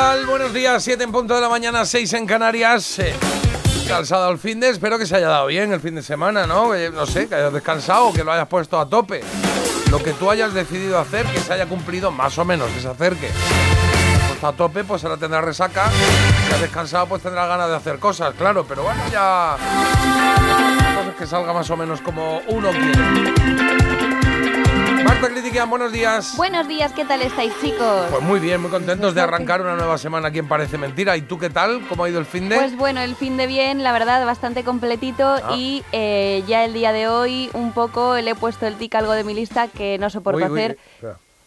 Buenos días, 7 en punto de la mañana, 6 en Canarias. Eh, calzado al fin de, espero que se haya dado bien el fin de semana, ¿no? No sé, que hayas descansado, que lo hayas puesto a tope. Lo que tú hayas decidido hacer, que se haya cumplido más o menos, que se acerque. Puesto a tope, pues ahora tendrás resaca. Si has descansado, pues tendrás ganas de hacer cosas, claro, pero bueno, ya. Cosas que salga más o menos como uno quiere. Marta Critiquian, buenos días. Buenos días, ¿qué tal estáis, chicos? Pues muy bien, muy contentos de arrancar una nueva semana aquí en Parece Mentira. ¿Y tú qué tal? ¿Cómo ha ido el fin de? Pues bueno, el fin de bien, la verdad, bastante completito Ah. y eh, ya el día de hoy un poco le he puesto el tic algo de mi lista que no soporto Uy, uy, hacer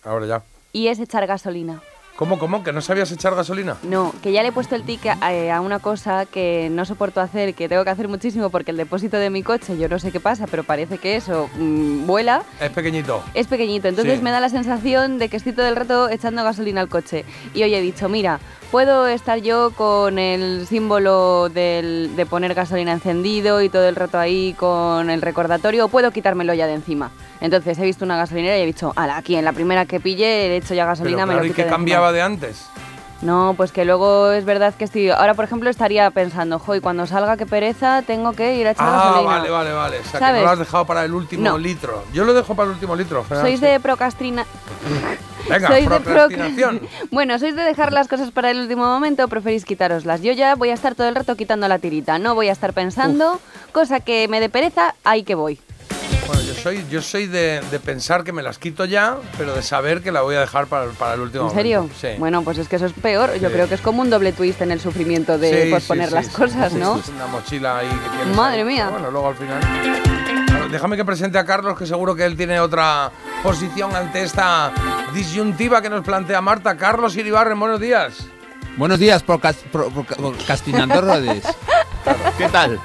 ahora ya. y es echar gasolina. ¿Cómo, cómo? ¿Que no sabías echar gasolina? No, que ya le he puesto el tic a, eh, a una cosa que no soporto hacer, que tengo que hacer muchísimo porque el depósito de mi coche, yo no sé qué pasa, pero parece que eso mm, vuela. Es pequeñito. Es pequeñito, entonces Sí. me da la sensación de que estoy todo el rato echando gasolina al coche. Y hoy he dicho, mira, puedo estar yo con el símbolo del- de poner gasolina encendido y todo el rato ahí con el recordatorio, o puedo quitármelo ya de encima. Entonces he visto una gasolinera y he dicho, ala, aquí en la primera que pille he hecho ya Pero gasolina, me claro, lo ¿y qué de encima". cambiaba de antes? No, pues que luego es verdad que estoy... Ahora, por ejemplo, estaría pensando, joy, cuando salga, qué pereza, tengo que ir a echar Ah, gasolina. vale, vale, vale. O sea, que ¿Sabes? no lo has dejado para el último No. litro. Yo lo dejo para el último litro. Fran, ¿Sois sí. de procrastina... Venga, sois de procrastinación. bueno, sois de dejar las cosas para el último momento preferís quitároslas. Yo ya voy a estar todo el rato quitando la tirita. No voy a estar pensando, cosa que me dé pereza, ahí que voy. Bueno, yo soy, yo soy de, de pensar que me las quito ya, pero de saber que la voy a dejar para, para el último ¿En serio? momento. Sí. Bueno, pues es que eso es peor. Yo Sí. creo que es como un doble twist en el sufrimiento de Sí, posponer sí, las cosas, Sí, ¿no? Es una mochila ahí que tienes Madre ahí. mía. Bueno, luego al final. Déjame que presente a Carlos, que seguro que él tiene otra posición ante esta disyuntiva que nos plantea Marta. Carlos Iribarren, buenos días. Buenos días, pro- proca- procrastinadores. ¿Qué tal?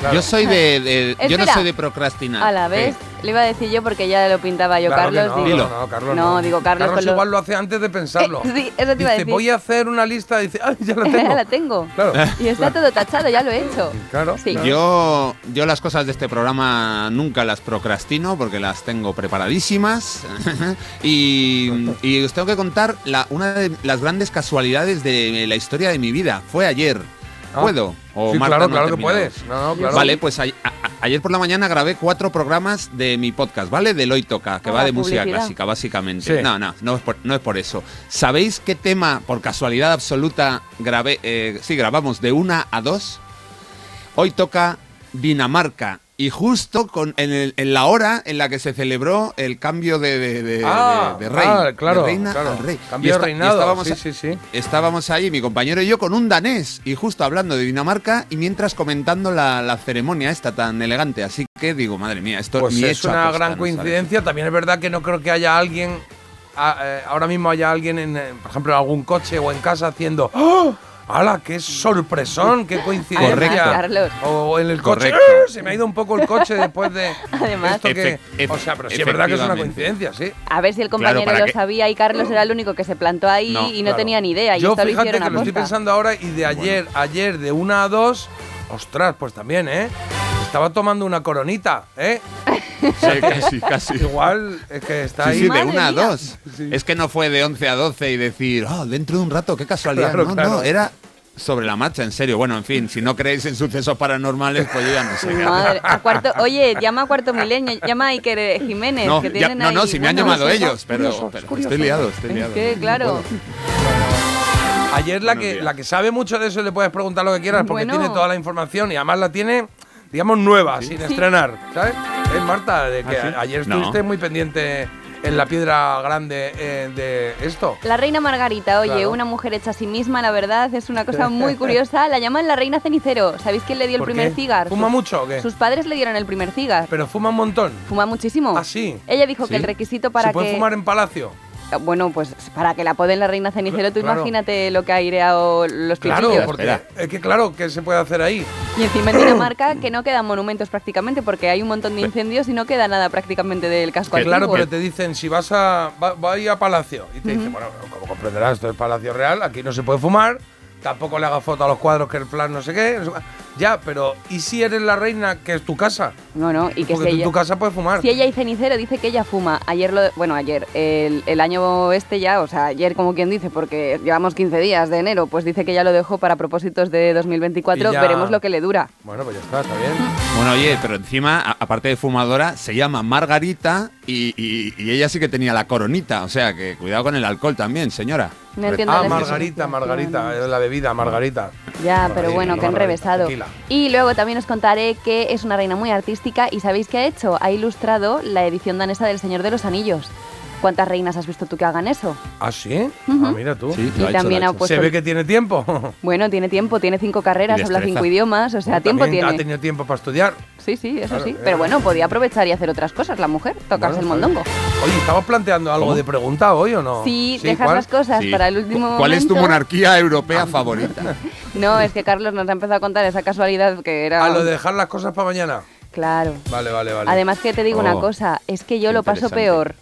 Claro. Yo soy de, de- yo no soy de procrastinar. A la vez, le iba a decir yo porque ya lo pintaba yo, Claro Carlos. no, digo, no, no, Carlos No, no. digo, Carlos con lo- igual lo hace antes de pensarlo. Eh, sí, eso te iba a decir. voy a hacer una lista, dice, ay, ya la tengo. ya la tengo. Claro. Y está todo tachado, ya lo he hecho. Claro. Sí. claro. Yo, yo las cosas de este programa nunca las procrastino porque las tengo preparadísimas. y, y os tengo que contar la- una de las grandes casualidades de la historia de mi vida. Fue ayer. Ah. ¿Puedo? ¿O Sí, Marta claro, no claro que puedes. No, no, claro. Vale, pues a- a- ayer por la mañana grabé cuatro programas de mi podcast, ¿vale? De Hoy Toca, que Ah, va de música clásica, básicamente. Sí. No, no, no es, por, no es por eso. ¿Sabéis qué tema, por casualidad absoluta, grabé? eh, sí, grabamos de una a dos. Hoy toca Dinamarca. Y justo con, en, el- en la hora en la que se celebró el cambio de, de- de- Ah, de- rey. ah, claro, de reina claro. al rey. Cambio Y y reinado. estábamos Sí, a- sí, sí. Estábamos ahí, mi compañero y yo, con un danés, y justo hablando de Dinamarca, y mientras comentando la, la ceremonia esta tan elegante. Así que digo, madre mía, esto Pues ni es hecho una costa, gran ¿no? coincidencia. También es verdad que no creo que haya alguien, a- eh, ahora mismo haya alguien, en, eh, por ejemplo, en algún coche o en casa haciendo ¡Oh! ¡Hala! ¡Qué sorpresón! ¡Qué coincidencia! Correcto. Carlos. O en el coche. Correcto. ¡Ah! Se me ha ido un poco el coche después de Además. esto que. O sea, pero sí es verdad que es una coincidencia, sí. A ver si el compañero lo que- sabía y Carlos era el único que se plantó ahí No, y no Claro. tenía ni idea. Y Yo esto fíjate que lo estoy pensando ahora y de ayer, ayer de una a dos, ostras, pues también, ¿eh? Estaba tomando una coronita, ¿eh? Sí, casi, casi. Igual es que está Sí, ahí. sí, de una a dos. Es que no fue de 11 a 12 y decir, oh, dentro de un rato, qué casualidad. Claro, no, claro. no, era sobre la marcha, en serio. Bueno, en fin, si no creéis en sucesos paranormales, pues yo ya no sé. Madre, a cuarto, oye, llama a Cuarto Milenio, llama a Iker Jiménez, No, que ya- tienen no, ahí... no, si me han llamado ellos, pero, pero estoy liado, estoy Es liado. que, claro, Ayer la Buenos que, días. la que sabe mucho de eso le puedes preguntar lo que quieras porque Bueno. tiene toda la información y además la tiene, digamos, nueva, sin estrenar. ¿Sabes? Es Marta, de que ¿Ah, sí? ayer No. estuviste muy pendiente en la piedra grande eh, de esto. La reina Margarita, oye, Claro. una mujer hecha a sí misma, la verdad, es una cosa muy curiosa. La llaman la reina cenicero. ¿Sabéis quién le dio el ¿Por primer qué? cigar? ¿Fuma Sus- mucho o qué? Sus padres le dieron el primer cigar. Pero fuma un montón. Fuma muchísimo. Ah, sí. Ella dijo que ¿Sí? el requisito para ¿Se puede que... fumar en palacio? Bueno, pues para que la poden la reina cenicero, tú Claro. imagínate lo que ha aireado los Claro, porque es que claro, ¿qué se puede hacer ahí? Y encima en Dinamarca que no quedan monumentos prácticamente porque hay un montón de incendios y no queda nada prácticamente del casco Que claro, pero te dicen, si vas a, va, va a ir a Palacio, y te dicen, bueno, como comprenderás, esto es Palacio Real, aquí no se puede fumar, tampoco le haga foto a los cuadros que el plan no sé qué, no sé cuá. Ya, pero ¿y si eres la reina, que es tu casa? No, no, y que Porque si tú en ella, tu casa puedes fumar. si ella y cenicero dice que ella fuma, ayer lo, bueno, ayer, el, el año este ya, o sea, ayer como quien dice, porque llevamos 15 días de enero, pues dice que ya lo dejó para propósitos de 2024, Y ya- veremos lo que le dura. Bueno, pues ya está, está bien. Bueno, oye, pero encima, a- aparte de fumadora, se llama Margarita y, y- y ella sí que tenía la coronita. O sea, que cuidado con el alcohol también, señora. No entiendo Ah, la Margarita, Margarita, es la bebida, Margarita. Ya, Margarita, pero bueno, que Margarita, enrevesado. Y luego también os contaré que es una reina muy artística y ¿sabéis qué ha hecho? Ha ilustrado la edición danesa del Señor de los Anillos. ¿Cuántas reinas has visto tú que hagan eso? ¿Ah, sí? Ah, mira tú. Sí, Y hecho, también ha puesto- Se ve que tiene tiempo. Bueno, tiene tiempo, tiene cinco carreras, habla cinco idiomas, o sea, tiempo También ha tiene. tenido tiempo para estudiar. Sí, sí, eso Claro, sí. eh. Pero bueno, podía aprovechar y hacer otras cosas la mujer, tocarse Bueno, el mondongo. Oye, ¿estamos planteando algo ¿Cómo? de pregunta hoy o no? Si dejas ¿cuál? las cosas Sí. para el último ¿Cuál es tu monarquía europea favorita? No, es que Carlos nos ha empezado a contar esa casualidad que era... A lo de dejar las cosas para mañana. Claro. Vale, vale, vale. Además que te digo una Oh, cosa, es que yo lo paso peor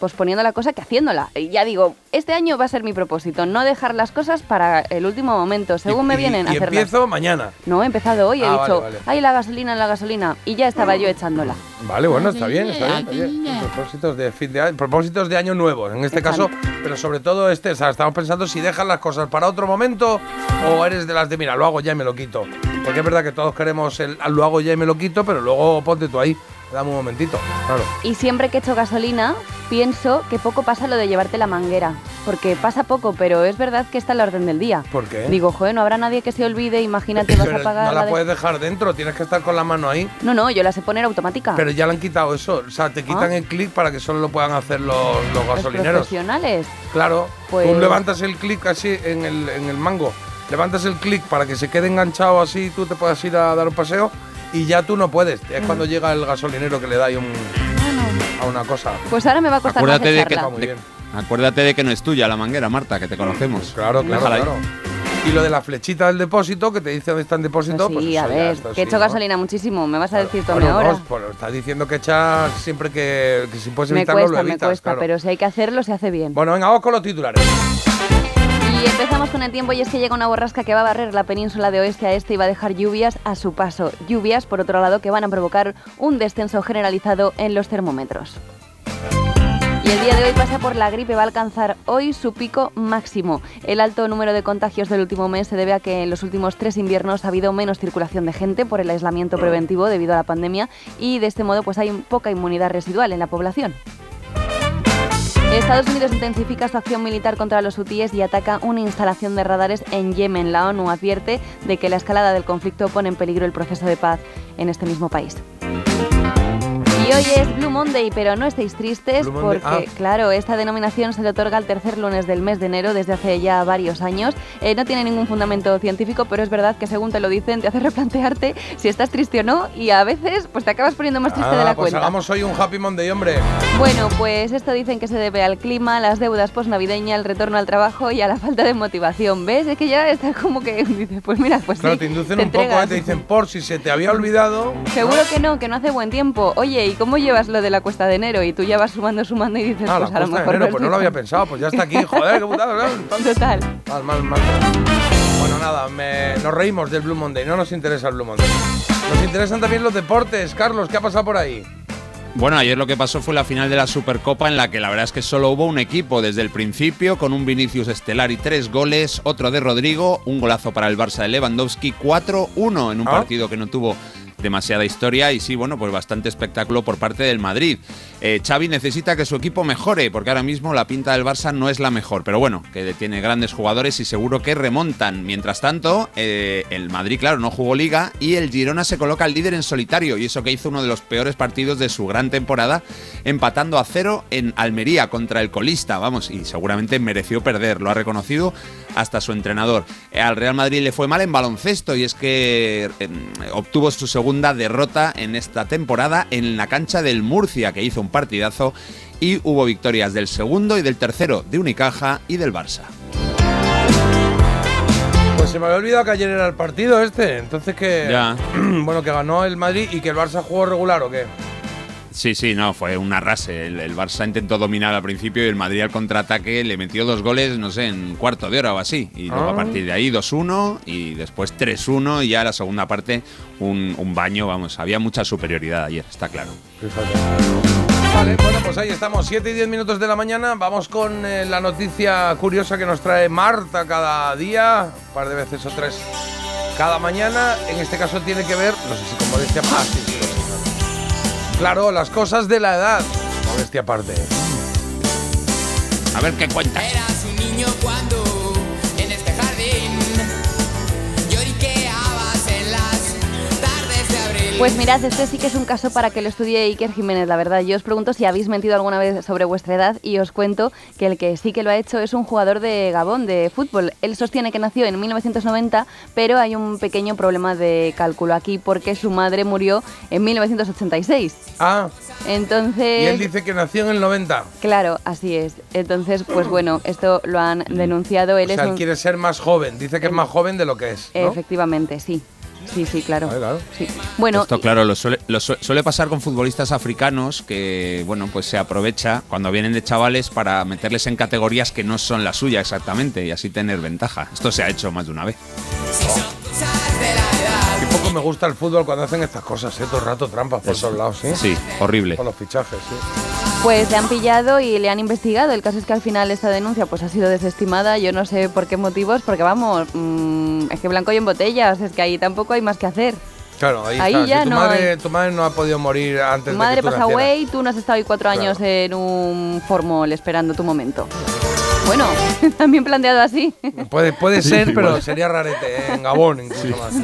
posponiendo la cosa que haciéndola. Y ya digo, este año va a ser mi propósito, no dejar las cosas para el último momento, según Y- me y- vienen a y hacerlas. empiezo mañana. No, he empezado hoy, he Ah, vale, dicho, vale. ay, la gasolina, la gasolina, y ya estaba yo echándola. Vale, bueno, está bien, está bien. Está bien. Propósitos de fin de año, propósitos de año nuevo, en este Exacto. caso, pero sobre todo este, o sea, estamos pensando si dejas las cosas para otro momento o eres de las de mira, lo hago ya y me lo quito. Porque es verdad que todos queremos el "Ah, lo hago ya y me lo quito, pero luego ponte tú ahí, dame un momentito. Claro. Y siempre que echo gasolina, pienso que poco pasa lo de llevarte la manguera, porque pasa poco, pero es verdad que está en la orden del día. ¿Por qué? Digo, joder, no habrá nadie que se olvide, imagínate, vas a pagar no la de- puedes dejar dentro, tienes que estar con la mano ahí. No, no, yo la sé poner automática. Pero ya le han quitado eso, o sea, te quitan Ah. el clic para que solo lo puedan hacer los, los Los gasolineros. profesionales. Claro, Pues- tú levantas el clic así en el, en el mango, levantas el clic para que se quede enganchado así y tú te puedas ir a dar un paseo y ya tú no puedes. Es cuando llega el gasolinero que le da ahí un, a una cosa. Pues ahora me va a costar Acuérdate más de que. Muy de- bien. acuérdate de que no es tuya la manguera, Marta, que te conocemos. Claro, claro, Déjala ahí. claro. Y lo de la flechita del depósito, que te dice dónde está el depósito, sí, pues eso a ya, ver, que sí, echo ¿no? gasolina muchísimo, me vas a decir tú Bueno, ahora. no, pues, estás diciendo que echas siempre que, que si puedes me evitarlo, cuesta, lo me evitas. cuesta, claro. pero si hay que hacerlo, se hace bien. Bueno, venga, vamos con los titulares. Y empezamos con el tiempo y es que llega una borrasca que va a barrer la península de oeste a este y va a dejar lluvias a su paso. Lluvias, por otro lado, que van a provocar un descenso generalizado en los termómetros. Y el día de hoy pasa por la gripe, va a alcanzar hoy su pico máximo. El alto número de contagios del último mes se debe a que en los últimos tres inviernos ha habido menos circulación de gente por el aislamiento preventivo debido a la pandemia y de este modo pues hay poca inmunidad residual en la población. Estados Unidos intensifica su acción militar contra los hutíes y ataca una instalación de radares en Yemen. La ONU advierte de que la escalada del conflicto pone en peligro el proceso de paz en este mismo país. Y hoy es Blue Monday, pero no estéis tristes porque, ah. claro, esta denominación se le otorga el tercer lunes del mes de enero desde hace ya varios años. Eh, no tiene ningún fundamento científico, pero es verdad que según te lo dicen te hace replantearte si estás triste o no y a veces pues te acabas poniendo más triste de Ah, la pues cuenta. hagamos hoy un Happy Monday, hombre. Bueno, pues esto dicen que se debe al clima, las deudas posnavideñas, el retorno al trabajo y a la falta de motivación. ¿Ves? Es que ya está como que dices, pues mira, pues Claro, sí, te inducen te un poco, ¿eh? entregas. te dicen, por si se te había olvidado. Seguro que no, que no hace buen tiempo. Oye, ¿y cómo llevas lo de la cuesta de enero? Y tú ya vas sumando, sumando y dices, Ah, la pues a lo de mejor enero, es pues no lo había pensado, pues ya está aquí, joder, qué putada, ¿verdad? Total. Mal, mal, mal. Bueno, nada, me- nos reímos del Blue Monday, no nos interesa el Blue Monday. Nos interesan también los deportes. Carlos, ¿qué ha pasado por ahí? Bueno, ayer lo que pasó fue la final de la Supercopa en la que la verdad es que solo hubo un equipo desde el principio con un Vinicius estelar y tres goles, otro de Rodrigo, un golazo para el Barça de Lewandowski, 4-1 en un Ah. partido que no tuvo demasiada historia y sí, bueno, pues bastante espectáculo por parte del Madrid. Eh, Xavi necesita que su equipo mejore porque ahora mismo la pinta del Barça no es la mejor, pero bueno, que tiene grandes jugadores y seguro que remontan. Mientras tanto, eh, el Madrid, claro, no jugó liga y el Girona se coloca el líder en solitario y eso que hizo uno de los peores partidos de su gran temporada, empatando a cero en Almería contra el colista, vamos, y seguramente mereció perder, lo ha reconocido hasta su entrenador. Al Real Madrid le fue mal en baloncesto y es que eh, obtuvo su segunda derrota en esta temporada en la cancha del Murcia, que hizo un partidazo y hubo victorias del segundo y del tercero de Unicaja y del Barça. Pues se me había olvidado que ayer era el partido este. Entonces que. Ya. Bueno, que ganó el Madrid y que el Barça jugó regular o qué. Sí, sí, no, fue un arrase. El, el Barça intentó dominar al principio y el Madrid al contraataque le metió dos goles, no sé, en cuarto de hora o así. Y luego Ah. a partir de ahí 2-1 y después 3-1 y ya la segunda parte un, un baño, vamos, había mucha superioridad ayer, está claro. Vale, bueno, pues ahí estamos, 7 y 10 minutos de la mañana. Vamos con eh, la noticia curiosa que nos trae Marta cada día, un par de veces o tres cada mañana. En este caso tiene que ver, no sé si con modestia. Ah, sí, claro. Las cosas de la edad. Modestia aparte. A ver qué cuenta. Eras un niño cuando Pues mirad, este sí que es un caso para que lo estudie Iker Jiménez, la verdad. Yo os pregunto si habéis mentido alguna vez sobre vuestra edad y os cuento que el que sí que lo ha hecho es un jugador de Gabón, de fútbol. Él sostiene que nació en 1990, pero hay un pequeño problema de cálculo aquí porque su madre murió en 1986. Ah, Entonces... y él dice que nació en el 90. Claro, así es. Entonces, pues bueno, esto lo han denunciado. Él O sea, es él un... quiere ser más joven. Dice que es más joven de lo que es. ¿no? Efectivamente, sí. Sí, sí, claro. Claro. Sí. Bueno, Esto, claro, lo suele, lo su- suele pasar con futbolistas africanos que, bueno, pues se aprovecha cuando vienen de chavales para meterles en categorías que no son la suya exactamente y así tener ventaja. Esto se ha hecho más de una vez. Y poco me gusta el fútbol cuando hacen estas cosas, ¿eh? Todo el rato trampas por todos lados, ¿sí? Sí, horrible. Con los fichajes, sí. Pues le han pillado y le han investigado. El caso es que al final esta denuncia pues ha sido desestimada. Yo no sé por qué motivos, porque vamos, mm, es que blanco y en botella, o sea, es que ahí tampoco hay más que hacer. Claro, ahí, Ahí está. ya Si tu, no madre, hay- tu madre no ha podido morir antes Tu de madre que tú pasa away, tú no has estado ahí cuatro Claro. años en un formol esperando tu momento. Bueno, también planteado así. Puede, puede Sí, ser, pero igual. sería rarete, ¿eh? en Gabón incluso más.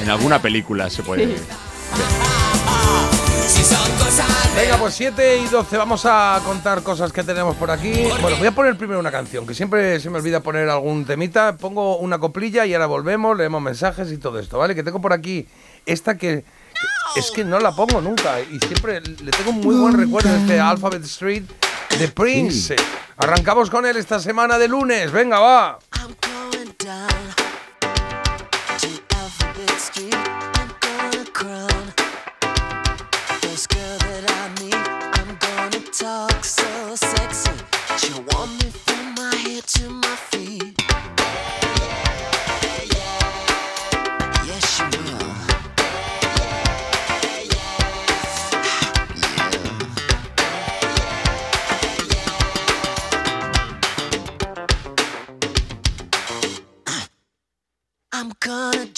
En alguna película se puede ver. Venga, pues 7 y 12, vamos a contar cosas que tenemos por aquí. Bueno, voy a poner primero una canción, que siempre se me olvida poner algún temita. Pongo una coplilla y ahora volvemos, leemos mensajes y todo esto, ¿vale? Que tengo por aquí esta que... que Es que no la pongo nunca y siempre le tengo un muy buen recuerdo de este Alphabet Street de Prince. Arrancamos con él esta semana de lunes, venga, va.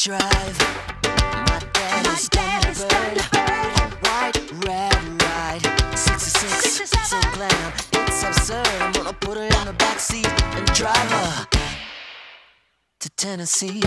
Drive my daddy's Thunderbird, a white red ride, 66, so glam, it's absurd. I'm gonna put her in the back seat and drive her to. Tennessee.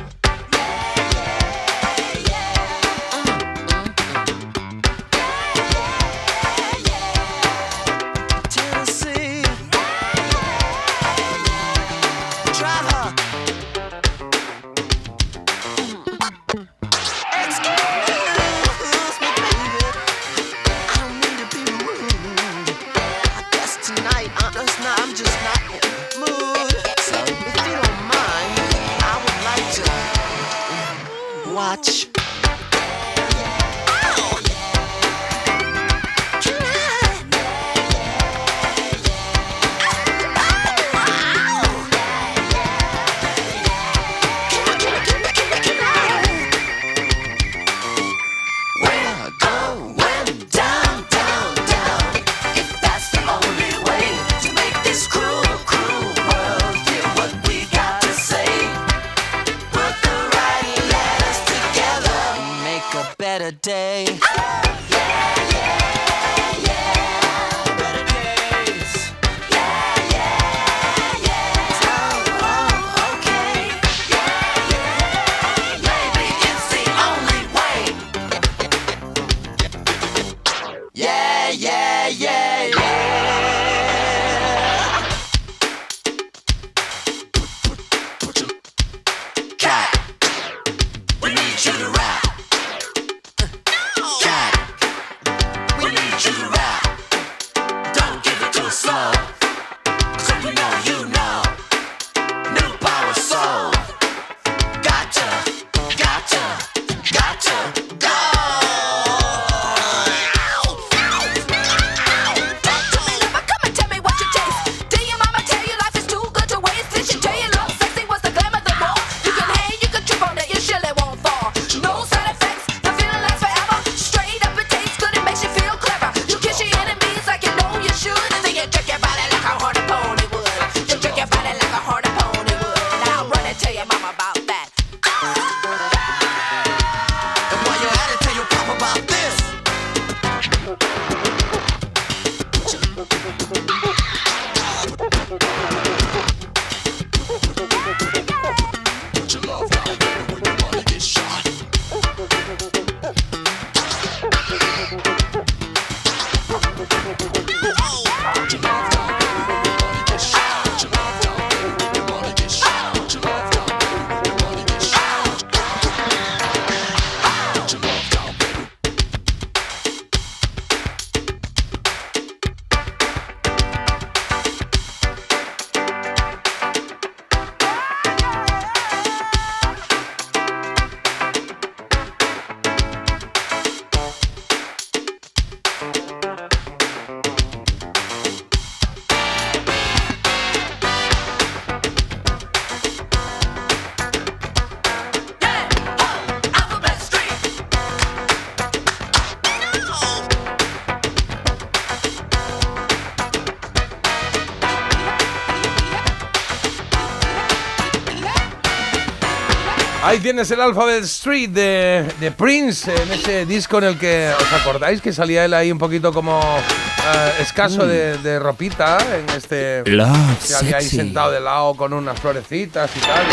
Ahí tienes el Alphabet Street de, de Prince, en ese disco en el que, ¿os acordáis que salía él ahí un poquito como eh, escaso de, de ropita en este... Love que había ahí sentado de lado con unas florecitas y tal.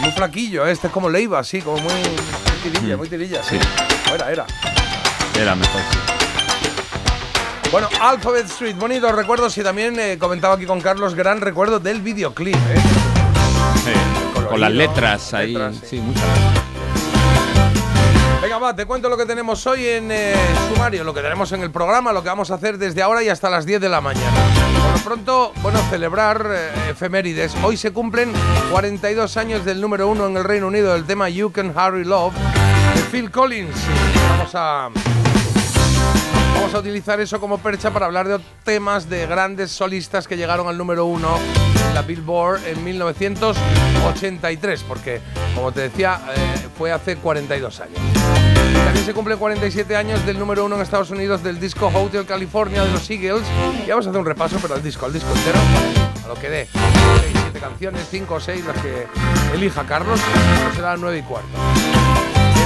Muy flaquillo, ¿eh? este es como Leiva, así, como muy, muy tirilla, Mm. muy tirilla. Sí. Sí. Era, era. Era mejor. sí. Bueno, Alphabet Street, bonitos recuerdos y también eh, comentaba aquí con Carlos, gran recuerdo del videoclip. ¿eh? Sí, Con las letras ahí. letras, sí. sí, muchas. Venga, va, te cuento lo que tenemos hoy en eh, sumario, lo que tenemos en el programa, lo que vamos a hacer desde ahora y hasta las 10 de la mañana. Por lo pronto, bueno, celebrar eh, efemérides. Hoy se cumplen 42 años del número uno en el Reino Unido del tema You Can Hurry Love de Phil Collins. Vamos a Vamos a utilizar eso como percha para hablar de temas de grandes solistas que llegaron al número uno en la Billboard en 1983, porque, como te decía, eh, fue hace 42 años. También se cumplen 47 años del número uno en Estados Unidos del disco Hotel California de los Eagles. Y vamos a hacer un repaso, pero al disco, al disco entero, a lo que dé. Seis, siete canciones, cinco o seis, las que elija Carlos, pues será nueve y cuarto.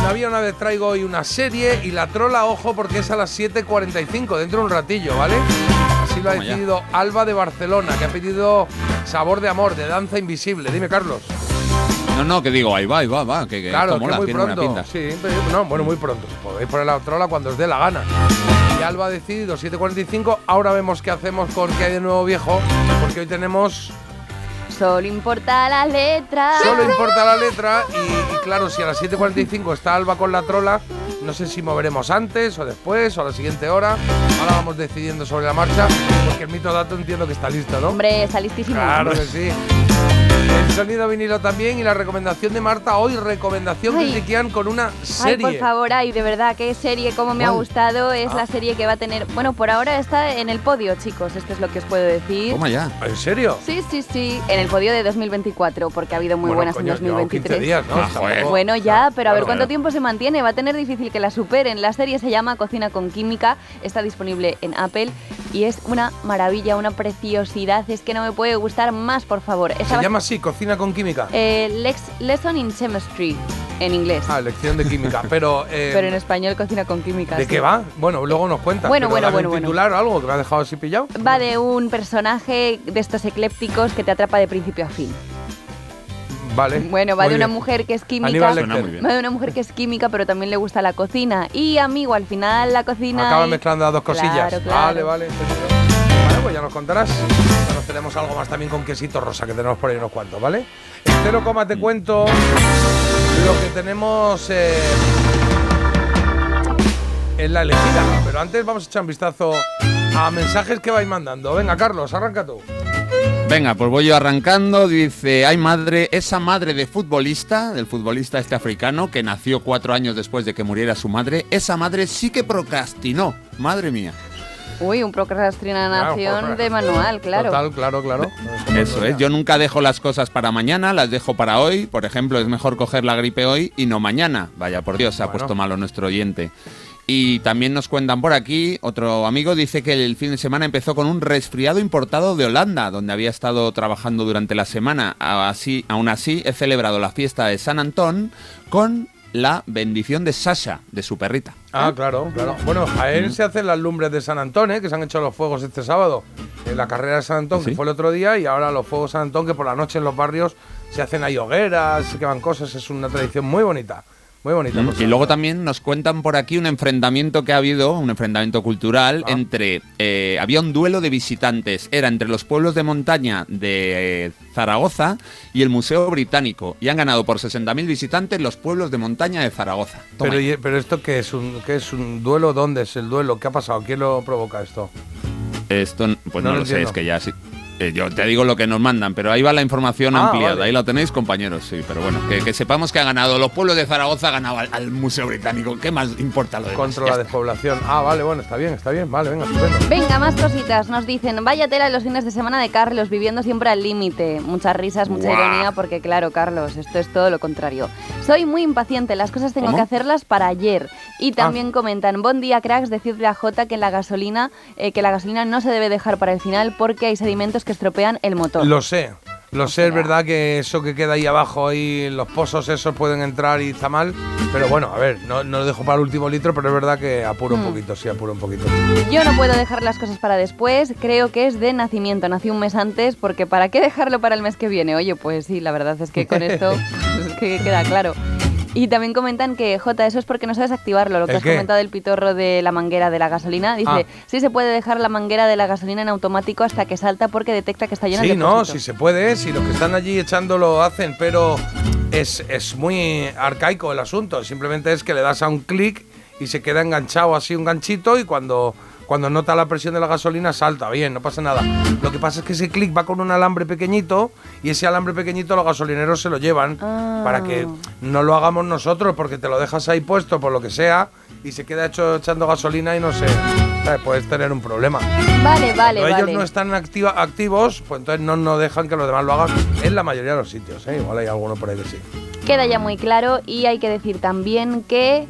En Había una vez traigo hoy una serie y la trola, ojo, porque es a las 7.45, dentro de un ratillo, ¿vale? Así lo ha decidido Alba de Barcelona, que ha pedido Sabor de Amor, de Danza Invisible. Dime, Carlos. No, no, que digo, ahí va, ahí va, va. Que, que Claro, esto que muy tiene buena pronto. pinta. Sí, pero- no, bueno, muy pronto. Podéis poner la trola cuando os dé la gana. Y Alba ha decidido 7.45. Ahora vemos qué hacemos con qué hay de nuevo viejo, porque hoy tenemos Solo importa la letra. Solo importa la letra y, y claro, si a las 7.45 está Alba con la trola, no sé si moveremos antes o después o a la siguiente hora. Ahora vamos decidiendo sobre la marcha, porque el mito dato entiendo que está listo, ¿no? Hombre, está listísimo. Claro que sí. El sonido vinilo también y la recomendación de Marta hoy, recomendación Ay. critiquian con una Ay, serie. por favor, ay, de verdad, qué serie, cómo me ha gustado. Es Ah. la serie que va a tener. Bueno, por ahora está en el podio, chicos. Esto es lo que os puedo decir. Toma ya. ¿En serio? Sí, sí, sí. En el podio de 2024, porque ha habido muy Bueno, buenas coño, en llevamos 2023. 15 días, ¿no? Ah, joder. Bueno, ya, pero a ver cuánto tiempo se mantiene. Va a tener difícil que la superen. La serie se llama Cocina con Química, está disponible en Apple y es una maravilla, una preciosidad. Es que no me puede gustar más, por favor. Esa Se llama así, Cocina con Química. eh, Lex- Lesson in Chemistry, en inglés. Ah, lección de química. Pero, eh, pero en español Cocina con Química. ¿de sí. qué va? Bueno, luego nos cuentas. Bueno, bueno, bueno, un bueno. titular o algo que me ha dejado así pillado. Va de un personaje de estos eclépticos que te atrapa de principio a fin. Vale. Bueno, va de una bien. mujer que es química. Va de una mujer que es química, pero también le gusta la cocina. Y amigo, al final la cocina. Acaba y- mezclando las dos cosillas. Claro, claro. Vale, vale. Ya nos contarás. Tenemos algo más también con quesito rosa que tenemos por ahí unos cuantos, ¿vale? En cero coma te cuento lo que tenemos eh, en la elegida. Pero antes vamos a echar un vistazo a mensajes que vais mandando. Venga, Carlos, arranca tú. Venga, pues voy yo arrancando. Dice, hay madre, esa madre de futbolista, del futbolista este africano, que nació cuatro años después de que muriera su madre, esa madre sí que procrastinó. Madre mía. Uy, un procrastinación Claro, de manual, claro. Total, claro, claro. Eso es, yo nunca dejo las cosas para mañana, las dejo para hoy. Por ejemplo, es mejor coger la gripe hoy y no mañana. Vaya por Dios, se ha Bueno. puesto malo nuestro oyente. Y también nos cuentan por aquí, otro amigo dice que el fin de semana empezó con un resfriado importado de Holanda, donde había estado trabajando durante la semana. Así, aún así, he celebrado la fiesta de San Antón con la bendición de Sasha, de su perrita. Ah, claro, claro. Bueno, a él se hacen las lumbres de San Antón, ¿eh? que se han hecho los fuegos este sábado. En la carrera de San Antón, que ¿Sí? fue el otro día, y ahora los fuegos de San Antón, que por la noche en los barrios se hacen ahí hogueras, se queman cosas. Es una tradición muy bonita. Muy bonita. por Y luego también nos cuentan por aquí un enfrentamiento que ha habido, un enfrentamiento cultural Ah. entre... eh, había un duelo de visitantes, era entre los pueblos de montaña de eh, Zaragoza y el Museo Británico. Y han ganado por 60.000 visitantes los pueblos de montaña de Zaragoza. Toma Pero, y- pero esto qué es un qué es un duelo, ¿dónde es el duelo? ¿Qué ha pasado? ¿Quién lo provoca esto? Esto, pues No no, lo lo sé, es que ya sí. Eh, yo te digo lo que nos mandan, pero ahí va la información Ah, ampliada. vale. Ahí lo tenéis, compañeros, sí. Pero bueno, que, que sepamos que ha ganado los pueblos de Zaragoza, ha ganado al, al Museo Británico. ¿Qué más importa lo demás? Contra la despoblación. Ah, vale, bueno, está bien, está bien. Vale, venga, estupendo. Venga, más cositas. Nos dicen, vaya tela los fines de semana de Carlos, viviendo siempre al límite. Muchas risas, mucha ironía, porque claro, Carlos, esto es todo lo contrario. Soy muy impaciente, las cosas tengo ¿Cómo? que hacerlas para ayer. Ah. Y también comentan, buen día, cracks, decidle a Jota que la gasolina, eh, que la gasolina no se debe dejar para el final porque hay sedimentos que estropean el motor. Lo sé. Lo sé, es verdad que eso que queda ahí abajo, ahí los pozos esos pueden entrar y está mal. Pero bueno, a ver, no, no lo dejo para el último litro, pero es verdad que apuro un Hmm. poquito, sí, apuro un poquito. Yo no puedo dejar las cosas para después, creo que es de nacimiento, nací un mes antes, porque ¿para qué dejarlo para el mes que viene? Oye, pues sí, la verdad es que con esto es que queda claro. Y también comentan que, J, eso es porque no sabes activarlo, lo que ¿El has qué? comentado del pitorro de la manguera de la gasolina. Dice, Ah. sí se puede dejar la manguera de la gasolina en automático hasta que salta porque detecta que está lleno Sí, el no, depósito. si se puede, si los que están allí echando lo hacen, pero es, es muy arcaico el asunto. Simplemente es que le das a un clic y se queda enganchado así un ganchito y cuando, cuando nota la presión de la gasolina salta, bien, no pasa nada. Lo que pasa es que ese clic va con un alambre pequeñito y ese alambre pequeñito los gasolineros se lo llevan Ah. para que no lo hagamos nosotros porque te lo dejas ahí puesto por lo que sea y se queda hecho echando gasolina y no sé, ¿sabes? puedes tener un problema. Vale, vale, Cuando vale. ellos no están activa- activos, pues entonces no, no dejan que los demás lo hagan en la mayoría de los sitios. ¿eh? Igual hay alguno por ahí que sí. Queda ya muy claro y hay que decir también que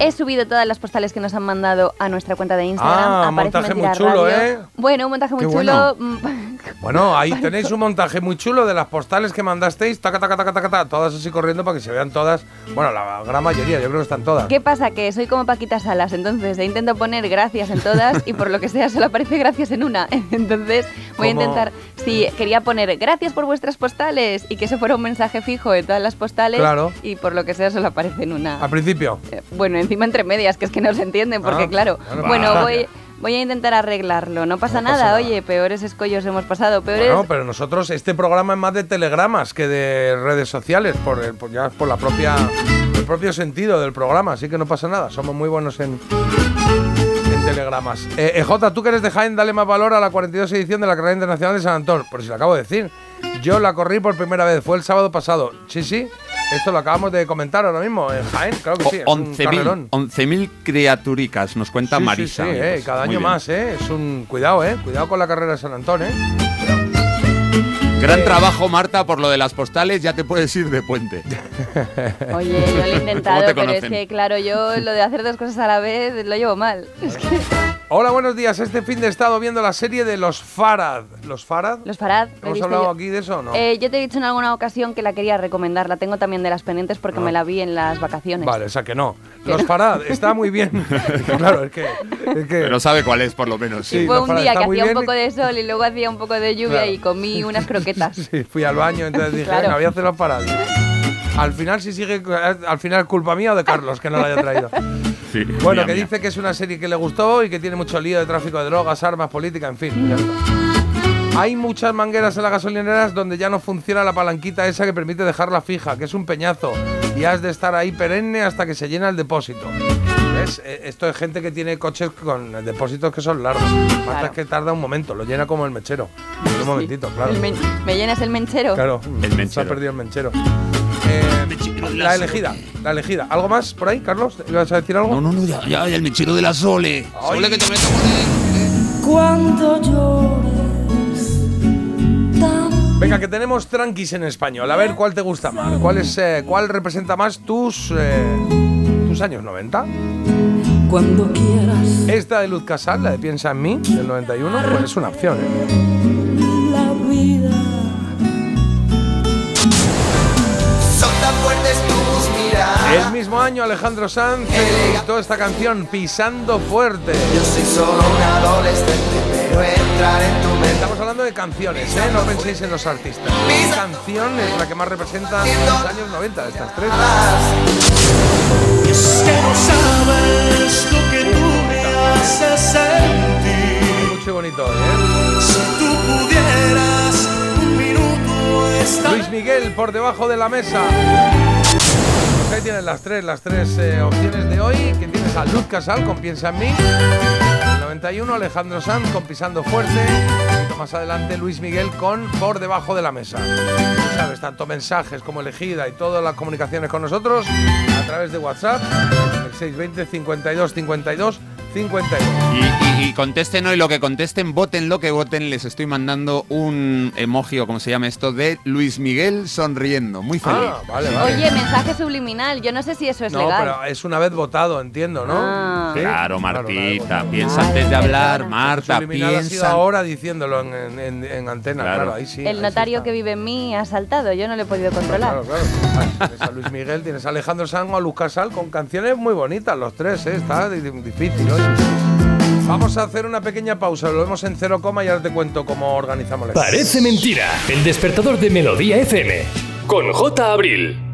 he subido todas las postales que nos han mandado a nuestra cuenta de Instagram. Ah, Aparece montaje Mentira muy chulo, Radio. ¿eh? Bueno, un montaje muy Qué chulo. bueno. Bueno, ahí tenéis un montaje muy chulo de las postales que mandasteis, taca, taca, taca, taca, taca, todas así corriendo para que se vean todas. Bueno, la gran mayoría, yo creo que están todas. ¿Qué pasa? Que soy como Paquita Salas, entonces he intentado poner gracias en todas y por lo que sea solo aparece gracias en una. Entonces voy a intentar, sí, quería poner gracias por vuestras postales y que eso fuera un mensaje fijo de todas las postales Claro. y por lo que sea solo aparece en una. Al principio. Eh, Bueno, encima entre medias, que es que no se entienden, porque Ah, claro, bueno, voy, voy a intentar arreglarlo, no pasa, No pasa nada, nada. oye, peores escollos hemos pasado, peores... Bueno, pero nosotros, este programa es más de telegramas que de redes sociales, por, el- por- ya por la propia, el propio sentido del programa, así que no pasa nada. Somos muy buenos en, en telegramas. Eh, eh, tú que eres de Jaén, dale más valor a la 42 edición de la carrera internacional de San Antón. Por si lo acabo de decir. Yo la corrí por primera vez, fue el sábado pasado. Sí, sí, esto lo acabamos de comentar ahora mismo. En Jaén, claro que sí. es un 11.000 carrerón. 11.000 criaturicas, nos cuenta Sí, Marisa. sí, eh, cada año bien. más, ¿eh? Es un. Cuidado, ¿eh? Cuidado con la carrera de San Antón, ¿eh? Gran trabajo, Marta, por lo de las postales, ya te puedes ir de puente. Oye, yo lo he intentado, ¿Cómo te pero es que, claro, yo lo de hacer dos cosas a la vez lo llevo mal. Es que Hola, buenos días. Este fin de he estado viendo la serie de los Farad. ¿Los Farad? los Farad, ¿Hemos hablado yo. aquí de eso o no? Eh, yo te he dicho en alguna ocasión que la quería recomendar, la tengo también de las pendientes porque Ah. me la vi en las vacaciones. Vale, o sea que no. Que Los no. Farad, está muy bien. claro, es que. Es que Pero sabe cuál es, por lo menos. Sí, Fue los un día que hacía un poco de sol y luego hacía un poco de lluvia Claro. y comí unas croquetas. Sí, fui al baño, entonces dije, Claro. venga, voy a hacer Farad. Al final, si sigue. Al final, culpa mía o de Carlos, que no la haya traído. Sí, Bueno, mía, que mía. dice que es una serie que le gustó y que tiene mucho lío de tráfico de drogas, armas, política, en fin. ya está. Hay muchas mangueras en las gasolineras donde ya no funciona la palanquita esa que permite dejarla fija, que es un peñazo. Y has de estar ahí perenne hasta que se llena el depósito. Eh, Esto es gente que tiene coches con depósitos que son largos. Marta Claro. es que tarda un momento, lo llena como el mechero. En un momentito, claro. Men- ¿Me llenas el menchero? Claro, El se ha menchero. perdido el menchero. Eh, la elegida, la elegida. ¿Algo más por ahí, Carlos? ¿Ibas a decir algo? No, no, no, ya, ya, ya, el mechero de la Sole. Ay. Sole que te meto con él. Cuando llores tan Venga, que tenemos tranquis en español. A ver cuál te gusta más. ¿Cuál, es, eh, cuál representa más tus, eh, tus años 90? Cuando quieras Esta de Luz Casal, la de Piensa en mí, del 91, pues es una opción. ¿eh? la vida. Son tan fuertes tus miradas. El mismo año Alejandro Sanz editó esta canción, Pisando Fuerte. Yo soy solo un adolescente, entrar en tu mente. Estamos hablando de canciones, ¿eh? No penséis en los artistas. ¿Qué canción es la que más representa los años 90 de estas tres? Es que no sabes lo que tú me haces sentir. Mucho bonito hoy, ¿eh? Si tú pudieras un minuto estar. Luis Miguel por debajo de la mesa. Pues ahí tienes las tres, las tres eh, opciones de hoy. Que tienes a Luz Casal con Piensa en mí. El 91, Alejandro Sanz con Pisando Fuerte. Más adelante, Luis Miguel con Por debajo de la mesa. Ya sabes, tanto mensajes como elegida y todas las comunicaciones con nosotros a través de WhatsApp. El 620 52 52 52. Y, y- y contesten hoy lo que contesten, voten lo que voten. Les estoy mandando un emoji o como se llama esto de Luis Miguel sonriendo, muy feliz. Ah, vale, vale. Oye, mensaje subliminal. Yo no sé si eso es no, legal. pero es una vez votado, entiendo, ¿no? Ah. Sí. Claro, Martita, claro. piensa Vale, antes de hablar. Marta, Subliminal ha sido piensa. ahora diciéndolo en, en- en- en antena, claro. Claro. ahí sí. El ahí notario sí que vive en mí ha saltado. Yo no lo he podido controlar. Claro, claro. Tienes a Luis Miguel, tienes a Alejandro Sanz o a Luz Casal con canciones muy bonitas, los tres, ¿eh? Está di- di- difícil hoy. Vamos a hacer una pequeña pausa, lo vemos en cero coma y ahora te cuento cómo organizamos la Parece mentira. El despertador de Melodía FM. Con J. Abril.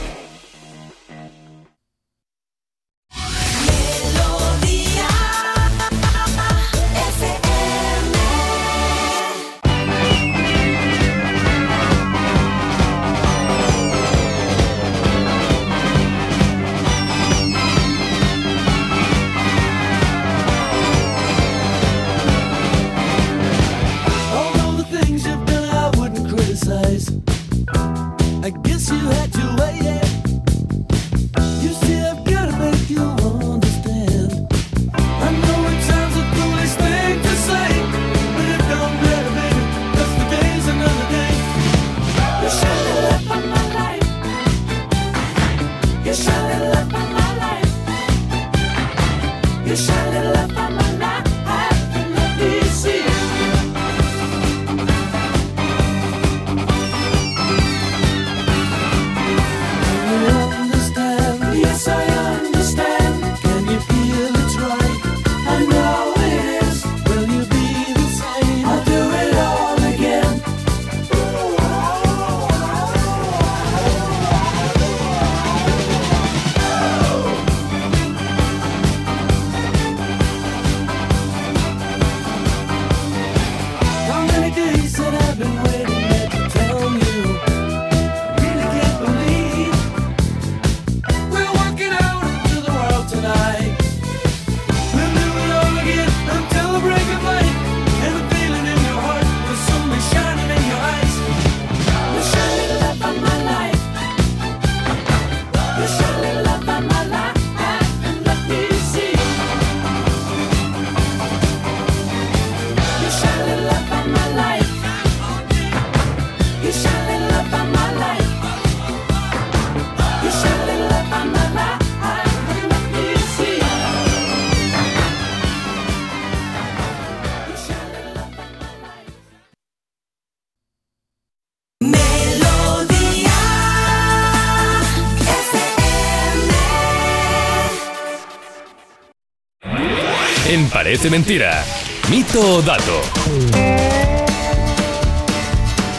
Parece Mentira. Mito o dato.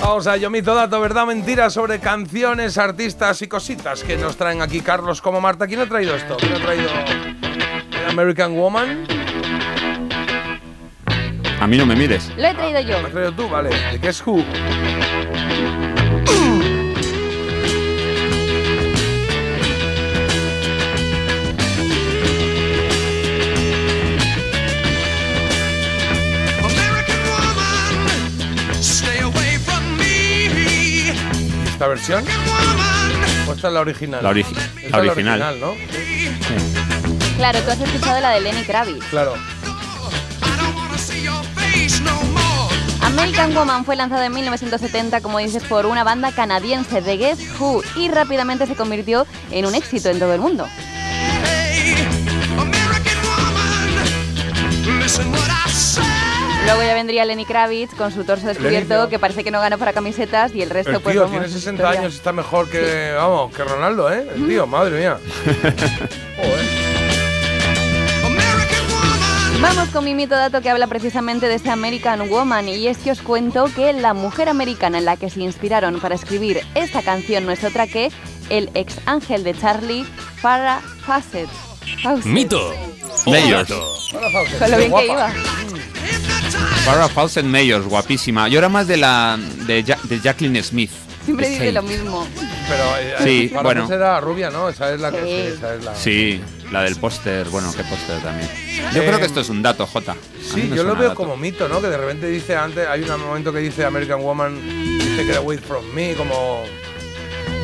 Vamos a yo mito dato, verdad, mentira sobre canciones, artistas y cositas que nos traen aquí Carlos como Marta. ¿Quién ha traído esto? ¿Quién ha traído American Woman? A mí no me mires. Lo he traído yo. ¿Lo has traído tú? Vale. ¿De qué es Who? ¿Esta versión? ¿O esta es la original? La origi- Esta la original. ¿no? Claro, tú has escuchado la de Lenny Kravitz. Claro. American Woman fue lanzado en 1970, como dices, por una banda canadiense de Guess Who y rápidamente se convirtió en un éxito en todo el mundo. Luego ya vendría Lenny Kravitz con su torso descubierto, que parece que no gana para camisetas y el resto El pues tío vamos, tiene 60 historia. años y está mejor que, vamos, que Ronaldo, ¿eh? El tío, madre mía. Joder. Vamos con mi mito dato que habla precisamente de este American Woman y es que os cuento que la mujer americana en la que se inspiraron para escribir esta canción no es otra que el ex ángel de Charlie, Farrah Fawcett. Fawcett. Mito. Mayors. Con lo bien que iba. Farrah Fawcett Mayors, guapísima. Yo era más de la de, Ja- de Jacqueline Smith. Siempre dice lo mismo. Pero eh, Sí, para bueno. era rubia, ¿no? Esa es la que Sí. sí, esa es la. Sí, la del póster. Bueno, qué póster también. Yo Eh, creo que esto es un dato, J. Sí, yo lo veo dato. como mito, ¿no? Que de repente dice antes, hay un momento que dice American Woman, dice Get away from me, como.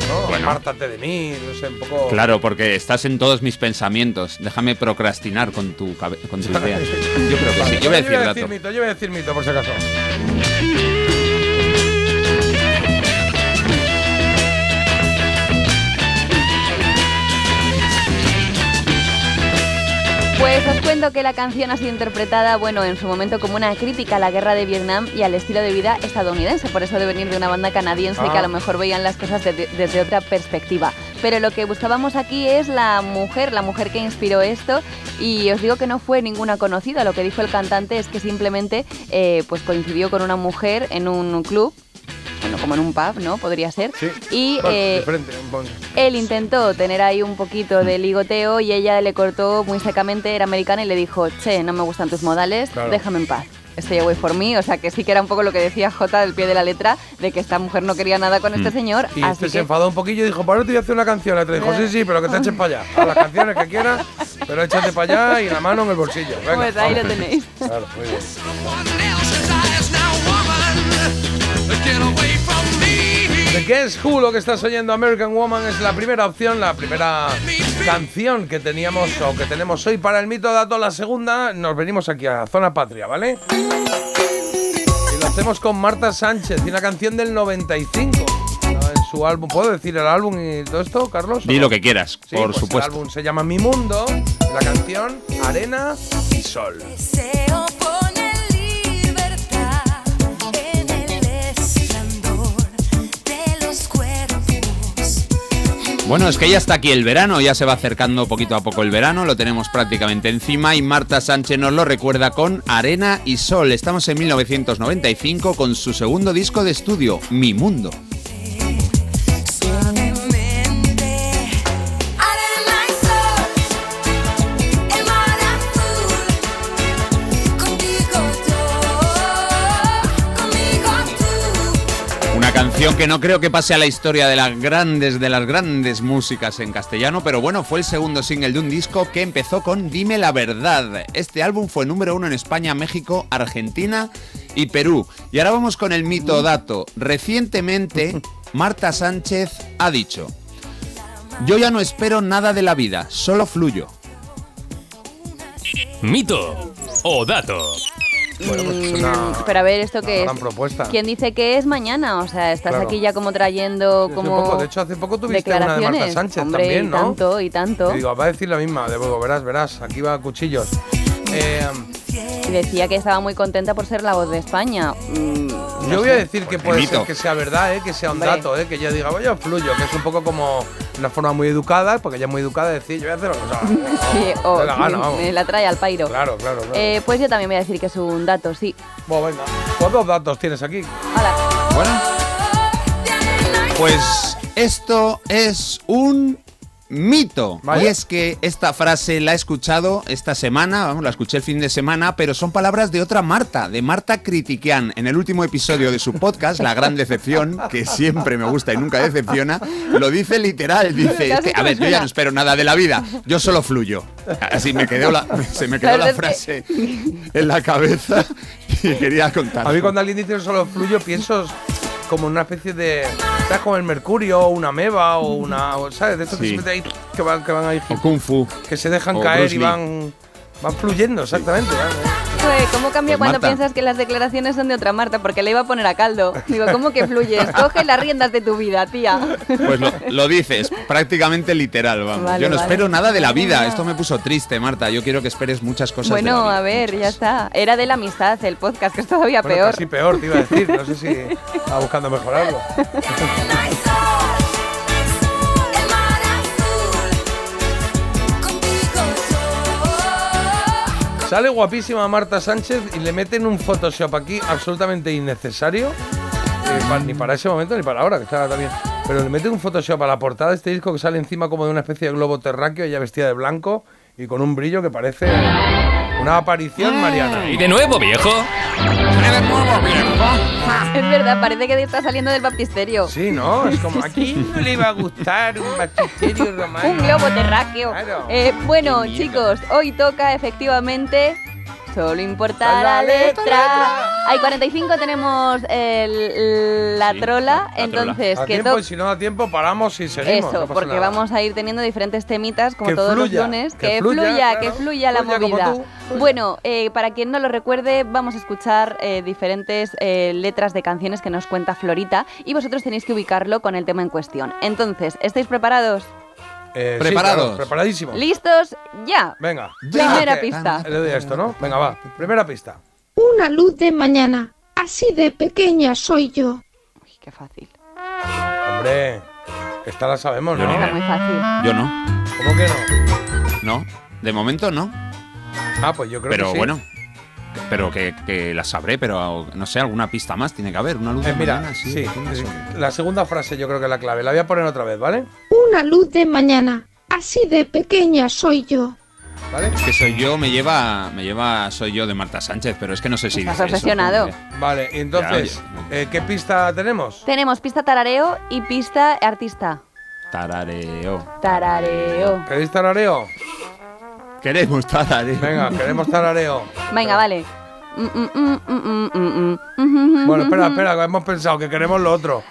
¿No? Bueno. Apártate de mí, no sé, un poco. Claro, porque estás en todos mis pensamientos. Déjame procrastinar con tu, cabe- con tu idea. Yo creo que sí. Yo voy a decir yo dato. mito, yo voy a decir mito, por si acaso. Pues os cuento que la canción ha sido interpretada, bueno, en su momento como una crítica a la guerra de Vietnam y al estilo de vida estadounidense, por eso de venir de una banda canadiense Ah. que a lo mejor veían las cosas de- desde otra perspectiva. Pero lo que buscábamos aquí es la mujer, la mujer que inspiró esto y os digo que no fue ninguna conocida, lo que dijo el cantante es que simplemente eh, pues coincidió con una mujer en un club, bueno, como en un pub, ¿no? Podría ser. Sí. Y Bueno, eh, poco. él intentó tener ahí un poquito de ligoteo y ella le cortó muy secamente, era americana y le dijo, che, no me gustan tus modales, Claro. déjame en paz. Stay away for me, o sea que sí que era un poco lo que decía J del pie de la letra, de que esta mujer no quería nada con este señor, Y así este se enfadó un poquillo y dijo, ¿para qué te voy a hacer una canción? Y te dijo, sí, sí, pero que te eches para allá. A las canciones que quieras, pero échate para allá y la mano en el bolsillo. Venga, Pues ahí lo vamos. tenéis. Claro, muy bien. The Guess Who, lo que estás oyendo, American Woman, es la primera opción, la primera canción que teníamos o que tenemos hoy para el mito dato. La segunda, nos venimos aquí a Zona Patria, ¿vale? Y lo hacemos con Marta Sánchez y una canción del 95. ¿no? En su álbum, ¿puedo decir el álbum y todo esto, Carlos? Di no? lo que quieras, Sí, por pues supuesto. El álbum se llama Mi Mundo, la canción Arena y Sol. Deseo Bueno, es que ya está aquí el verano, ya se va acercando poquito a poco el verano, lo tenemos prácticamente encima y Marta Sánchez nos lo recuerda con Arena y Sol. Estamos en 1995 con su segundo disco de estudio, Mi Mundo. Canción que no creo que pase a la historia de las grandes de las grandes músicas en castellano, pero bueno, fue el segundo single de un disco que empezó con Dime la verdad. Este álbum fue número uno en España, México, Argentina y Perú. Y ahora vamos con el mito dato. Recientemente, Marta Sánchez ha dicho: Yo ya no espero nada de la vida, solo fluyo. Mito o dato. Bueno, pues es una, Mm, Pero a ver, ¿esto qué es? propuesta. ¿Quién dice que es mañana? O sea, estás Claro. aquí ya como trayendo como poco- de hecho, hace poco tuviste una de declaraciones. Marta Sánchez Hombre, también, y ¿no? tanto, y tanto. Y digo, va a decir la misma, de luego, verás, verás, aquí va a cuchillos. Eh, Y decía que estaba muy contenta por ser la voz de España. Mm, no yo voy a decir que puede ser que sea verdad, ¿eh? que sea un Hombre. dato, ¿eh? que ella diga, vaya, fluyo, que es un poco como una forma muy educada, porque ella es muy educada, de decir, yo voy a hacer lo que sea. Sí, o la gana, vamos. me la trae al pairo. Claro, claro, claro. Eh, pues yo también voy a decir que es un dato, sí. Bueno, venga, pues dos datos tienes aquí. Hola. Bueno, pues esto es un mito. Y es que esta frase la he escuchado esta semana, vamos, la escuché el fin de semana, pero son palabras de otra Marta, de Marta Critiquian. En el último episodio de su podcast, La Gran Decepción, que siempre me gusta y nunca decepciona, lo dice literal. Dice, a ver, yo ya no espero nada de la vida, yo solo fluyo. Así me quedó la, se me quedó La frase en la cabeza y quería contar. A mí cuando alguien dice solo fluyo, pienso como una especie de. ¿Sabes? Como el mercurio, o una meba, o una. ¿Sabes? De estos que Sí. se meten ahí, que van, que van ahí, O Kung Fu. que se dejan o caer y van. Van fluyendo, exactamente. ¿vale? Joder, ¿cómo cambia Pues cuando Marta. piensas que las declaraciones son de otra Marta? Porque le iba a poner a caldo. Digo, ¿cómo que fluyes? Coge las riendas de tu vida, tía. Pues lo, lo dices, prácticamente literal, vamos. Vale, Yo no vale. espero nada de la vida. Esto me puso triste, Marta. Yo quiero que esperes muchas cosas de Bueno, la vida. a ver, ya está. Era de la amistad el podcast, que es todavía Bueno, peor. casi peor, te iba a decir. No sé si estaba buscando mejorarlo. Sale guapísima Marta Sánchez y le meten un Photoshop aquí absolutamente innecesario. eh, pa- ni para ese momento ni para ahora, que está también. Pero le meten un Photoshop a la portada de este disco que sale encima como de una especie de globo terráqueo, ella vestida de blanco y con un brillo que parece una aparición mariana. Y de nuevo, viejo. Es verdad, parece que está saliendo del baptisterio. Sí, ¿no? Es como aquí no le iba a gustar un baptisterio romano. Un globo terráqueo. Claro. Eh, bueno, chicos, hoy toca efectivamente. Solo importa La la letra. letra. Hay 45, tenemos el- la trola. Entonces, A que tiempo, y si no da tiempo, paramos y seguimos. Eso, no porque nada. vamos a ir teniendo diferentes temitas como Que todos fluya, los lunes. que Que, fluya, claro, que fluya la fluya como movida. tú. Bueno, eh, para quien no lo recuerde, vamos a escuchar eh, diferentes eh, letras de canciones que nos cuenta Florita y vosotros tenéis que ubicarlo con el tema en cuestión. Entonces, ¿estáis preparados? Eh, sí, Preparados. claro, preparadísimo. ¿Listos? Ya. Venga. Primera pista. Le doy a esto, ¿no? Venga, va. Primera pista. Una luz de mañana. Así de pequeña soy yo. Uy, qué fácil. Hombre, esta la sabemos, ¿no? Está muy fácil. Yo no. ¿Cómo que no? No. De momento no. Ah, pues yo creo Pero que sí. bueno. Pero que, que la sabré, pero no sé, alguna pista más tiene que haber. Una luz Eh, de mira, mañana, sí, la segunda frase yo creo que es la clave. La voy a poner otra vez, ¿vale? Una luz de mañana. Así de pequeña soy yo. ¿Vale? Es que soy yo, me lleva, me lleva, soy yo de Marta Sánchez, pero es que no sé si Estás dice eso, obsesionado. Vale, entonces, eh, ¿qué pista tenemos? Tenemos pista tarareo y pista artista. Tarareo. Tarareo. ¿Queréis tarareo? Queremos tarareo. Venga, queremos tarareo. Venga, vale. Mm, mm, mm, mm, mm, mm, mm. Bueno, espera, espera, que hemos pensado que queremos lo otro.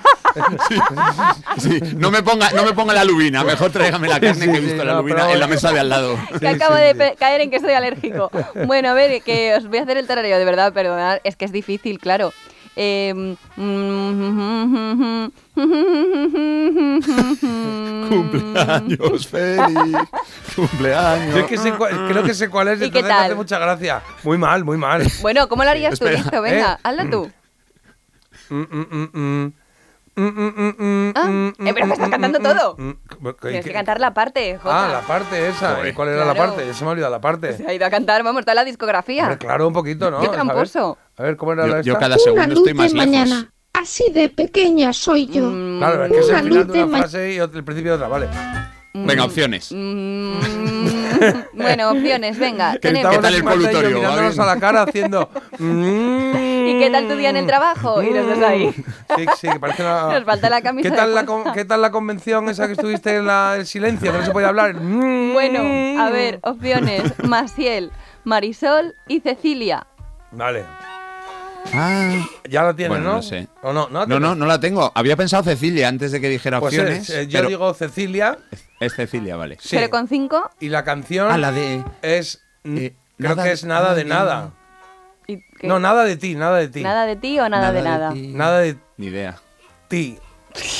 Sí, no me ponga, no me ponga la lubina, mejor tráigame la carne Sí, que he sí, visto la no, lubina en la mesa de al lado. que acabo de caer en que soy alérgico. Bueno, a ver, que os voy a hacer el tarareo, de verdad, perdonad, es que es difícil, claro. Eh, Cumpleaños feliz. Cumpleaños. Yo es que sé cuál- creo que sé cuál es, ¿Y qué entonces me tal? hace mucha gracia. Muy mal, muy mal. bueno, ¿cómo lo harías tú? Espera. Listo, venga, ¿Eh? hazlo tú. Mm, mm, mm, mm. Mm, mm, mm, mm, Ah, eh, pero me estás cantando todo. mm, mm. ¿Qué- Tienes que cantar la parte, Jota. Ah, la parte esa. ¿Y cuál era la Claro. parte? Ya se me ha olvidado la parte. Se ha ido a cantar, vamos, toda la discografía. Hombre, claro, un poquito, ¿no? Qué A ver, tramposo. A ver, ¿cómo era la Yo, yo esta? cada Una segundo luz estoy de más lejos. mañana. Así de pequeña soy yo. Mm, Claro, es que es Una el final luz de de una ma- frase y otro- el principio de otra, vale. Venga, opciones. mm, bueno, opciones, venga. ¿Qué tenemos. tal el así, Marta y yo colutorio? ¿Va Mirándonos bien? a la cara haciendo... mm, ¿Y qué tal tu día en el trabajo? Y los dos ahí. Sí, sí, que parece una... Nos falta la camisa ¿Qué tal, la, fuerza. con- ¿Qué tal la convención esa que estuviste en la, el silencio, que no se podía hablar? Mm. Bueno, a ver, opciones. Masiel, Marisol y Cecilia. Vale, Ah, ya la tienes, Bueno, ¿no? no sé. ¿O no? No, no, no, no la tengo. Había pensado Cecilia antes de que dijera Pues opciones. es, eh, yo pero digo Cecilia. es Cecilia, vale. Sí. Pero con cinco. Y la canción Ah, la de. es... mm, eh, creo nada que es nada de nada. No, nada de ti, nada de ti. ¿Nada de ti o nada, de nada? ti. Nada de Ni idea. ti.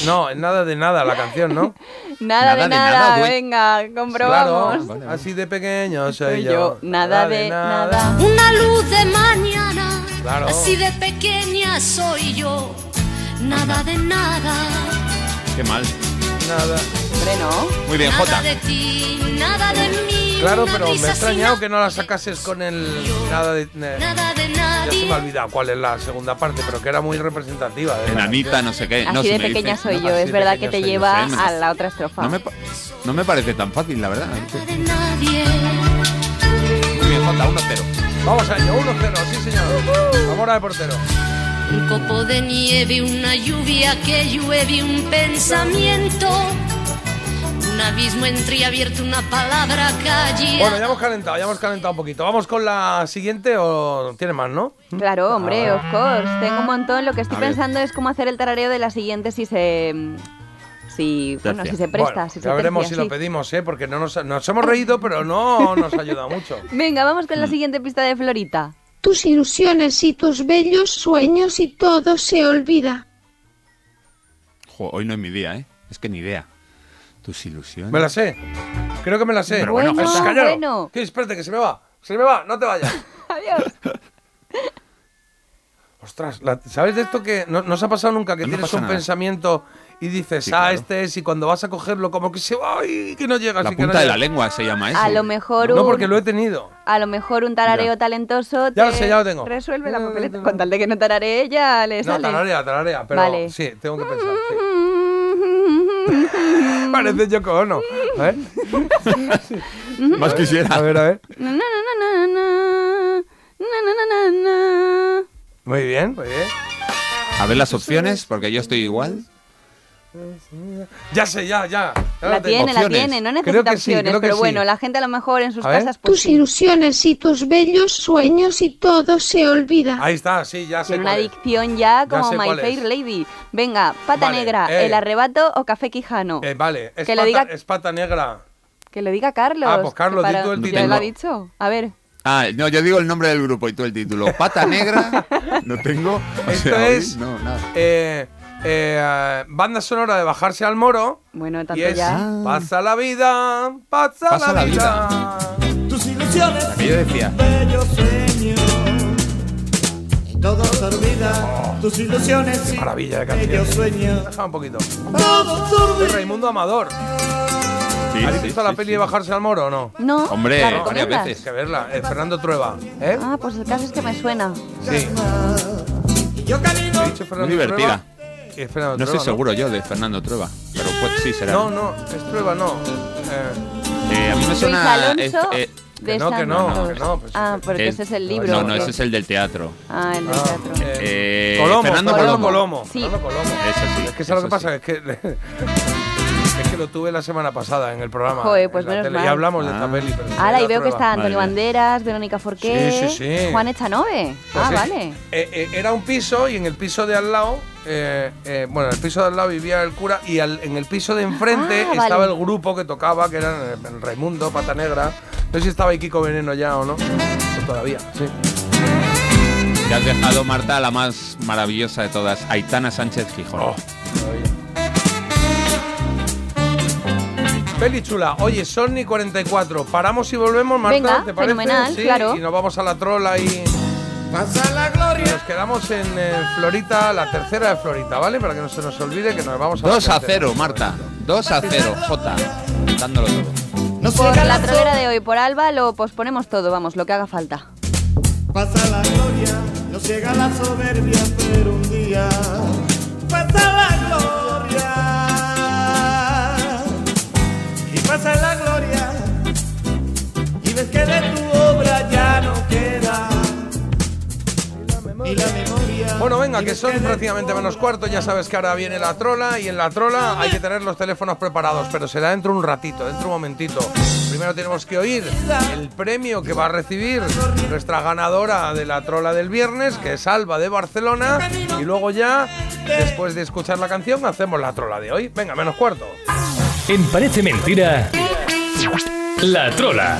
No, es nada de nada la canción, ¿no? Nada, de Nada de nada, nada, güey. venga, comprobamos. Claro, Vale, vale. así de pequeño soy, yo. yo, nada de nada. Una luz de mañana, Claro. así de pequeña soy yo. Nada de nada, Qué mal. Nada. Hombre, ¿no? Muy bien, nada de ti, nada de mí. Claro, pero me ha extrañado que no la sacases con el nada de... Nada de Ya se me ha olvidado cuál es la segunda parte, pero que era muy representativa. de Enanita, no sé qué. Así no, de pequeña dice- soy no, yo, es verdad que te yo, lleva me- a la otra estrofa. No me, no me parece tan fácil, la verdad. Nada de nadie. Muy bien, Jota, 1-0. Vamos a ello, 1-0, sí señor. Amor de portero. Un copo de nieve, una lluvia que llueve, un pensamiento. Un abismo entreabierto, una palabra callada. Bueno, ya hemos calentado, ya hemos calentado un poquito. Vamos con la siguiente o tiene más, ¿no? Claro, hombre, of course. Tengo un montón. Lo que estoy A ver. pensando es cómo hacer el tarareo de la siguiente si se. Si, bueno, si se presta, Bueno, si se ya veremos tercia, si lo pedimos, ¿eh? Porque no nos, nos hemos reído, pero no nos ayuda mucho. Venga, vamos con la Mm. siguiente pista de Florita. tus ilusiones y tus bellos sueños y todo se olvida. Jo, hoy no es mi día, ¿eh? Es que ni idea. Tus ilusiones. Me la sé. Creo que me la sé. Pero bueno, Bueno, cállalo. bueno. Que espérate, que se me va. Se me va, no te vayas. Adiós. Ostras, la- ¿sabes de esto que no, no os ha pasado nunca que No tienes pasa un nada. pensamiento y dices, Sí, ah, claro. este es, y cuando vas a cogerlo, como que se va y que no llega. La así que no punta de la llega. lengua se llama eso. A lo mejor No, un, porque lo he tenido. a lo mejor un tarareo Ya. talentoso Ya lo te sé, ya lo tengo. resuelve la papeleta. Con tal de que no tararee, ya le No, sale. tararea, tararea, pero Vale. sí, tengo que pensar. sí. Parece Yoko Ono. A ver. Más quisiera. A ver, a ver. Muy bien, muy bien. A ver las opciones, porque yo estoy igual. Ya sé, ya, ya. ya La tiene, la tiene, no necesita sí, opciones, que pero sí. bueno, la gente a lo mejor en sus A casas pues Tus sí. ilusiones y tus bellos sueños y todo se olvida. Ahí está, sí, ya sé Tiene una es. adicción ya como sé My. Fair Lady. Venga, pata Vale, negra, eh. el arrebato o café quijano. Eh, vale, es Que le pata, diga- es pata negra. Que lo diga Carlos. Ah, pues Carlos, tú el Ya título. lo ha dicho. A ver. Ah, no, yo digo el nombre del grupo y tú el título. Pata negra, no tengo. O Esto sea, hoy es- No, nada. Eh, eh, banda sonora de Bajarse al Moro. Bueno, tanto Y es ya. Pasa la vida, pasa, Pasa la, la vida. Tus ilusiones, La que yo decía. bellos sueños. Todo se olvida. Tus ilusiones, y Maravilla de canción. sueños. Deja un poquito. Todo. Raimundo Amador. Sí, ¿Habéis sí, visto la sí, peli sí. de Bajarse al Moro o no? No, Hombre, ¿la varias veces. Que verla. Eh, Fernando Trueba. ¿Eh? Ah, pues el caso es que me suena. Sí. Y yo camino. ¿He dicho Fernando Muy divertida. Trueba? Sí, es Fernando No estoy Trueba, seguro yo de Fernno Trueba, pero pues sí será. No, no, es Trueba, no. Eh, Eh, a mí me Luis suena. Alonso eh, eh, de que no, que no, Santos. que no, pues ah, es- porque el- ese es el libro. no, no, ese es el del teatro. Ah, el del ah, teatro. eh, Eh, Colomo, Fernando Fernando Colomo. Colomo. Sí. Fernando Colomo. Eso sí. Es que ¿sabes lo que eso pasa? Es que lo tuve la semana pasada en el programa. Joder, pues menos mal. Ya hablamos de Ah. esta peli. pero era y veo que está Antonio Banderas, Verónica Forqué, Sí, sí, sí. Juan Echanove. Pues ah, sí. vale. Eh, eh, era un piso y en el piso de al lado, eh, eh, bueno, en el piso de al lado vivía el cura y al- en el piso de enfrente Ah, estaba vale. el grupo que tocaba, que eran eh, el Raimundo, Pata Negra. No sé si estaba ahí Kiko Veneno ya o no. O todavía, sí. Te has dejado, Marta, la más maravillosa de todas, Aitana Sánchez Gijón. Oh, Peli chula. Oye, son y 44. Paramos y volvemos, Marta, Venga, ¿te parece? fenomenal, Sí, claro. Y nos vamos a la trola y Pasa la gloria. nos quedamos en eh, Florita, la tercera de Florita, ¿vale? Para que no se nos olvide que nos vamos a la 2 a tercera. 0, Marta. 2 a 0, J. Dándolo todo. No Por la trolera de hoy, por Alba, lo posponemos todo, vamos, lo que haga falta. Pasa la gloria. No ciega la soberbia, pero un día. Pasa la gloria. Ni la memoria. Bueno, venga, que son prácticamente menos cuarto. Ya sabes que ahora viene la trola y en la trola hay que tener los teléfonos preparados, pero será dentro de un ratito, dentro de un momentito. Primero tenemos que oír el premio que va a recibir nuestra ganadora de la trola del viernes, que es Alba de Barcelona. Y luego ya, después de escuchar la canción, hacemos la trola de hoy. Venga, menos cuarto. En Parece Mentira, La Trola.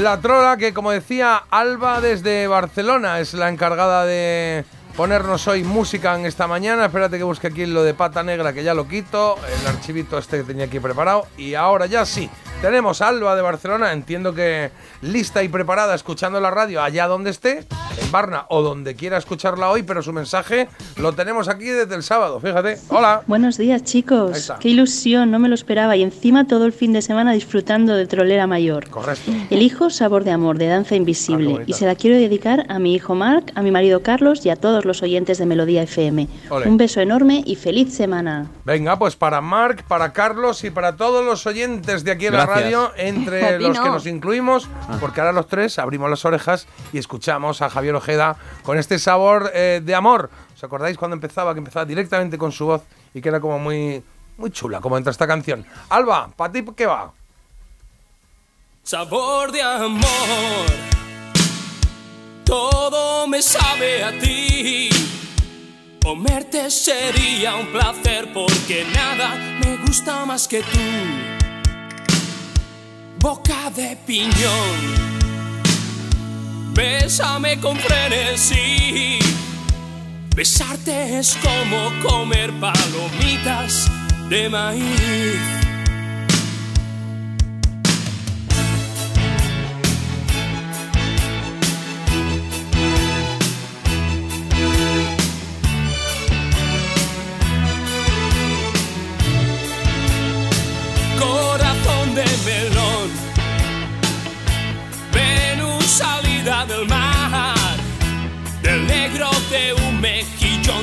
La trola que, como decía, Alba desde Barcelona es la encargada de ponernos hoy música en esta mañana. Espérate que busque aquí lo de pata negra, que ya lo quito. El archivito este que tenía aquí preparado. Y ahora ya sí. Tenemos a Alba de Barcelona, entiendo que lista y preparada, escuchando la radio allá donde esté, en Barna o donde quiera escucharla hoy, pero su mensaje lo tenemos aquí desde el sábado, fíjate. Hola. Buenos días, chicos. Qué ilusión, no me lo esperaba. Y encima todo el fin de semana disfrutando de Trolera Mayor. Correcto. Elijo Sabor de Amor, de Danza Ah, Invisible. bonita. y se la quiero dedicar a mi hijo Marc, a mi marido Carlos y a todos los oyentes de Melodía FM. Un beso enorme y feliz semana. Venga, pues para Marc, para Carlos y para todos los oyentes de aquí en la Gracias. Radio, entre los que no. nos incluimos, Ah. porque ahora los tres abrimos las orejas y escuchamos a Javier Ojeda con este sabor eh, de amor. ¿Os acordáis cuando empezaba? Que empezaba directamente con su voz y que era como muy, muy chula, como entra esta canción. Alba, ¿para ti qué va? Sabor de amor, todo me sabe a ti. Comerte sería un placer porque nada me gusta más que tú. Boca de piñón. Bésame con frenesí. Besarte es como comer palomitas de maíz.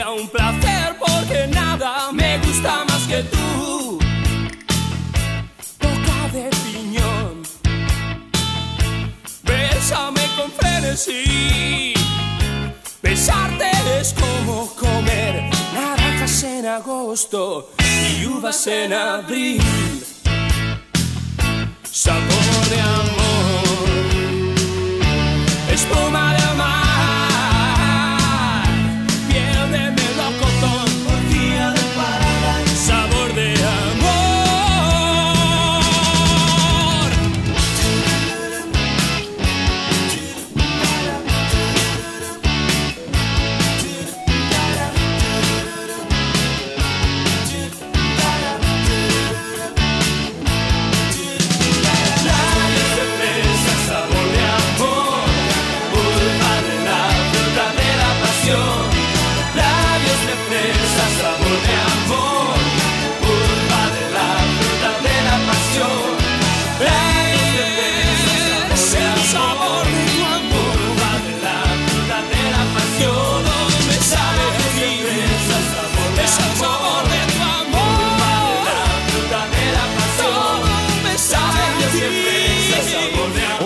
Sería un placer porque nada me gusta más que tú. Boca de piñón. Bésame con frenesí. Besarte es como comer naranjas en agosto y uvas en abril. Sabor de amor, espuma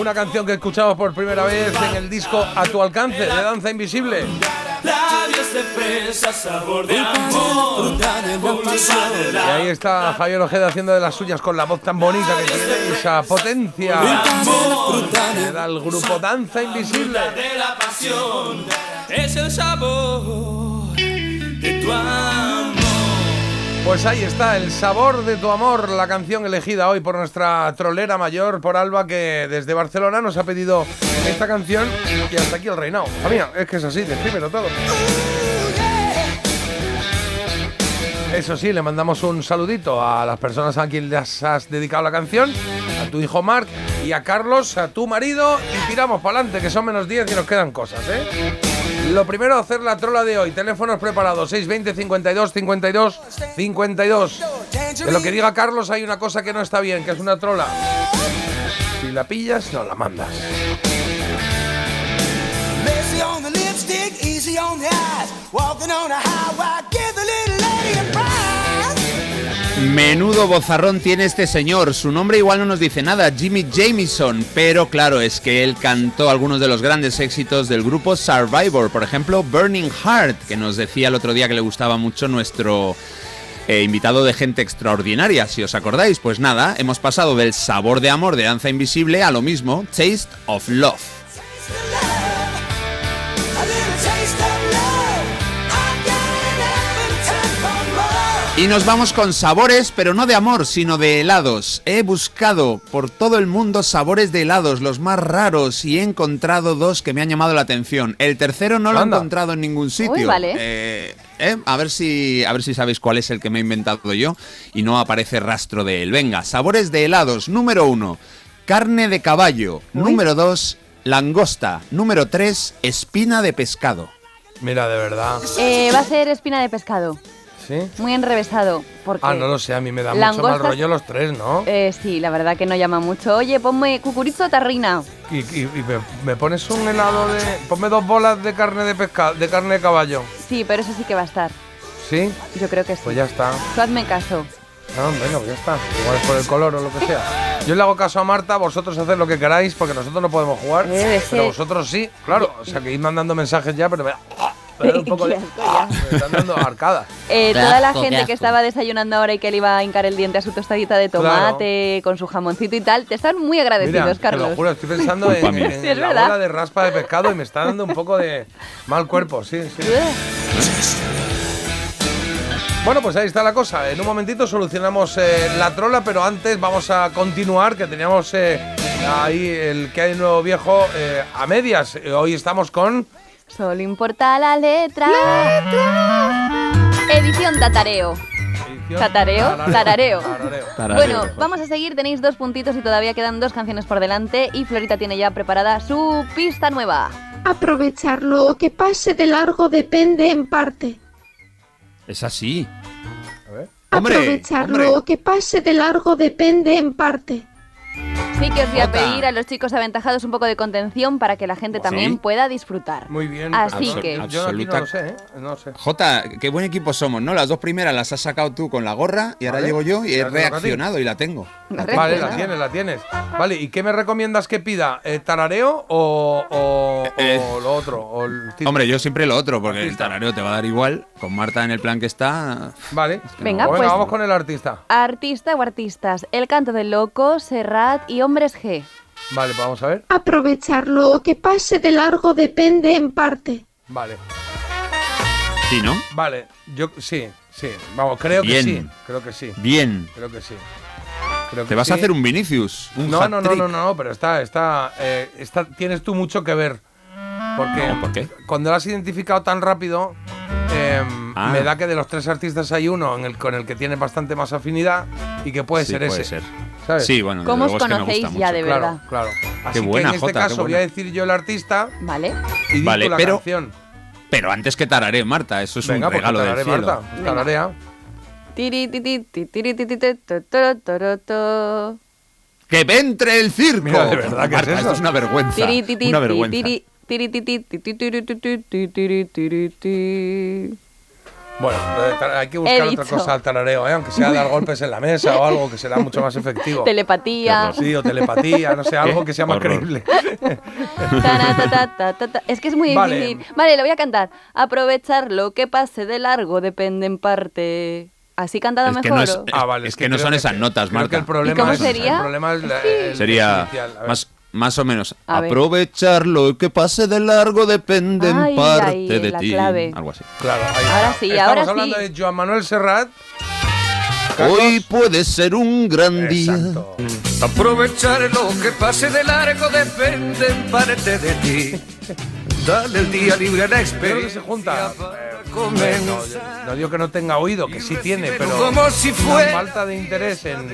Una canción que escuchamos por primera vez en el disco A tu alcance de Danza Invisible. Y ahí está Javier Ojeda haciendo de las suyas con la voz tan bonita que tiene, esa potencia que da el grupo Danza Invisible. es el sabor. Pues ahí está, el sabor de tu amor, la canción elegida hoy por nuestra trolera mayor, por Alba, que desde Barcelona nos ha pedido esta canción y hasta aquí el reinado. Hija mía, es que es así, descríbelo todo. Eso sí, le mandamos un saludito a las personas a quien les has dedicado la canción, tu hijo Marc y a Carlos, a tu marido, y tiramos para adelante, que son menos 10 y nos quedan cosas, ¿eh? Lo primero, hacer la trola de hoy. Teléfonos preparados, 620 52 52 52. De lo que diga Carlos hay una cosa que no está bien, que es una trola. Si la pillas, no la mandas. Menudo bozarrón tiene este señor. Su nombre igual no nos dice nada, Jimmy Jamison. Pero claro, es que él cantó algunos de los grandes éxitos del grupo Survivor. Por ejemplo, Burning Heart, que nos decía el otro día que le gustaba mucho nuestro eh, invitado de gente extraordinaria, si os acordáis. Pues nada, hemos pasado del sabor de amor de Danza Invisible a lo mismo, Taste of Love. Y nos vamos con sabores, pero no de amor, sino de helados. He buscado por todo el mundo sabores de helados, los más raros, y he encontrado dos que me han llamado la atención. El tercero no lo he encontrado en ningún sitio. Uy, vale. Eh, eh, a ver si a ver si sabéis cuál es el que me he inventado yo y no aparece rastro de él. Venga, sabores de helados. Número uno, carne de caballo. Número dos, langosta. Número tres, espina de pescado. Mira, de verdad. Eh, va a ser espina de pescado, ¿Sí? muy enrevesado. Porque Ah, no lo sé, a mí me da mucho mal rollo los tres, ¿no? Eh, sí, la verdad que no llama mucho. Oye, ponme cucurizo tarrina. Y, y- y me, me pones un helado de. Ponme dos bolas de carne de pescado, de carne de caballo. Sí, pero eso sí que va a estar. ¿Sí? Yo creo que sí. Pues ya está. Tú hazme caso. No, venga, pues ya está. Igual es por el color o lo que sea. Yo le hago caso a Marta, vosotros haced lo que queráis, porque nosotros no podemos jugar. Debe pero vosotros sí, claro. O sea, que id mandando mensajes ya, pero me me da un poco de. Me están dando arcadas. Eh, toda la gente que estaba desayunando ahora y que le iba a hincar el diente a su tostadita de tomate con su jamoncito y tal, te están muy agradecidos, Mira, te Carlos. lo juro, estoy pensando en, en Sí, es la verdad. bola de raspa de pescado y me está dando un poco de mal cuerpo, sí, sí. Bueno, pues ahí está la cosa. En un momentito solucionamos eh, la trola, pero antes vamos a continuar, que teníamos eh, ahí el que hay nuevo viejo eh, a medias. Hoy estamos con... Solo importa la letra. Edición tatareo. Tatareo, tarareo. Tarareo. Bueno, vamos a seguir. Tenéis dos puntitos y todavía quedan dos canciones por delante. Y Florita tiene ya preparada su pista nueva. Aprovecharlo o que pase de largo depende en parte. Es así. Aprovecharlo hombre. o que pase de largo depende en parte. Sí que os voy a pedir a los chicos aventajados un poco de contención para que la gente también pueda disfrutar. Muy bien. Así Absol- que... Yo aquí no lo sé, ¿eh? No sé. Jota, qué buen equipo somos, ¿no? Las dos primeras las has sacado tú con la gorra y ahora Vale. llego yo y he reaccionado y la tengo. La tengo. Vale, la tienes, la tienes. Vale, ¿y qué me recomiendas que pida? Eh, ¿Tarareo o, o- Eh, o lo otro? O el? Hombre, yo siempre lo otro, porque el tarareo te va a dar igual. Con Marta en el plan que está. Vale. Venga, Pues pues- vamos con el artista. Artista o artistas, El Canto del Loco, Serrat y Hombres G. Vale, pues vamos a ver. Aprovecharlo o que pase de largo depende en parte. Vale. Sí, ¿no? Vale, yo sí, sí. Vamos, creo que Bien. sí. Creo que sí. Bien. Creo que sí. Creo Te que vas a hacer un Vinicius. Un No, no, no, no, no, pero está, está, eh, está, tienes tú mucho que ver. Porque No, ¿por qué? cuando lo has identificado tan rápido, eh, Ah. me da que de los tres artistas hay uno en el, con el que tienes bastante más afinidad y que puede Sí, ser puede ese. ser. ¿sabes? Sí, bueno, ¿Cómo os luego es que conocéis ya mucho. de Claro, verdad? claro. Así buena, que en este Jota, qué caso voy a decir yo el artista ¿Vale? y di Vale, la pero- canción. Pero antes que tararé, Marta, eso es Venga, un pues regalo del tararé, cielo. Marta. Tararea. ¡Que entre el circo! Mira, de verdad, ¿qué es Marta, eso? esto es una vergüenza. Tiri, ti, ti, una ti, vergüenza. Bueno, eh, hay que buscar otra cosa al tarareo, ¿eh? aunque sea dar golpes en la mesa o algo que será mucho más efectivo. Telepatía. Sí, o telepatía, no sé, algo que sea más creíble. Es que es muy difícil. Vale, lo voy a cantar. Aprovechar lo que pase de largo depende en parte. ¿Así cantado Es que mejor? no es? Ah, vale, es que, que no son esas notas, Marta. el problema cómo es, sería? El problema es la- el Sería inicial. Más, más o menos. A ver. Aprovechar lo que pase de largo depende Ay, en parte ay, de ti. clave. Algo así. Claro, ahí Ahora está. sí, Estamos ahora hablando sí. de Joan Manuel Serrat. Carlos. Hoy puede ser un gran día. Exacto. Aprovechar lo que pase de largo depende en parte de ti. Dale el día libre a la Creo que experiencia. se junta. eh. No, no digo que no tenga oído, que sí tiene, pero como si la fuera falta de interés en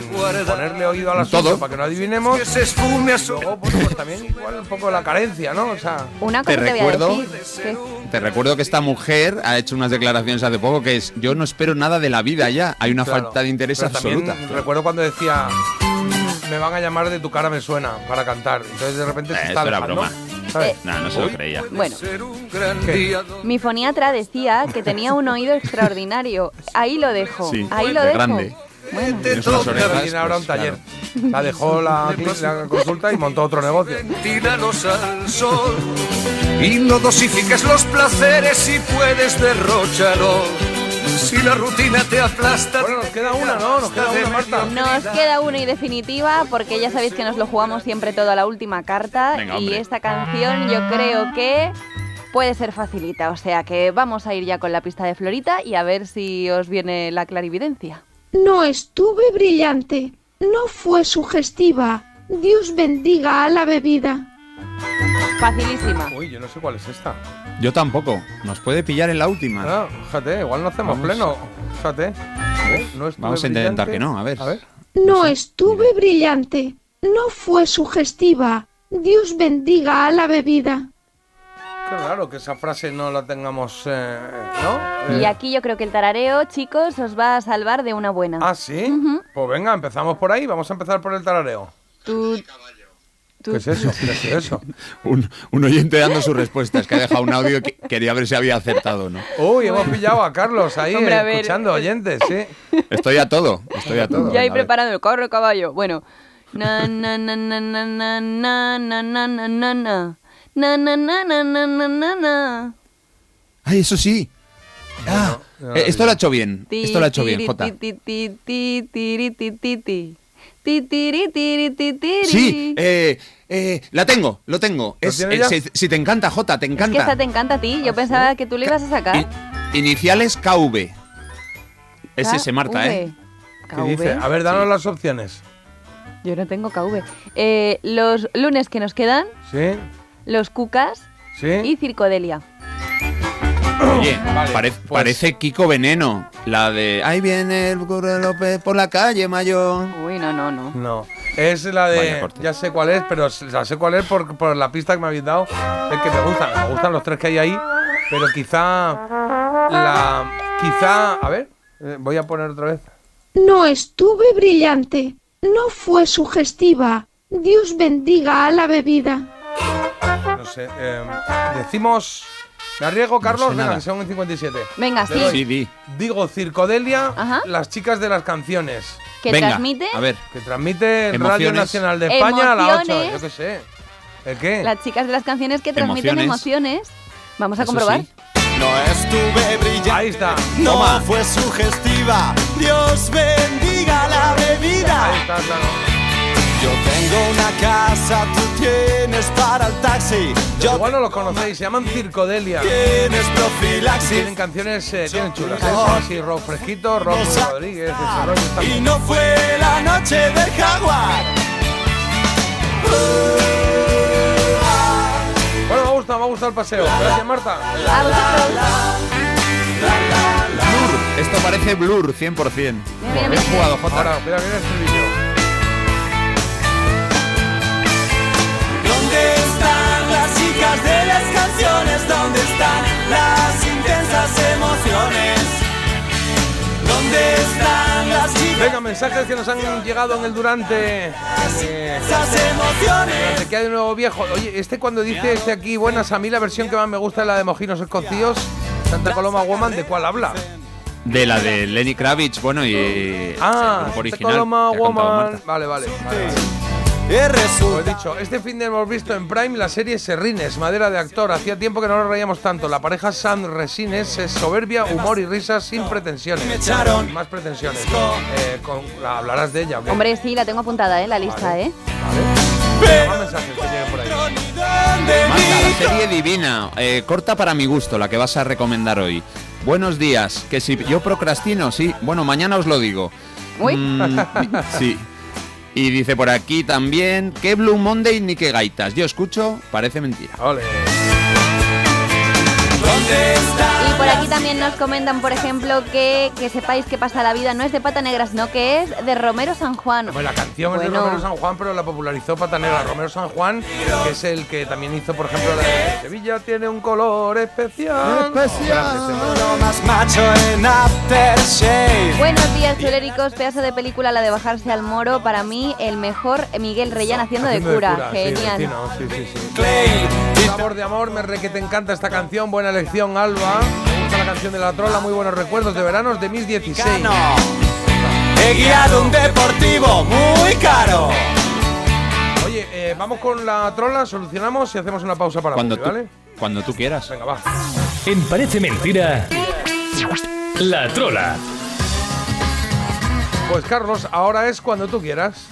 ponerle oído al asunto Todo. para que no adivinemos. que se esfume a Y su luego, pues, pues, también igual un poco la carencia, ¿no? O sea, Una Te cosa te, voy a recuerdo- decir. ¿Qué? Te recuerdo que esta mujer ha hecho unas declaraciones hace poco que es yo no espero nada de la vida ya. Hay una claro. falta de interés Pero también absoluta. recuerdo cuando decía me van a llamar de tu cara me suena para cantar. Entonces de repente se Eh, está eso era alejando, broma. ¿sabes? Eh, No, no se lo creía. Bueno, mi foniatra decía que tenía un oído extraordinario. Ahí lo dejo. Sí, ahí lo de dejo. grande. Bueno, orejas, ahora pues, un taller. claro. La dejó la, la consulta y montó otro negocio. Ventílalos al sol y no dosifiques los placeres si puedes derrocharlos. Si la rutina te aplasta. Bueno, nos queda una, ¿no? Nos queda una, Marta. Nos queda una y definitiva porque ya sabéis que nos lo jugamos siempre todo a la última carta Venga, y esta canción yo creo que puede ser facilita, o sea que vamos a ir ya con la pista de Florita y a ver si os viene la clarividencia. No estuve brillante. No fue sugestiva. Dios bendiga a la bebida. Facilísima. Uy, yo no sé cuál es esta. Yo tampoco. Nos puede pillar en la última. Ah, fíjate, igual no hacemos Vamos. pleno. Fíjate. ¿Eh? No estuve Vamos a intentar brillante. que no, a ver. A ver. No estuve brillante. No fue sugestiva. Dios bendiga a la bebida. Qué raro que esa frase no la tengamos, eh, ¿no? Y Eh, aquí yo creo que el tarareo, chicos, os va a salvar de una buena. ¿Ah, sí? Pues venga, empezamos por ahí. Vamos a empezar por el tarareo. Tú, tú- ¿Qué es eso? ¿Qué es eso? Un, un oyente dando sus respuestas, que ha dejado un audio que quería ver si había acertado o no. Uy, hemos pillado a Carlos ahí Hombre, a ver. escuchando oyentes, sí. Estoy a todo, estoy a todo. Ya he A ver. preparado el carro caballo. Bueno. Na na na na na na na na na na na na. Na na na na na na na na. Ay, eso sí. Ah, eh, esto lo ha hecho bien. Esto lo ha hecho bien, Jota. Sí, eh, eh, la tengo, lo tengo. Es, eh, si, si te encanta, Jota, te Es que encanta. esta te encanta a ti. Yo pensaba que tú le ibas a sacar. Iniciales KV. Es ese, Marta, ¿eh? ¿Qué dice? A ver, danos las opciones. Yo no tengo KV. Eh, los lunes que nos quedan, ¿Sí? los cucas ¿Sí? y circodelia. Oye, pare- pues- parece Kiko Veneno. La de Ahí viene el Curro López por la calle, mayor. Uy, no, no, no. No. Es la de. Ya sé cuál es, pero la sé cuál es por, por la pista que me habéis dado. Es que me gustan. Me gustan los tres que hay ahí. Pero quizá. La. Quizá. A ver. eh, voy a poner otra vez. No estuve brillante. No fue sugestiva. Dios bendiga a la bebida. No sé. eh, decimos. ¿Me arriesgo, Carlos? sé Venga, nada. que son en 57. Venga, sí. Sí, di. Digo Circodelia, Ajá. las chicas de las canciones. Que Venga, transmite a ver. Que transmite en Radio. Nacional de España a las 8. Emociones. Yo qué sé. ¿El qué? las chicas de las canciones que transmiten Emociones. emociones. Vamos a Eso comprobar. sí. No estuve brillante. Ahí está. No Toma. fue sugestiva. Dios bendiga la bebida. Ahí está, claro. Yo tengo una casa, tú tienes para el taxi. Yo Igual no los conocéis, se llaman Circodelia. tienes profilaxis. Tienen canciones, eh, tienen chulas. ¿eh? Así, rock fresquito, rock Rodríguez, ese rollo está Y no fue la noche del jaguar. Bueno, me ha gustado, me ha gustado el paseo. Gracias, Marta. A vosotros. Blur. Esto parece Blur, 100%. mira, Bien mira. jugado, Jota. Ahora, mira, mira este vídeo. Chicas de las canciones? ¿Dónde están las intensas emociones? ¿Dónde están las chicas Venga, mensajes que nos han llegado en el durante. eh, esas emociones? durante que hay de nuevo viejo. Oye, este cuando dice este aquí, buenas, a mí la versión que más me gusta es la de Mojinos Escocíos, Santa Coloma Woman, ¿de cuál habla? De la de Lenny Kravitz, bueno, y el Ah, Santa original. Coloma ha cantado Woman. Vale, vale. vale, vale. Como he dicho, este fin de hemos visto en Prime la serie Serrines, madera de actor. Hacía tiempo que no nos reíamos tanto. La pareja Sam Resines es soberbia, humor y risas sin pretensiones. Me echaron. Sin más pretensiones. Eh, con- la- hablarás de ella, ¿o qué? Hombre, sí, la tengo apuntada, ¿eh? La lista, ¿eh? Vale. Más mensajes que lleguen por ahí. ¿Dónde Marta, la serie divina, eh, corta para mi gusto, la que vas a recomendar hoy. Buenos días, que si yo procrastino, sí, bueno, mañana os lo digo. Uy. Mm, sí. Y dice por aquí también, que Blue Monday ni que gaitas. Yo escucho, parece mentira. Y por aquí también nos comentan, por ejemplo, que, que sepáis que pasa la vida no es de pata negra, sino que es de Romero San Juan. Bueno, la canción es de. Romero San Juan, pero la popularizó Pata Negra. Romero San Juan, que es el que también hizo, por ejemplo, la de Sevilla tiene un color especial. En aftershave. Buenos días, choléricos. Pedazo de película, la de bajarse al moro. Para mí, el mejor Miguel Reyán haciendo, Haciendo de cura. sí, Genial. vecino, sí, sí, sí. Clay. Sabor de amor, me re que te encanta esta canción. Buena elección, Alba. Me gusta la canción de la trola. Muy buenos recuerdos de veranos de mis 16. Cano. He guiado un deportivo muy caro. Oye, eh, vamos con la trola, solucionamos y hacemos una pausa para Cuando ¿vale? cuando tú quieras. Venga, va. En Parece Mentira, La Trola. Pues Carlos, ahora es cuando tú quieras.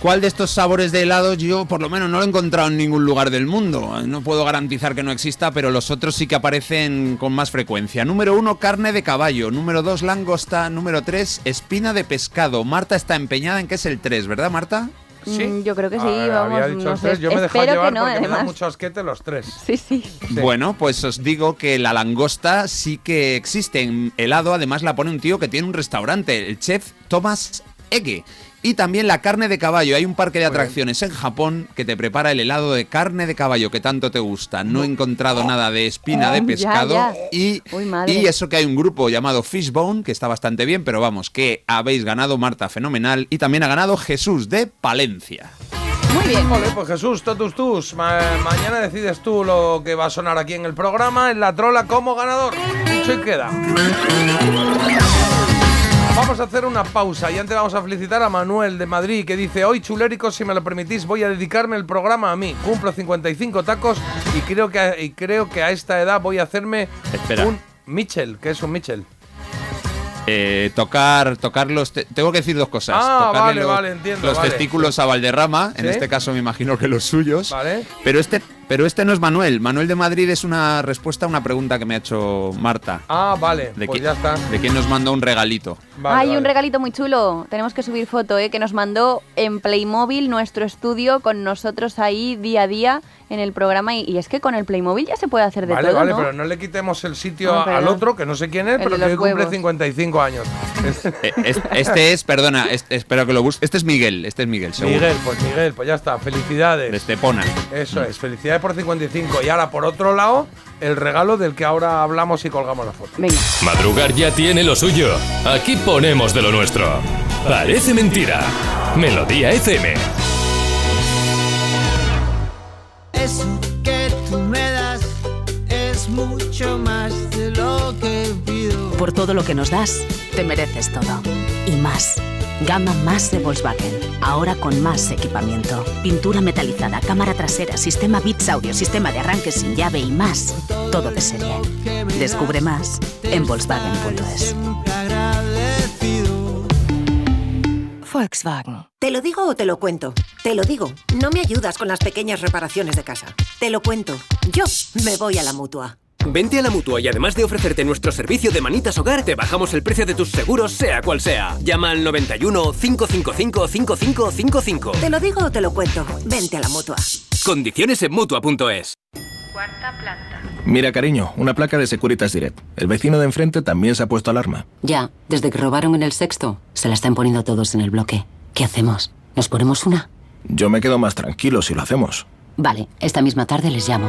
¿Cuál de estos sabores de helado yo por lo menos no lo he encontrado en ningún lugar del mundo? No puedo garantizar que no exista, pero los otros sí que aparecen con más frecuencia. Número uno, carne de caballo. Número dos, langosta. Número tres, espina de pescado. Marta está empeñada en que es el 3, ¿verdad, Marta? Sí. Mm, yo creo que sí, vamos, había dicho no tres. Yo me he dejado Espero llevar que no, porque me da mucho asquete los tres. Sí, sí. Bueno, pues os digo que la langosta sí que existe en helado. Además la pone un tío que tiene un restaurante, el chef Thomas Egge. Y también la carne de caballo. Hay un parque de atracciones en Japón que te prepara el helado de carne de caballo que tanto te gusta. No he encontrado nada de espina de Ya, pescado. ya. Y, Uy, madre. y eso que hay un grupo llamado Fishbone que está bastante bien, pero vamos, que habéis ganado Marta Fenomenal y también ha ganado Jesús de Palencia. Muy bien. Vale, pues Jesús, totus tus. Ma- mañana decides tú lo que va a sonar aquí en el programa, en la trola como ganador. Dicho y queda. Vamos a hacer una pausa y antes vamos a felicitar a Manuel de Madrid que dice hoy chuléricos si me lo permitís voy a dedicarme el programa a mí. Cumplo 55 tacos y creo que a, y creo que a esta edad voy a hacerme Espera. un Mitchell. ¿Qué es un Mitchell? Eh, tocar, tocar los. te- tengo que decir dos cosas. Ah, Tocarle vale, los, vale, entiendo, Los vale. testículos a Valderrama, en este caso me imagino que los suyos. Vale. Pero este, pero este no es Manuel. Manuel de Madrid es una respuesta a una pregunta que me ha hecho Marta. Ah, vale. De, pues qui- ya está. de quién nos mandó un regalito. Vale, Hay un vale. regalito muy chulo. Tenemos que subir foto, ¿eh? Que nos mandó en Playmobil nuestro estudio con nosotros ahí día a día en el programa. Y, y es que con el Playmobil ya se puede hacer de Vale, todo, vale, ¿no? pero no le quitemos el sitio al otro, que no sé quién es, El pero que cumple huevos. 55 años. Eh, es- este es, perdona, es- espero que lo busque. Este es Miguel, este es Miguel, seguro. Miguel, pues Miguel, pues ya está, felicidades. De Estepona. Eso es, felicidades por 55. Y ahora, por otro lado, el regalo del que ahora hablamos y colgamos la foto. Venga. Madrugar ya tiene lo suyo. Aquí ponemos de lo nuestro. Parece mentira. Melodía FM. Eso que tú me das es mucho más de lo que pido. Por todo lo que nos das, te mereces todo. Y más. Gama más de Volkswagen. Ahora con más equipamiento. Pintura metalizada, cámara trasera, sistema Bits Audio, sistema de arranque sin llave y más. Todo de serie. Descubre más en Volkswagen.es. Volkswagen. ¿Te lo digo o te lo cuento? Te lo digo. No me ayudas con las pequeñas reparaciones de casa. Te lo cuento. Yo me voy a la mutua. Vente a la mutua y además de ofrecerte nuestro servicio de manitas hogar, te bajamos el precio de tus seguros, sea cual sea. Llama al 91 555 5555. Te lo digo o te lo cuento. Vente a la mutua. Condiciones en mutua.es. Mira, cariño, una placa de Securitas Direct. El vecino de enfrente también se ha puesto alarma. Ya, desde que robaron en el sexto, se la están poniendo todos en el bloque. ¿Qué hacemos? ¿Nos ponemos una? Yo me quedo más tranquilo si lo hacemos. Vale, esta misma tarde les llamo.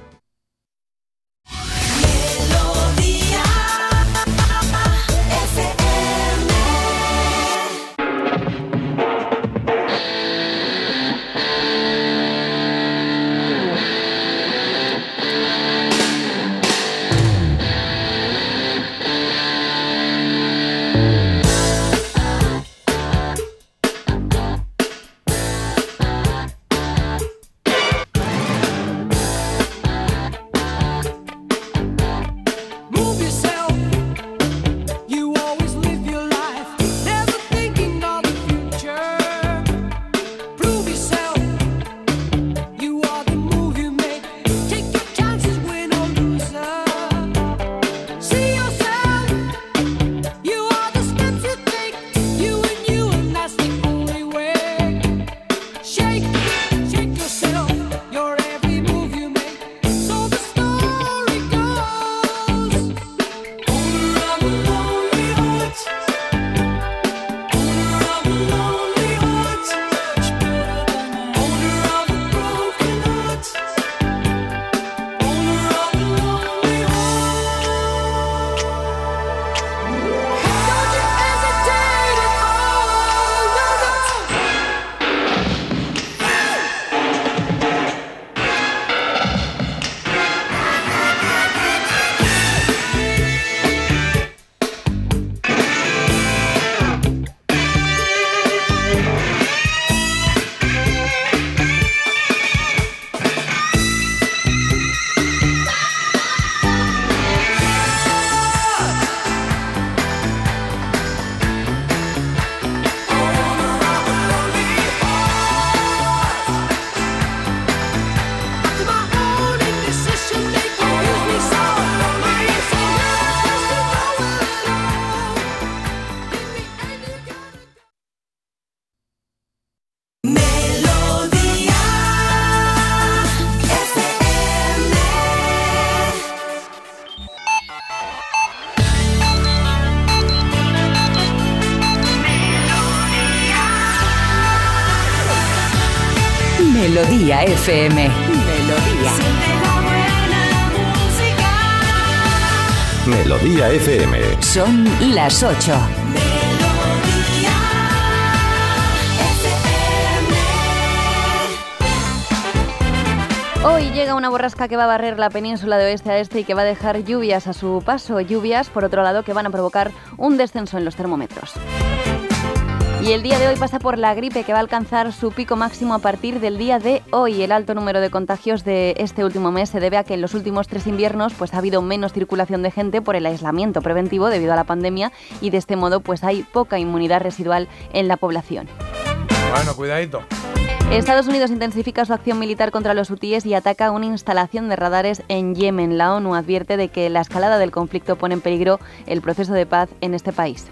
FM. Melodía. Melodía FM. Son las 8. Hoy llega una borrasca que va a barrer la península de oeste a este y que va a dejar lluvias a su paso. Lluvias, por otro lado, que van a provocar un descenso en los termómetros. Y el día de hoy pasa por la gripe que va a alcanzar su pico máximo a partir del día de hoy. El alto número de contagios de este último mes se debe a que en los últimos tres inviernos pues, ha habido menos circulación de gente por el aislamiento preventivo debido a la pandemia y de este modo pues, hay poca inmunidad residual en la población. Bueno, cuidadito. Estados Unidos intensifica su acción militar contra los hutíes y ataca una instalación de radares en Yemen. La ONU advierte de que la escalada del conflicto pone en peligro el proceso de paz en este país.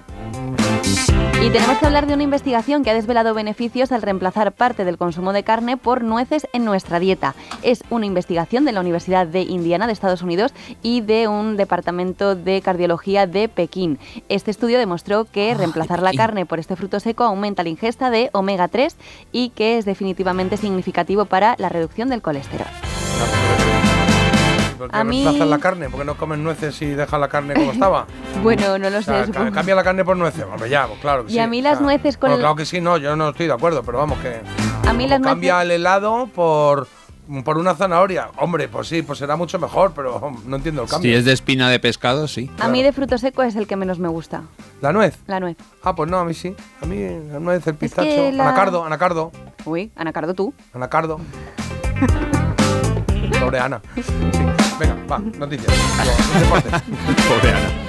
Y tenemos que hablar de una investigación que ha desvelado beneficios al reemplazar parte del consumo de carne por nueces en nuestra dieta. Es una investigación de la Universidad de Indiana de Estados Unidos y de un departamento de cardiología de Pekín. Este estudio demostró que reemplazar la carne por este fruto seco aumenta la ingesta de omega 3 y que es definitivamente significativo para la reducción del colesterol. ¿Por qué A mí- reemplazan la carne? ¿Por qué no comen nueces y dejan la carne como estaba? Bueno, no lo O sea, sé. supongo. cambia la carne por nueces. Hombre, ya, pues claro que Y sí. a mí las Claro. nueces con Bueno, el- Claro que sí, no, yo no estoy de acuerdo, pero vamos, que. A mí las nueces- cambia el helado por, por una zanahoria. Hombre, pues sí, pues será mucho mejor, pero no entiendo el Si cambio. es de espina de pescado, sí. A mí de fruto seco es el que menos me gusta. ¿La nuez? La nuez. Ah, pues no, a mí sí. A mí la nuez, el pistacho. que la- Anacardo, anacardo. Uy, anacardo tú. Anacardo. Pobre Ana. Sí. Venga, va, noticias. Deportes. Pobre Ana.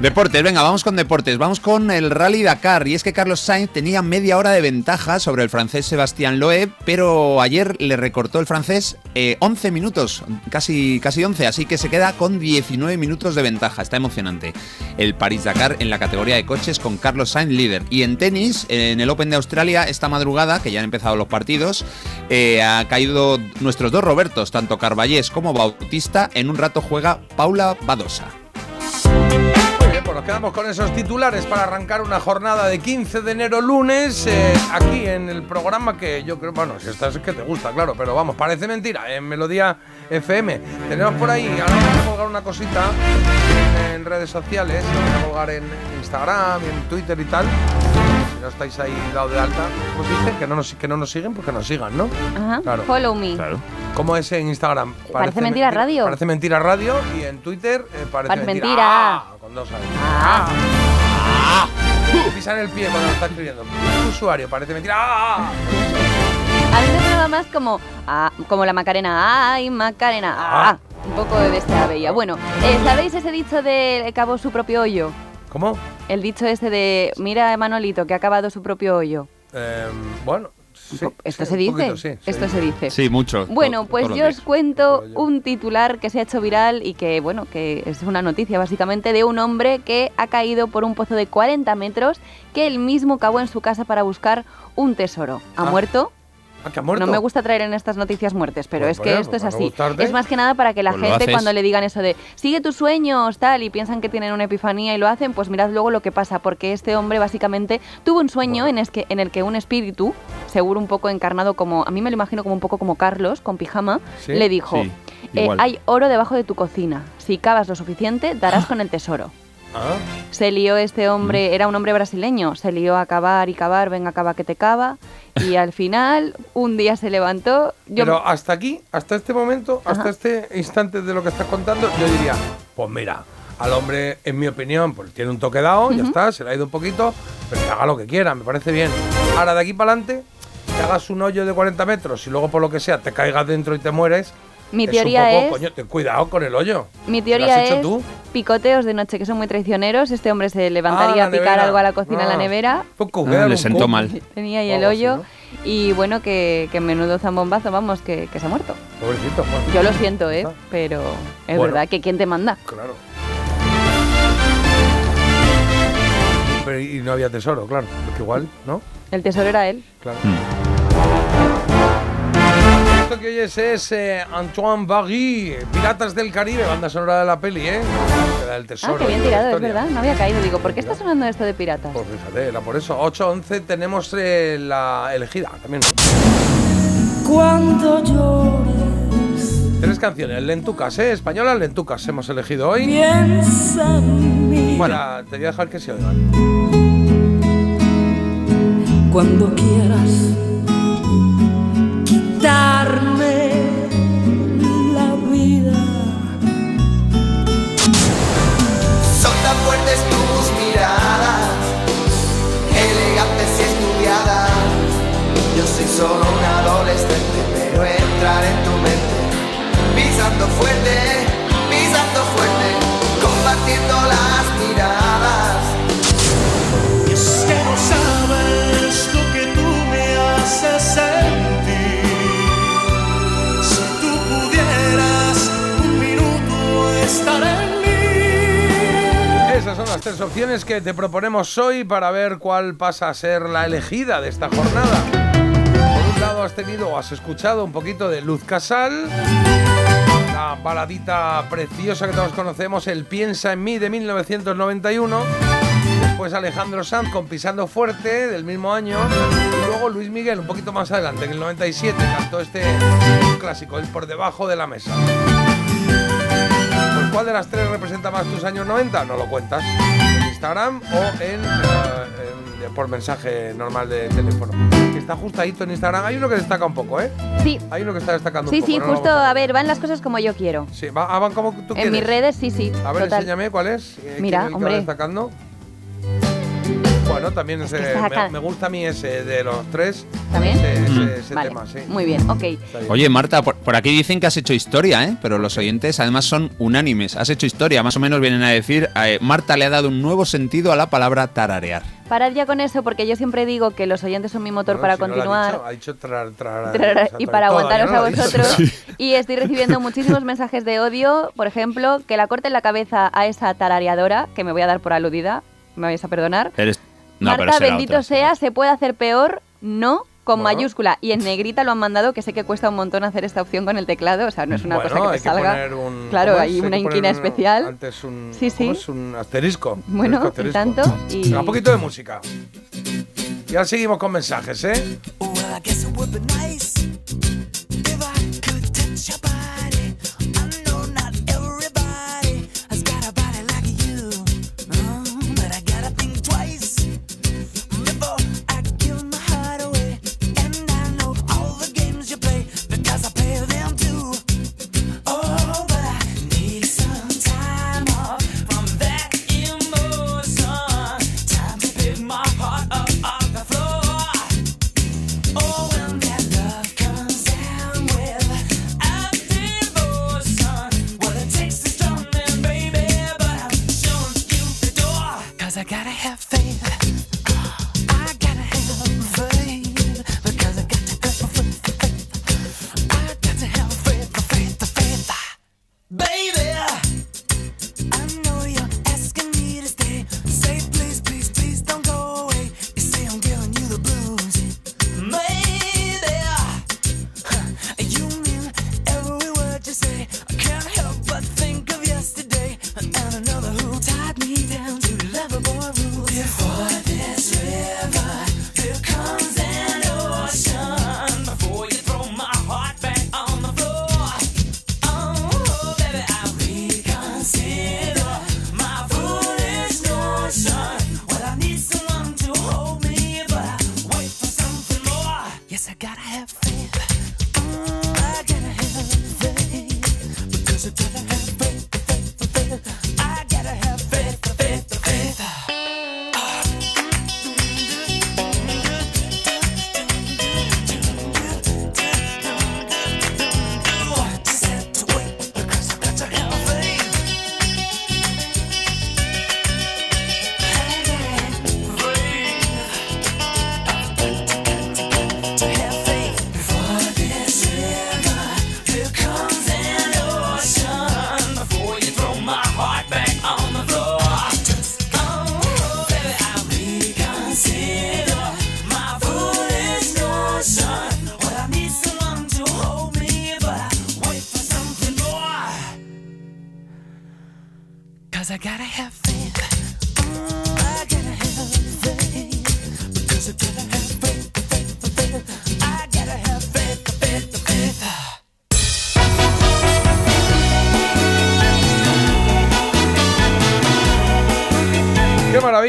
Deportes, venga, vamos con deportes. Vamos con el Rally Dakar. Y es que Carlos Sainz tenía media hora de ventaja sobre el francés Sebastián Loeb, pero ayer le recortó el francés eh, 11 minutos, casi, casi 11, así que se queda con 19 minutos de ventaja. Está emocionante. El París Dakar en la categoría de coches con Carlos Sainz líder. Y en tenis, en el Open de Australia, esta madrugada, que ya han empezado los partidos, eh, ha caído nuestros dos Robertos, tanto Carballés como Bautista. En un rato juega Paula Badosa. Nos quedamos con esos titulares para arrancar una jornada de 15 de enero lunes eh, aquí en el programa que yo creo, bueno, si estás es que te gusta, claro, pero vamos, parece mentira, en Melodía FM. Tenemos por ahí, ahora vamos a colgar una cosita en redes sociales, vamos a colgar en Instagram en Twitter y tal. Si no estáis ahí dado de alta, pues dice que no nos, que no nos siguen, pues que nos sigan, ¿no? Ajá. Claro. Follow me. ¿Cómo es en Instagram? Parece Mentira Radio. Parece mentira radio y en Twitter eh, parece, Parece mentira. mentira. Ah, con dos años. Ah. Ah. Pisa en el pie cuando lo está escribiendo. Tu usuario parece mentira. Ah. A mí me sonaba más como, ah, como la Macarena. ¡Ay, Macarena! Ah, un poco de esta bella. Bueno, eh, ¿sabéis ese dicho de cavó su propio hoyo? ¿Cómo? El dicho este de, mira a Manolito que ha cavado su propio hoyo. Eh, bueno, sí, ¿Esto sí, se dice? poquito, sí, sí. Esto se dice. Sí, mucho. Bueno, pues yo os cuento un titular que se ha hecho viral y que, bueno, que es una noticia básicamente de un hombre que ha caído por un pozo de 40 metros que él mismo cavó en su casa para buscar un tesoro. ¿Ha Ah, muerto? Ah, que ha muerto. No me gusta traer en estas noticias muertes, pero Pues es que esto es pues así. gustarte. Es más que nada para que la Pues gente cuando le digan eso de sigue tus sueños, tal, y piensan que tienen una epifanía y lo hacen, pues mirad luego lo que pasa, porque este hombre básicamente tuvo un sueño en, es que, en el que un espíritu, seguro un poco encarnado como, a mí me lo imagino como un poco como Carlos, con pijama, Sí, le dijo, sí, eh, hay oro debajo de tu cocina, si cavas lo suficiente, darás con el tesoro. Ah, Se lió este Mm. hombre, era un hombre brasileño, se lió a cavar y cavar, venga, cava que te cava. Y al final, un día se levantó. Yo, Pero hasta aquí, hasta este momento, hasta este instante de lo que estás contando, yo diría, pues mira, al hombre, en mi opinión, pues tiene un toque dado, ya está, se le ha ido un poquito, pero que haga lo que quiera, me parece bien. Ahora, de aquí para adelante, que hagas un hoyo de 40 metros y luego por lo que sea te caigas dentro y te mueres. Mi es un teoría poco, es- Coño, ten cuidado con el hoyo. mi ¿Lo teoría has hecho es tú? picoteos de noche que son muy traicioneros. Este hombre se levantaría Ah, a picar algo a la cocina en la Ah. nevera. Poco, Ah, queda le un sentó poco. mal. Tenía ahí el hoyo. ¿no? Y bueno, que, que menudo zambombazo, vamos, que, que se ha muerto. Pobrecito, bueno. Yo lo siento, ¿eh? Pero es Bueno. verdad que ¿quién te manda? Claro. Pero y no había tesoro, claro. Porque igual, ¿no? El tesoro era él. Claro. Esto que oyes es eh, Antoine Barry, Piratas del Caribe, banda sonora de la peli, ¿eh? El tesoro. Ah, qué bien la tirado, es verdad. No había caído. Digo, ¿por qué está sonando esto de piratas? Pues fíjate, era por eso. 8-11 tenemos eh, la elegida también. cuando llores, Tres canciones, lentucas, ¿eh? Españolas lentucas hemos elegido hoy. piensa en mí. Bueno, te voy a dejar que se oigan. Cuando quieras quitarme la vida. Son tan fuertes tus miradas, elegantes y estudiadas. Yo soy solo un adolescente, pero entrar en tu mente, pisando fuerte, pisando fuerte, combatiendo las miradas. Las tres opciones que te proponemos hoy para ver cuál pasa a ser la elegida de esta jornada. Por un lado has tenido o has escuchado un poquito de Luz Casal, la baladita preciosa que todos conocemos, El Piensa en mí de 1991. Después Alejandro Sanz con Pisando Fuerte del mismo año. Y luego Luis Miguel un poquito más adelante, en el 97, cantó este clásico, El Por Debajo de la Mesa. ¿Cuál de las tres representa más tus años 90? No lo cuentas. En Instagram o en, eh, en- por mensaje normal de teléfono. Que está justadito en Instagram. Hay uno que destaca un poco, ¿eh? Sí. Hay uno que está destacando Sí, un poco. sí, no lo justo, a ver, van las cosas como yo quiero. Sí, va- ah, van como tú quieres. En mis redes, sí, sí. A ver, total. enséñame cuál es. eh, Mira, que va hombre. destacando. Bueno, también ese, me, gusta a mí ese de los tres. ¿También? Ese, ese- Mm. ese Vale, tema, sí. Muy bien, ok. Bien. Oye, Marta, por, por aquí dicen que has hecho historia, ¿eh? Pero los oyentes además son unánimes. Has hecho historia. Más o menos vienen a decir, eh, Marta le ha dado un nuevo sentido a la palabra tararear. Parad ya con eso porque yo siempre digo que los oyentes son mi motor Bueno, para si no lo ha continuar. dicho, ha dicho trar- trar- sea, y para aguantaros no a vosotros. Y estoy recibiendo muchísimos mensajes de odio, por ejemplo, que la corten la cabeza a esa tarareadora, que me voy a dar por aludida, me vais a perdonar. Eres... No, Marta, bendito otra. sea, se puede hacer peor, no, con Bueno. mayúscula. Y en negrita lo han mandado, que sé que cuesta un montón hacer esta opción con el teclado, o sea, no es una Bueno, cosa que hay te salga. poner un, claro, hay una que poner inquina un- especial. Antes un, Sí, ¿cómo sí. es? un asterisco. Bueno, y asterisco. tanto. Y... Un poquito de música. Y ahora seguimos con mensajes, ¿eh? Well,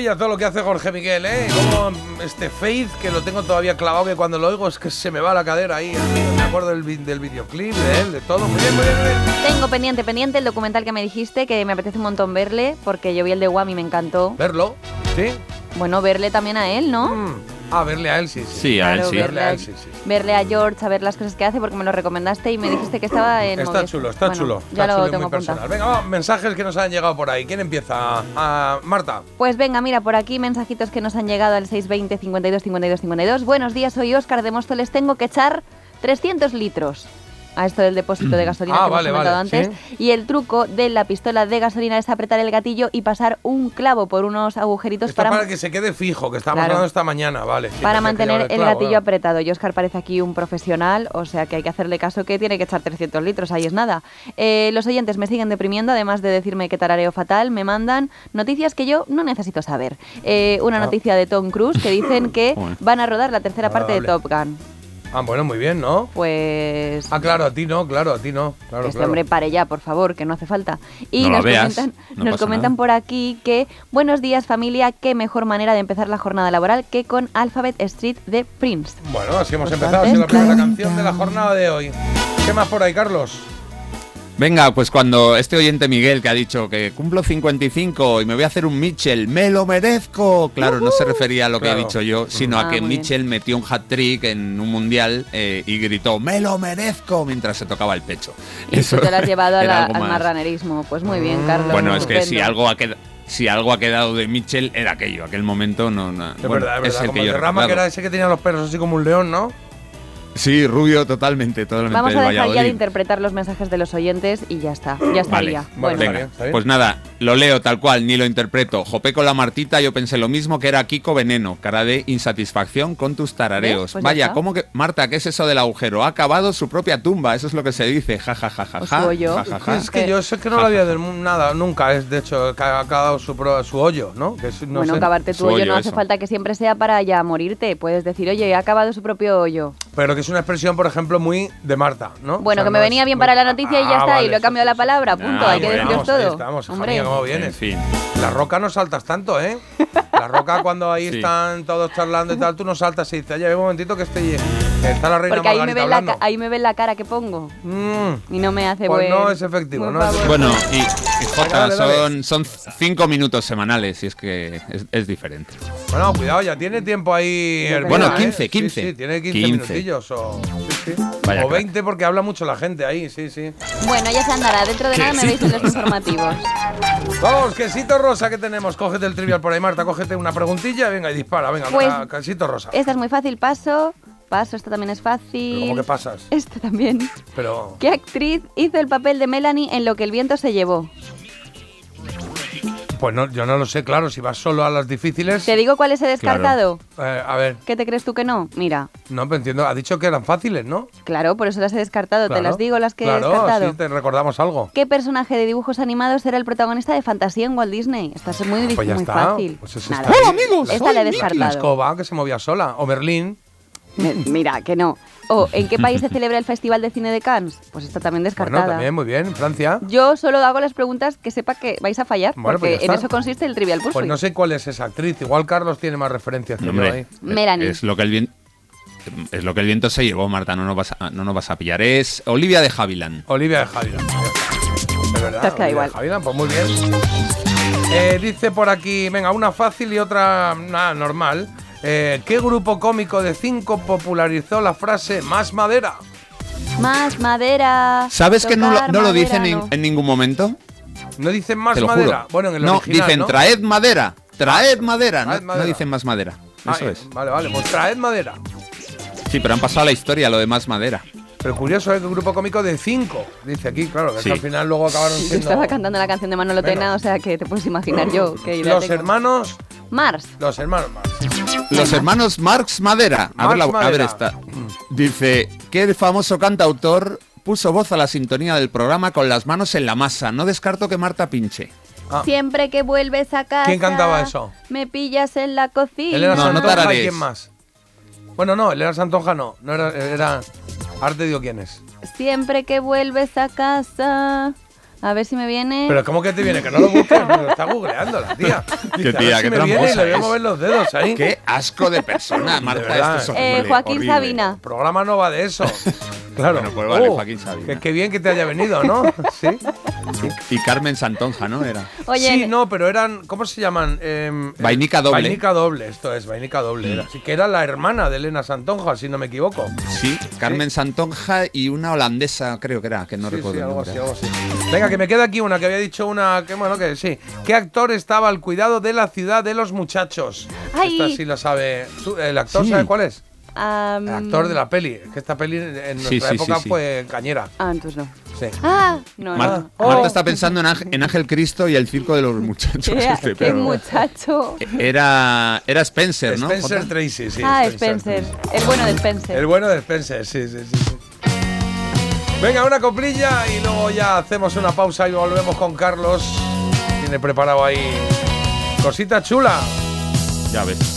maravilla todo lo que hace Jorge Miguel, ¿eh? Como este Faith, que lo tengo todavía clavado, que cuando lo oigo es que se me va la cadera ahí. Me acuerdo del, del videoclip, de él, de todo. Muy bien, muy bien, muy bien. Tengo pendiente, pendiente el documental que me dijiste, que me apetece un montón verle, porque yo vi el de Wham y me encantó. Verlo, ¿sí? Bueno, verle también a él, ¿no? Ah, verle a él, sí, sí. Sí, a él Claro, sí. Verle a él, sí, sí. Verle a George, a ver las cosas que hace, porque me lo recomendaste y me dijiste que estaba en Está chulo, está Bueno, chulo. Ya está lo chulo y tengo muy personal. Venga, vamos, mensajes que nos han llegado por ahí. ¿Quién empieza? Ah, Marta. Pues venga, mira, por aquí mensajitos que nos han llegado al 620 52 52 52. Buenos días, soy Óscar de Móstoles. Tengo que echar 300 litros a esto del depósito de gasolina Ah, que vale, hemos comentado vale, antes. Y el truco de la pistola de gasolina es apretar el gatillo y pasar un clavo por unos agujeritos para, para, que se quede fijo, que estábamos Claro. hablando esta mañana, vale. sí, para mantener el clavo, gatillo apretado. Y Oscar parece aquí un profesional, o sea que hay que hacerle caso que tiene que echar 300 litros, ahí es nada. Eh, los oyentes me siguen deprimiendo, además de decirme que tarareo fatal, me mandan noticias que yo no necesito saber. Eh, una Ah. noticia de Tom Cruise que dicen que van a rodar la tercera parte de Top. Gun. Ah, bueno, muy bien, ¿no? Pues Ah, claro, a ti no, claro, a ti no. Claro, este claro. hombre pare ya, por favor, que no hace falta. Y No nos veas, comentan, no nos comentan nada. por aquí que buenos días familia, qué mejor manera de empezar la jornada laboral que con Alphabet Street de Prince. Bueno, así hemos Pues empezado, así es la primera canción de la jornada de hoy. ¿Qué más por ahí, Carlos? Venga, pues cuando este oyente Miguel que ha dicho que cumplo 55 y me voy a hacer un Mitchell, me lo merezco. Claro, no se refería a lo que Claro. he dicho yo, sino Ah, a que muy bien. Mitchell metió un hat-trick en un mundial eh, y gritó, me lo merezco, mientras se tocaba el pecho. Y tú te lo has llevado a la- al más. marranerismo. Pues muy bien, Carlos. Bueno, es que si algo ha quedado... Si algo ha quedado de Mitchell era aquello, aquel momento no, no- Es bueno, verdad, es verdad. el como que el yo de Rama, que era ese que tenía los perros así como un león, ¿no? Sí, rubio totalmente, totalmente Vamos del a dejar ya de interpretar los mensajes de los oyentes y ya está. Ya estaría. Vale, bueno, venga. Pues nada, lo leo tal cual, ni lo interpreto. Jopé con la Martita, yo pensé lo mismo que era Kiko Veneno, cara de insatisfacción con tus tarareos. Pues ya Vaya. ¿cómo que Marta, qué es eso del agujero? Ha acabado su propia tumba, eso es lo que se dice. Ja ja ja ja ja. su hoyo. ja, ja, ja. Es que yo sé que no lo había de nada, nunca. Es de hecho, que ha acabado su, pro- su hoyo, ¿no? Que es- no bueno, sé. acabarte tu hoyo no hace falta que siempre sea para ya morirte. Puedes decir, oye, he acabado su propio hoyo. Pero que es una expresión, por ejemplo, muy de Marta, ¿no? Bueno, O sea, que me no venía es bien muy- para la noticia y ya Ah, está, y lo he cambiado la palabra, punto. Ah, Hay que bueno, deciros ahí todo. estamos, Hombre. mía, cómo vienes. En fin. La roca no saltas tanto, ¿eh? La roca cuando ahí Sí. están todos charlando y tal, tú no saltas y dices, oye, un momentito que estoy... que está la reina Porque ahí me, ven la, ca- ahí me ven la cara que pongo. Y no me hace Pues buen- no es efectivo, buen no es favor. Bueno, y, y Jota, son, son cinco minutos semanales, y es que es, es diferente. Bueno, cuidado, ya tiene tiempo ahí. Hermida, Bueno, ¿eh? 15, Sí, 15. Sí, tiene 15, 15. minutillos o, sí, sí. Vaya o crack. 20 porque habla mucho la gente ahí, sí, sí. Bueno, ya se andará. Dentro de nada me veis en los informativos. Vamos, quesito rosa que tenemos. Cógete el trivial por ahí, Marta. Cógete una preguntilla, venga y dispara. Venga, Pues- venga, quesito rosa. Esta es muy fácil, paso. Paso, esto también es Pero fácil. ¿Cómo que pasas? Esto también. Pero. ¿Qué actriz hizo el papel de Melanie en Lo que el viento se llevó? Pues no, yo no lo sé, claro. Si vas solo a las difíciles. ¿Te digo cuáles he descartado? Eh, a ver, ¿Qué te crees tú que no? Mira, no me entiendo. Ha dicho que eran fáciles, ¿no? claro, por eso las he descartado. Te Claro, las digo las que he claro, descartado. así te recordamos algo. ¿Qué personaje de dibujos animados era el protagonista de Fantasía en Walt Disney? Esta es muy, Pues ya muy está. fácil. Pues es Nada. esta. ¡Hola, amigos! Esta la he La descartado. escoba que se movía sola. O Merlín. Mira, que no. O, ¿en qué país se celebra el Festival de Cine de Cannes? Pues esta también descartada. Bueno, también, muy bien. Francia. Yo solo hago las preguntas que sepa que vais a fallar, Bueno, pues porque ya en está. eso consiste el Trivial Pursuit. Pues no sé cuál es esa actriz. Igual Carlos tiene más referencias que yo Hombre, ahí. es- Melanie. Es lo que el viento. Es lo que el viento se llevó, Marta, no nos vas a, no nos vas a pillar. Es Olivia de Havilland. Olivia de Javiland. De verdad. Te has quedado Olivia igual. de Havilland, pues muy bien. Eh, dice por aquí, venga, una fácil y otra nada, normal. Eh, ¿Qué grupo cómico de cinco popularizó la frase más madera? Más madera. ¿Sabes que no lo, tocar no lo madera, dicen en, no. en ningún momento? ¿No dicen más Te lo madera? juro. Bueno, en el no, original, dicen ¿no? traed madera. Traed madera. No, Traed no madera. dicen más madera. Ah, Eso eh, es. Vale, vale, pues traed madera. Sí, pero han pasado a la historia lo de más madera. Pero curioso es que un grupo cómico de cinco. Dice aquí, claro, que es Sí. que al final luego acabaron Yo siendo estaba cantando la canción de Manolo Bueno. Tena, o sea que te puedes imaginar yo que los tengo. hermanos. Mars. Los hermanos Marx. Los hermanos Marx Madera. A, ver, la- a ver Madera. esta. Dice que el famoso cantautor puso voz a la sintonía del programa con las manos en la masa. No descarto que Marta pinche. Ah. Siempre que vuelves a casa. ¿Quién cantaba eso? Me pillas en la cocina. Elena No, no y tararees. quién más. Bueno, no, Elena Santonja no. No era, era Arte dio quién es. Siempre que vuelves a casa. A ver si me viene. Pero ¿cómo que te viene? Que no lo busques, lo está googleando la tía. Dice, Qué tía, si qué me viene y tramposa le voy a mover los dedos ahí. Qué asco de persona, Marta. esto es Eh, Joaquín horrible. Sabina. El programa no va de eso. Claro. Bueno, pues vale, Oh, Joaquín Sabina. que- Qué bien que te haya venido, ¿no? Sí. Y Carmen Santonja, ¿no? Era. Oye, sí, no, pero eran, ¿cómo se llaman? Em, Vainica eh, doble. Vainica doble, esto es, Vainica doble. Era. Así que era la hermana de Elena Santonja, si no me equivoco. Sí, Carmen Santonja y una holandesa, creo que era, que no Sí, recuerdo sí, algo así, algo así. Venga, que me queda aquí una que había dicho una, que bueno, que sí. ¿Qué actor estaba al cuidado de la ciudad de los muchachos? Ay. Esta sí la sabe. ¿Tú, ¿El actor Sí. sabe cuál es? El actor de la peli. Es que esta peli en nuestra Sí, sí, época sí, sí. fue cañera. Ah, entonces no. Sí. Ah, no, Mar- no. Marta está pensando en Ángel, en Ángel Cristo y el circo de los muchachos. Qué, este, qué pero- muchacho. Era, era Spencer, ¿no? Spencer? Tracy, sí. ah, Spencer. El bueno de Spencer. El bueno de Spencer, sí, sí, sí. Venga, una coplilla y luego ya hacemos una pausa y volvemos con Carlos. Tiene preparado ahí cosita chula. Ya ves.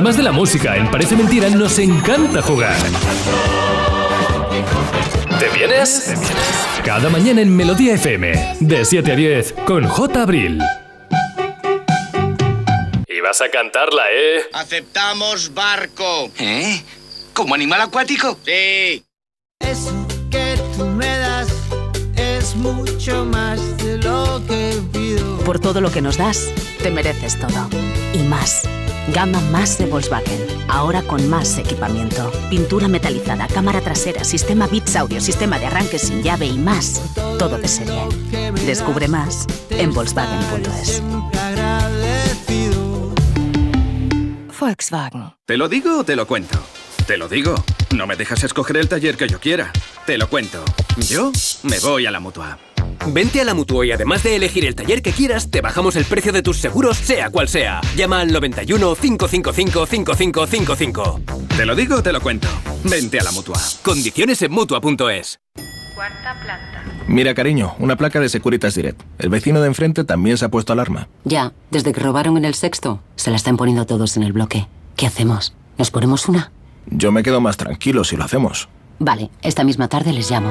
Además de la música, en Parece Mentira nos encanta jugar. ¿Te vienes? Cada mañana en Melodía FM, de 7 a 10, con J. Abril. Y vas a cantarla, ¿eh? Aceptamos barco. ¿Eh? ¿Como animal acuático? Sí. Eso que tú me das es mucho más de lo que pido. Por todo lo que nos das, te mereces todo. Y más. Gama más de Volkswagen. Ahora con más equipamiento. Pintura metalizada, cámara trasera, sistema Bits Audio, sistema de arranque sin llave y más. Todo de serie. Descubre más en Volkswagen.es. Volkswagen. ¿Te lo digo o te lo cuento? Te lo digo. No me dejas escoger el taller que yo quiera. Te lo cuento. Yo me voy a la mutua. Vente a la Mutua y además de elegir el taller que quieras, te bajamos el precio de tus seguros, sea cual sea. Llama al 91 555 5555. Te lo digo o te lo cuento. Vente a la mutua. Condiciones en Mutua.es. Cuarta planta. Mira, cariño, una placa de Securitas Direct. El vecino de enfrente también se ha puesto alarma. Ya, desde que robaron en el sexto, se la están poniendo todos en el bloque. ¿Qué hacemos? ¿Nos ponemos una? Yo me quedo más tranquilo si lo hacemos. Vale, esta misma tarde les llamo.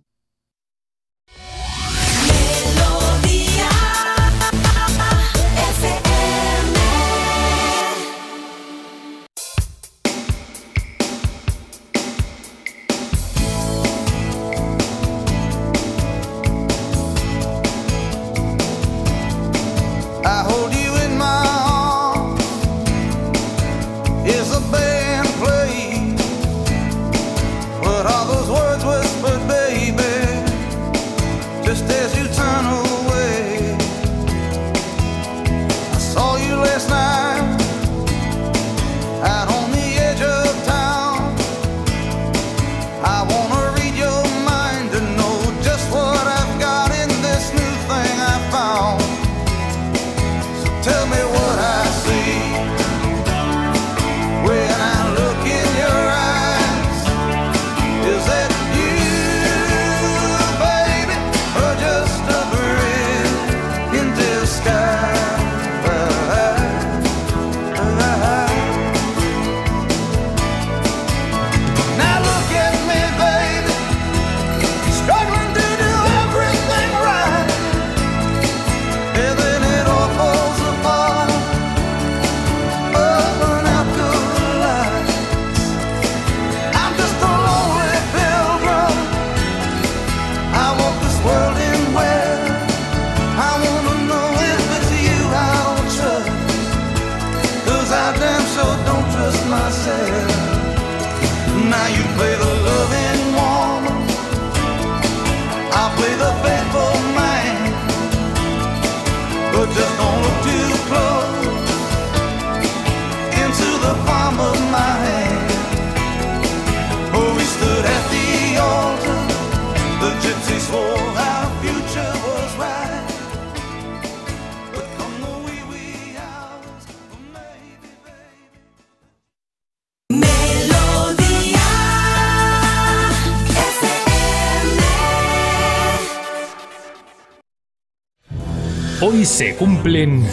Hoy se cumplen...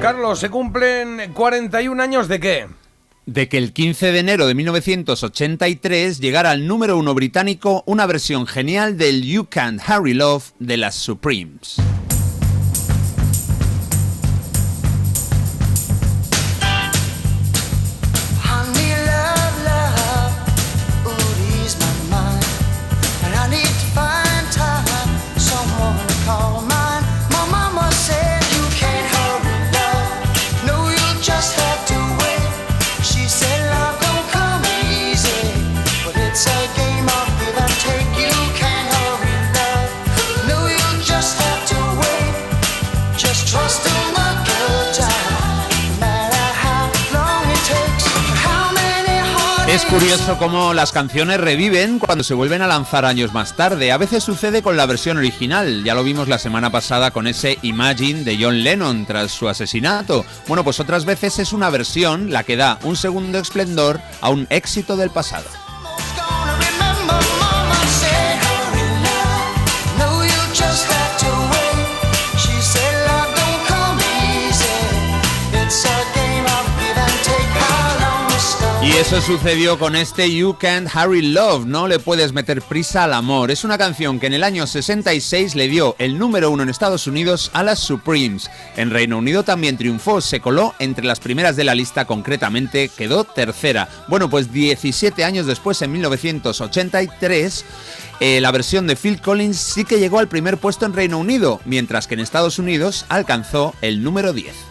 Carlos, ¿se cumplen 41 años de qué? de que el 15 de enero de 1983 llegara al número uno británico una versión genial del You Can't Hurry Love de las Supremes. Es curioso cómo las canciones reviven cuando se vuelven a lanzar años más tarde. A veces sucede con la versión original. Ya lo vimos la semana pasada con ese Imagine de John Lennon tras su asesinato. Bueno, pues otras veces es una versión la que da un segundo esplendor a un éxito del pasado. Y eso sucedió con este You Can't Hurry Love, no le puedes meter prisa al amor. Es una canción que en el año 66 le dio el número uno en Estados Unidos a las Supremes. En Reino Unido también triunfó, se coló entre las primeras de la lista, concretamente quedó tercera. Bueno, pues 17 años después, en 1983, eh, la versión de Phil Collins sí que llegó al primer puesto en Reino Unido, mientras que en Estados Unidos alcanzó el número 10.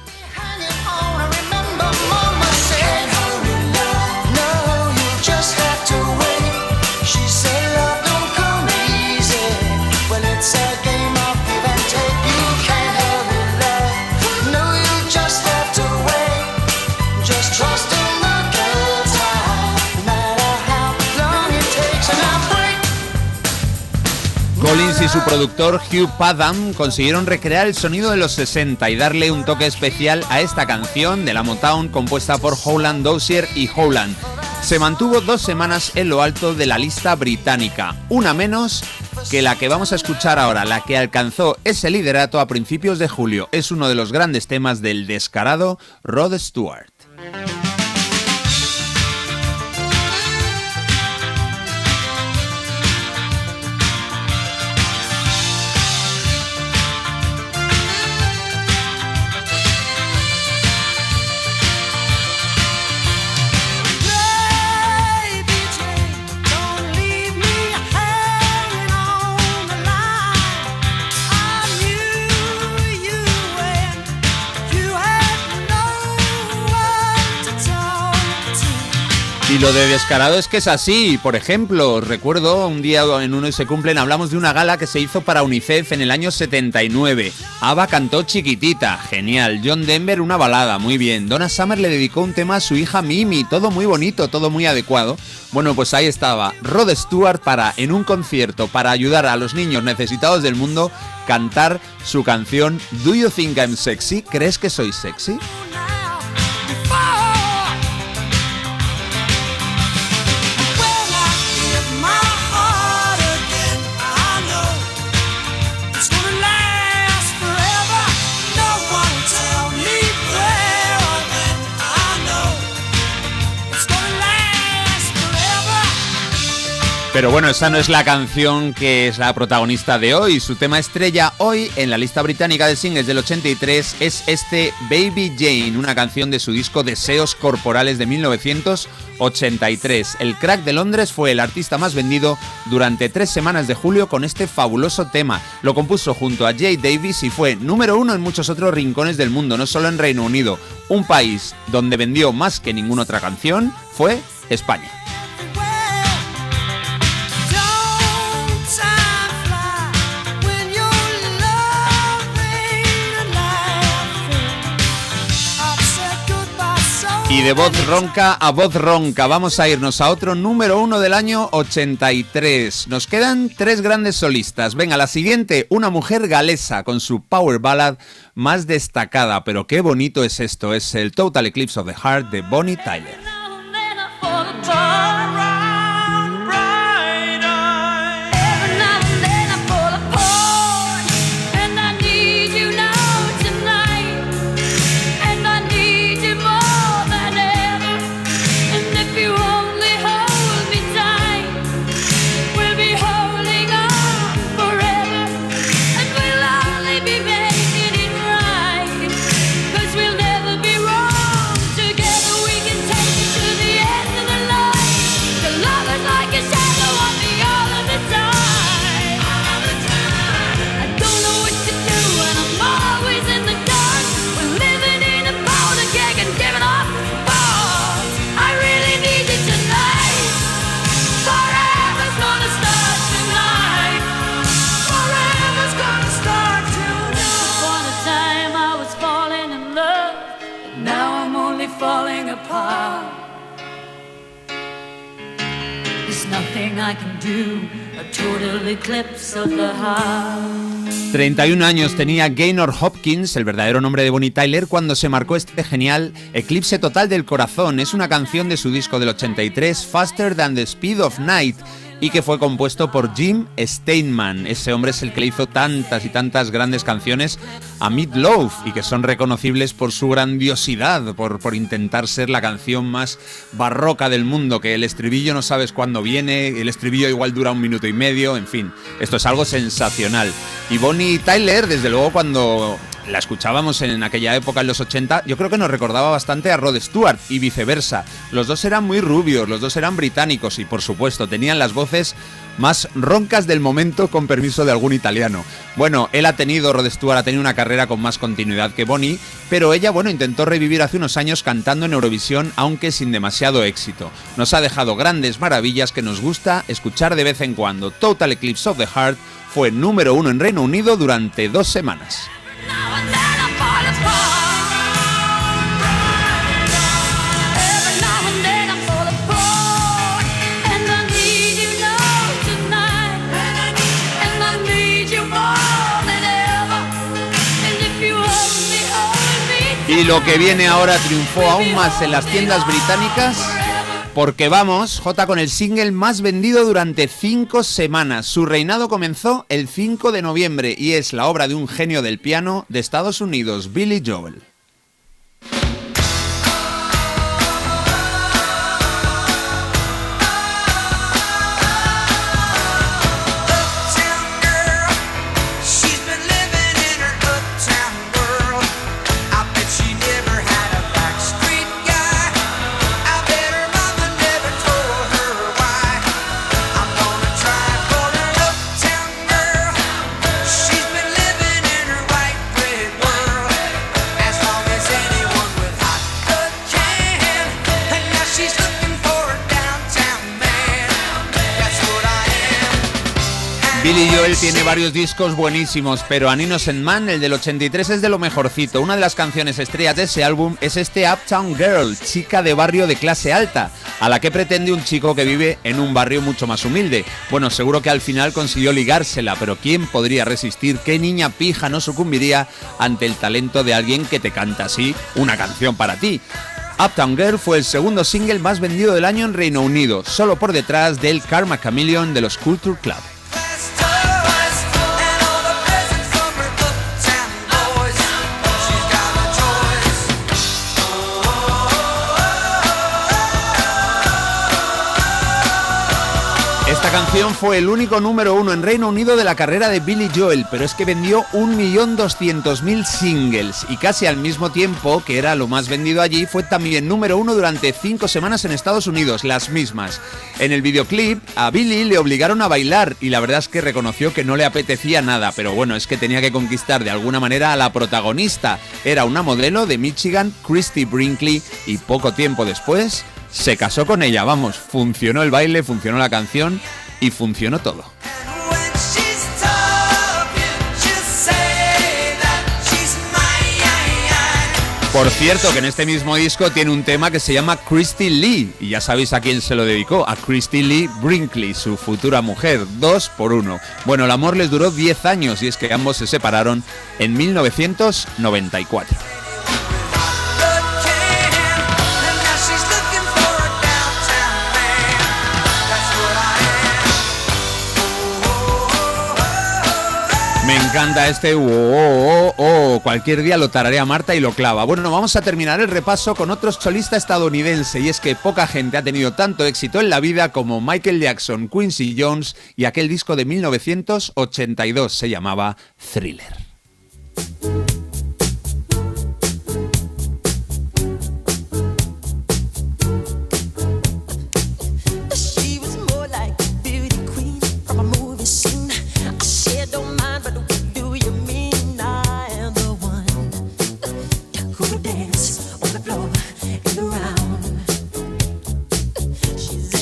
Su productor Hugh Padgham consiguieron recrear el sonido de los 60 y darle un toque especial a esta canción de la Motown compuesta por Howland Dozier y Howland. Se mantuvo dos semanas en lo alto de la lista británica, una menos que la que vamos a escuchar ahora, la que alcanzó ese liderato a principios de julio. Es uno de los grandes temas del descarado Rod Stewart. Y lo de descarado es que es así. Por ejemplo, recuerdo un día en uno y se cumplen, hablamos de una gala que se hizo para UNICEF en el año 79. Ava cantó chiquitita, genial. John Denver una balada, muy bien. Donna Summer le dedicó un tema a su hija Mimi, todo muy bonito, todo muy adecuado. Bueno, pues ahí estaba Rod Stewart para, en un concierto, para ayudar a los niños necesitados del mundo, cantar su canción Do You Think I'm Sexy? ¿Crees que soy sexy? Pero bueno, esa no es la canción que es la protagonista de hoy. Su tema estrella hoy en la lista británica de singles del 83 es este Baby Jane, una canción de su disco Deseos Corporales de 1983. El crack de Londres fue el artista más vendido durante tres semanas de julio con este fabuloso tema. Lo compuso junto a Jay Davis y fue número uno en muchos otros rincones del mundo, no solo en Reino Unido. Un país donde vendió más que ninguna otra canción fue España. Y de voz ronca a voz ronca, vamos a irnos a otro número uno del año 83. Nos quedan tres grandes solistas. Venga, la siguiente, una mujer galesa con su power ballad más destacada. Pero qué bonito es esto, es el Total Eclipse of the Heart de Bonnie Tyler. I can do. A total eclipse of the heart. 31 años tenía Gaynor Hopkins, el verdadero nombre de Bonnie Tyler, cuando se marcó este genial Eclipse Total del Corazón. Es una canción de su disco del 83, Faster Than the Speed of Night, y que fue compuesto por Jim Steinman. Ese hombre es el que le hizo tantas y tantas grandes canciones a Meat Loaf y que son reconocibles por su grandiosidad, por, por intentar ser la canción más barroca del mundo, que el estribillo no sabes cuándo viene, el estribillo igual dura un minuto y medio, en fin, esto es algo sensacional. Y Bonnie Tyler, desde luego cuando la escuchábamos en aquella época, en los 80, yo creo que nos recordaba bastante a Rod Stewart y viceversa. Los dos eran muy rubios, los dos eran británicos y por supuesto tenían las voces más roncas del momento con permiso de algún italiano. Bueno, él ha tenido, Rod Stewart ha tenido una carrera con más continuidad que Bonnie, pero ella, bueno, intentó revivir hace unos años cantando en Eurovisión, aunque sin demasiado éxito. Nos ha dejado grandes maravillas que nos gusta escuchar de vez en cuando. Total Eclipse of the Heart fue número uno en Reino Unido durante dos semanas. Y lo que viene ahora triunfó aún más en las tiendas británicas porque vamos, J con el single más vendido durante cinco semanas. Su reinado comenzó el 5 de noviembre y es la obra de un genio del piano de Estados Unidos, Billy Joel. Tiene varios discos buenísimos, pero An Innocent Man, el del 83, es de lo mejorcito. Una de las canciones estrellas de ese álbum es este Uptown Girl, chica de barrio de clase alta, a la que pretende un chico que vive en un barrio mucho más humilde. Bueno, seguro que al final consiguió ligársela, pero ¿quién podría resistir? ¿Qué niña pija no sucumbiría ante el talento de alguien que te canta así una canción para ti? Uptown Girl fue el segundo single más vendido del año en Reino Unido, solo por detrás del Karma Chameleon de los Culture Club. Fue el único número uno en Reino Unido de la carrera de Billy Joel, pero es que vendió 1.200.000 singles y casi al mismo tiempo, que era lo más vendido allí, fue también número uno durante cinco semanas en Estados Unidos, las mismas. En el videoclip a Billy le obligaron a bailar y la verdad es que reconoció que no le apetecía nada, pero bueno, es que tenía que conquistar de alguna manera a la protagonista. Era una modelo de Michigan, Christy Brinkley, y poco tiempo después se casó con ella, vamos, funcionó el baile, funcionó la canción y funcionó todo. Por cierto, que en este mismo disco tiene un tema que se llama Christy Lee, y ya sabéis a quién se lo dedicó, a Christy Lee Brinkley, su futura mujer, dos por uno. Bueno, el amor les duró 10 años y es que ambos se separaron en 1994. Encanta este oh, oh, oh. Cualquier día lo tararea Marta y lo clava. Bueno, vamos a terminar el repaso con otro solista estadounidense y es que poca gente ha tenido tanto éxito en la vida como Michael Jackson, Quincy Jones y aquel disco de 1982 se llamaba Thriller.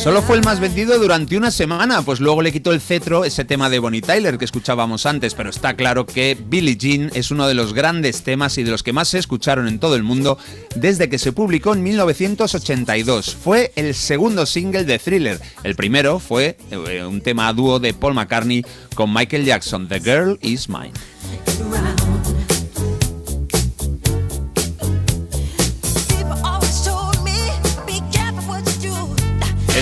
Solo fue el más vendido durante una semana, pues luego le quitó el cetro ese tema de Bonnie Tyler que escuchábamos antes, pero está claro que Billie Jean es uno de los grandes temas y de los que más se escucharon en todo el mundo desde que se publicó en 1982. Fue el segundo single de Thriller. El primero fue eh, un tema a dúo de Paul McCartney con Michael Jackson, The Girl Is Mine.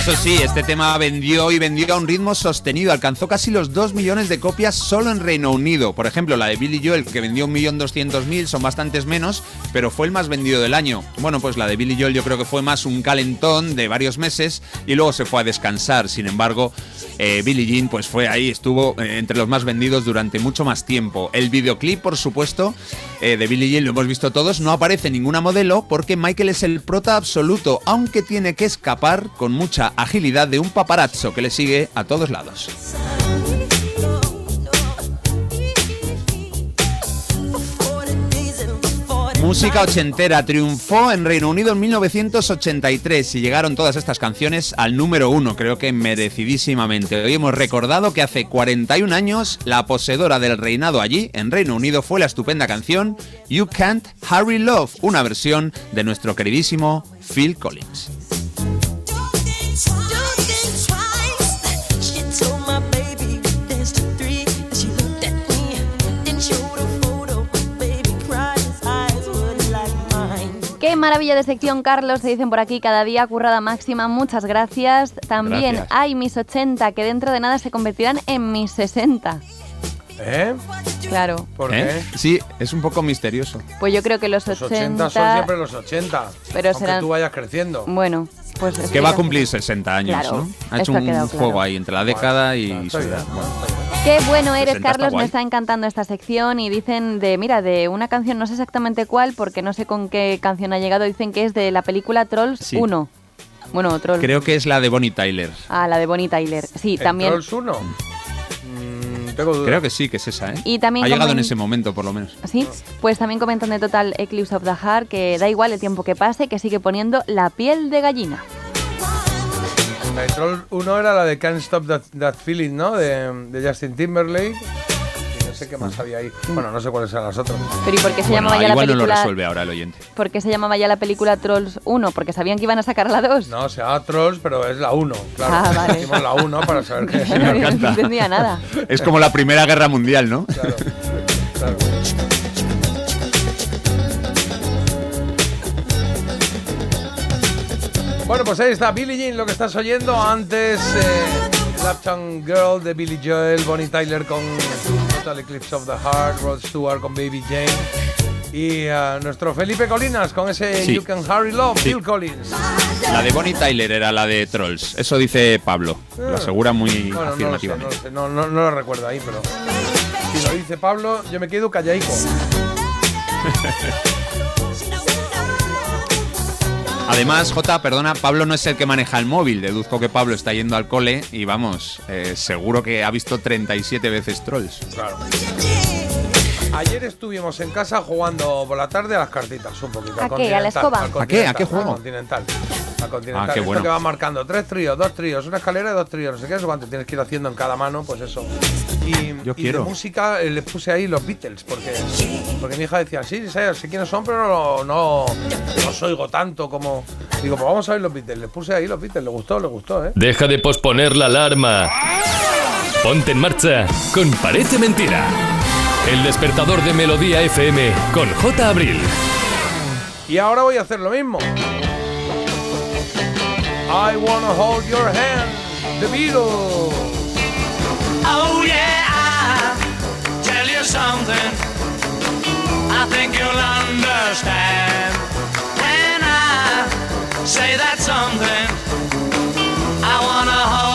Eso sí, este tema vendió y vendió a un ritmo sostenido. Alcanzó casi los 2 millones de copias solo en Reino Unido. Por ejemplo, la de Billy Joel, que vendió 1.200.000, son bastantes menos, pero fue el más vendido del año. Bueno, pues la de Billy Joel yo creo que fue más un calentón de varios meses y luego se fue a descansar. Sin embargo, eh, Billie Jean pues fue ahí, estuvo eh, entre los más vendidos durante mucho más tiempo. El videoclip, por supuesto, eh, de Billie Jean lo hemos visto todos, no aparece ninguna modelo porque Michael es el prota absoluto, aunque tiene que escapar con mucha agilidad de un paparazzo que le sigue a todos lados. Música ochentera triunfó en Reino Unido en 1983 y llegaron todas estas canciones al número uno, creo que merecidísimamente. Hoy hemos recordado que hace 41 años la poseedora del reinado allí, en Reino Unido, fue la estupenda canción You Can't Hurry Love, una versión de nuestro queridísimo Phil Collins. Maravilla de sección, Carlos, te dicen por aquí, cada día currada máxima, muchas gracias. También Gracias. hay mis 80 que dentro de nada se convertirán en mis 60. ¿Eh? Claro. ¿Por ¿Eh? qué? Sí, es un poco misterioso. Pues yo creo que los Los 80... 80 son siempre los 80. Pero aunque serán- tú vayas creciendo. Bueno, pues... Que va a cumplir 60 años, Claro, ¿no? Ha hecho un juego claro. ahí entre la década y su edad. Bueno. Qué bueno eres, 60 está Carlos. Me está encantando esta sección y dicen de, mira, de una canción, no sé exactamente cuál, porque no sé con qué canción ha llegado. Dicen que es de la película Trolls Sí. 1. Bueno, Trolls. Creo que es la de Bonnie Tyler. Ah, la de Bonnie Tyler. Sí, ¿El también. Trolls 1? Tengo. Creo que sí, que es esa, ¿eh? Y también ha llegado en ese momento, por lo menos. Sí, pues también comentan de Total Eclipse of the Heart que da igual el tiempo que pase, que sigue poniendo la piel de gallina. La de Troll 1 era la de Can't Stop That, That Feeling, ¿no? De, de Justin Timberlake. Sé qué más había ahí. Bueno, no sé cuáles eran las otras. Pero ¿y por qué se Bueno, llamaba ya la igual no lo película? resuelve ahora el oyente. ¿Por qué se llamaba ya la película Trolls 1? Porque sabían que iban a sacar la 2. No, se llama Trolls, pero es la 1, claro. Ah, vale. Hicimos la 1 para saber qué no entendía nada. Es como la Primera Guerra Mundial, ¿no? Bueno, pues ahí está Billie Jean, lo que estás oyendo. Antes, eh, Girl de Billy Joel, Bonnie Tyler con Total Eclipse of the Heart, Rod Stewart con Baby Jane. Y eh, nuestro Felipe Colinas con ese Sí. You Can Hurry Love, Sí. Bill Collins. La de Bonnie Tyler era la de Trolls. Eso dice Pablo. Lo asegura muy Bueno, no lo sé, no, afirmativamente. lo sé, no lo recuerdo ahí, pero si lo dice Pablo, yo me quedo callaico. Además, J, perdona, Pablo no es el que maneja el móvil. Deduzco que Pablo está yendo al cole y vamos, eh, seguro que ha visto 37 veces Trolls. Claro. Ayer estuvimos en casa jugando por la tarde a las cartitas, un poquito. ¿A al qué? ¿A la Continental, escoba? ¿A qué? ¿A Continental, qué juego? Al Continental. Al Continental. Ah, qué Esto bueno. que va marcando tres tríos, dos tríos, una escalera y dos tríos, no sé qué, eso cuánto tienes que ir haciendo en cada mano, pues eso. Y, Yo y quiero. de música eh, le puse ahí los Beatles, porque, porque mi hija decía, sí, sé, sé quiénes son, pero no, no, no os oigo tanto como... Digo, pues vamos a ver los Beatles. Le puse ahí los Beatles, le gustó, le gustó, ¿eh? Deja de posponer la alarma. Ponte en marcha con Parece Mentira. El despertador de Melodía FM con J. Abril. Y ahora voy a hacer lo mismo. I wanna hold your hand, The Beatles. Oh yeah, I tell you something. I think you'll understand when I say that something. I wanna hold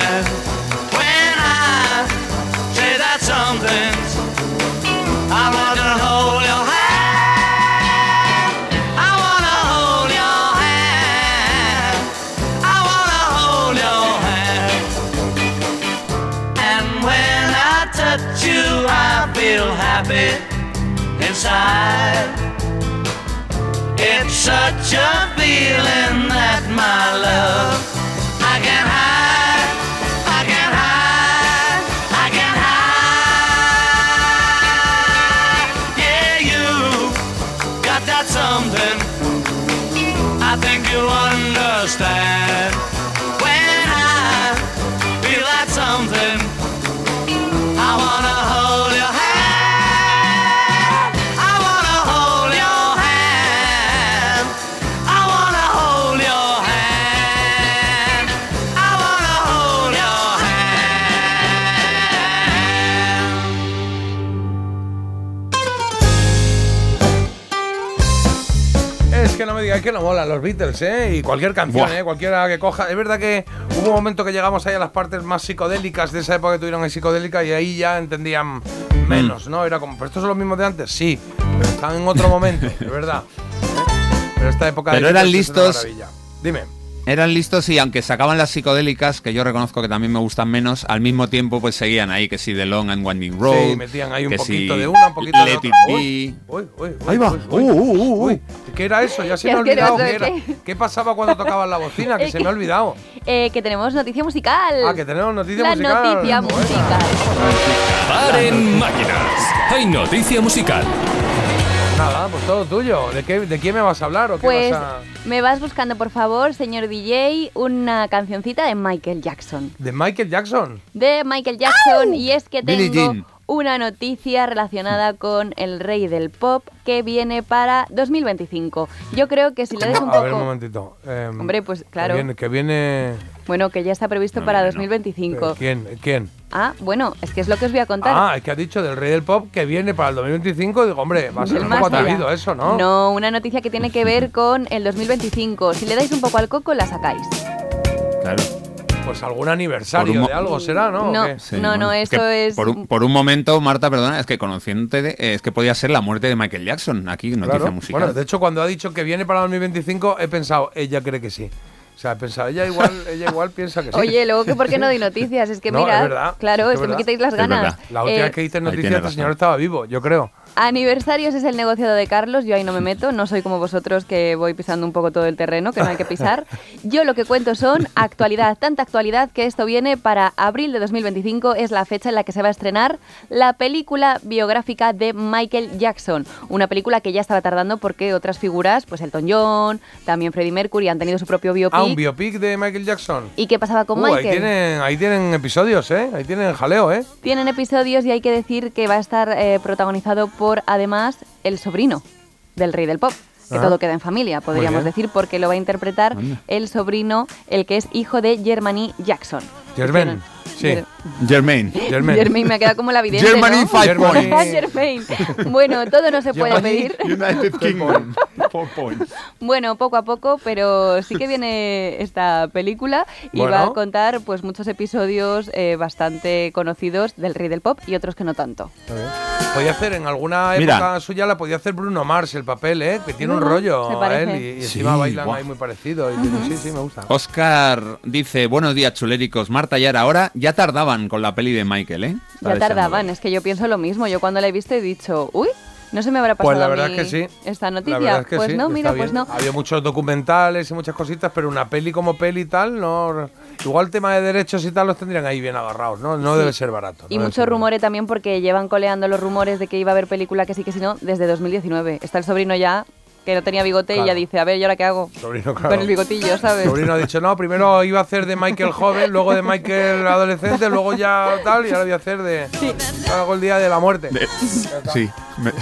happy inside. It's such a feeling that my love I can hide, digáis que no molan los Beatles, ¿eh? Y cualquier canción, Buah. ¿eh? Cualquiera que coja. Es verdad que hubo un momento que llegamos ahí a las partes más psicodélicas de esa época que tuvieron en psicodélica y ahí ya entendían menos, ¿no? Era como, ¿pero estos son los mismos de antes? Sí, pero están en otro momento, es verdad. ¿eh? Pero esta época de Pero eran Beatles es una listos. maravilla. Dime. Eran listos y aunque sacaban las psicodélicas, que yo reconozco que también me gustan menos, al mismo tiempo pues seguían ahí, que si The Long and Winding Road. Sí, metían ahí un que poquito si de una, un poquito de Let otra. It Be. Uy, uy, uy, Ahí va. uy, Uh, uy. uh, uh, Uy, ¿Qué era eso? Ya se me ha olvidado qué era. ¿qué? ¿Qué pasaba cuando tocaban la bocina? Que se me ha olvidado. Eh, que tenemos noticia musical. Ah, que tenemos noticia La musical. noticia Bueno. musical. Paren máquinas. Hay noticia musical. Nada, pues todo tuyo. ¿De, qué, ¿De quién me vas a hablar o qué Pues vas a...? me vas buscando, por favor, señor DJ, una cancioncita de Michael Jackson. ¿De Michael Jackson? De Michael Jackson, y es que tengo. Una noticia relacionada con el rey del pop que viene para 2025. Yo creo que si le des un A ver, un poco... momentito. Em, Hombre, pues claro. Que viene... Que viene Bueno, que ya está previsto para 2025. ¿Quién? ¿Quién? Ah, bueno, es que es lo que os voy a contar. Ah, es que ha dicho del rey del pop que viene para el 2025. Digo, hombre, va a ser Del un poco atrevido eso, ¿no? No, una noticia que tiene que ver con el 2025. Si le dais un poco al coco, la sacáis. Claro. Pues algún aniversario de algo será, ¿no? ¿O No, qué? no, no, Es que eso es... Por un, por un momento, Marta, perdona, es que conociéndote, de- es que podía ser la muerte de Michael Jackson. Aquí, noticia Claro. musical. Bueno, de hecho, cuando ha dicho que viene para 2025, he pensado, ella cree que sí. O sea, he pensado, ella igual, ella igual piensa que sí. Oye, luego que por qué no doy noticias, es que No, mira, es verdad, claro, es es, que me quitáis las ganas. La última Eh, vez que hice noticias, este razón. señor estaba vivo, yo creo. Aniversarios es el negociado de Carlos, yo ahí no me meto, no soy como vosotros que voy pisando un poco todo el terreno, que no hay que pisar. Yo lo que cuento son actualidad, tanta actualidad que esto viene para abril de 2025, es la fecha en la que se va a estrenar la película biográfica de Michael Jackson, una película que ya estaba tardando porque otras figuras, pues Elton John, también Freddie Mercury han tenido su propio biopic. Ah, un biopic de Michael Jackson. ¿Y qué pasaba con Uh, ahí, Michael? tienen, ahí tienen episodios, ¿eh? Ahí tienen jaleo, ¿eh? Tienen episodios y hay que decir que va a estar eh, protagonizado por, además, el sobrino del rey del pop. Que Ah. todo queda en familia, podríamos decir, porque lo va a interpretar Anda. el sobrino, el que es hijo de Germany Jackson. Germain, sí. Germain. Germain. Germain me ha quedado como la vidente, Germany ¿no? five points. Germain. Bueno, todo no se puede pedir. United Kingdom. Four points. Bueno, poco a poco, pero sí que viene esta película y Bueno. va a contar pues muchos episodios eh, bastante conocidos del rey del pop y otros que no tanto. Podía hacer en alguna Mira. época suya, la podía hacer Bruno Mars el papel, ¿eh? Que tiene un Bueno, rollo se a parece. él y, y encima bailan ahí muy parecido. y sí, sí, me gusta. Oscar dice, buenos días chuléricos, Marta y Ara, ahora ya tardaban con la peli de Michael, ¿eh? Está Ya tardaban, es que yo pienso lo mismo. Yo cuando la he visto he dicho, uy, no se me habrá pasado Pues la a verdad mí es que sí. esta La noticia. verdad es que pues sí, no, mira, pues no. Había muchos documentales y muchas cositas, pero una peli como peli y tal, no. Igual tema de derechos y tal los tendrían ahí bien agarrados, ¿no? No Sí. debe ser barato. Y no debe mucho ser rumores también porque llevan coleando los rumores de que iba a haber película que sí que sí no desde 2019. Está el sobrino ya que no tenía bigote y Claro. ya dice, a ver, ¿y ahora qué hago? Sobrino, claro. Con el bigotillo, ¿sabes? Sobrino ha dicho, no, primero iba a hacer de Michael joven, luego de Michael adolescente, luego ya tal, y ahora voy a hacer de. Hago el día de la muerte. Sí. me-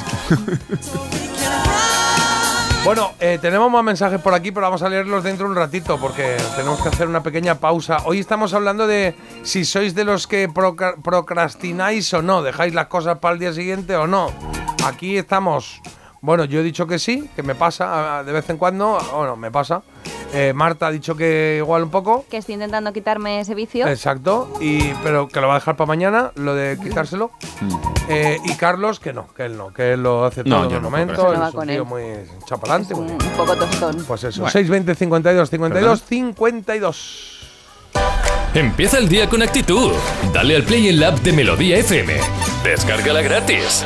Bueno, eh, tenemos más mensajes por aquí, pero vamos a leerlos dentro de un ratito porque tenemos que hacer una pequeña pausa. Hoy estamos hablando de si sois de los que procrastináis o no, dejáis las cosas para el día siguiente o no. Aquí estamos. Bueno, yo he dicho que sí, que me pasa ah, de vez en cuando. Bueno, me pasa. Eh, Marta ha dicho que igual un poco. Que estoy intentando quitarme ese vicio. Exacto, y, pero que lo va a dejar para mañana, lo de quitárselo. Eh, y Carlos, que no, que él no, que él lo hace No, todo en el no momento. No es un tío muy chapalante. muy Un bien. poco tostón. Pues eso, Bueno. 620 52 52 52. Empieza el día con actitud. Dale al play en la app de Melodía FM. Descárgala gratis.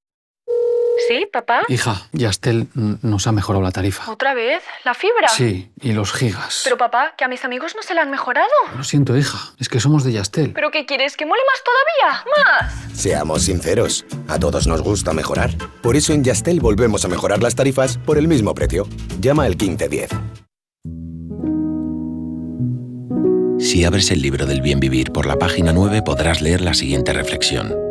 ¿Sí, papá? Hija, Yastel nos ha mejorado la tarifa. ¿Otra vez? ¿La fibra? Sí, y los gigas. Pero papá, que a mis amigos no se la han mejorado. Lo siento, hija, es que somos de Yastel. ¿Pero qué quieres? ¿Que mole más todavía? ¡Más! Seamos sinceros, a todos nos gusta mejorar. Por eso en Yastel volvemos a mejorar las tarifas por el mismo precio. Llama al 1510. Si abres el libro del bien vivir por la página 9 podrás leer la siguiente reflexión.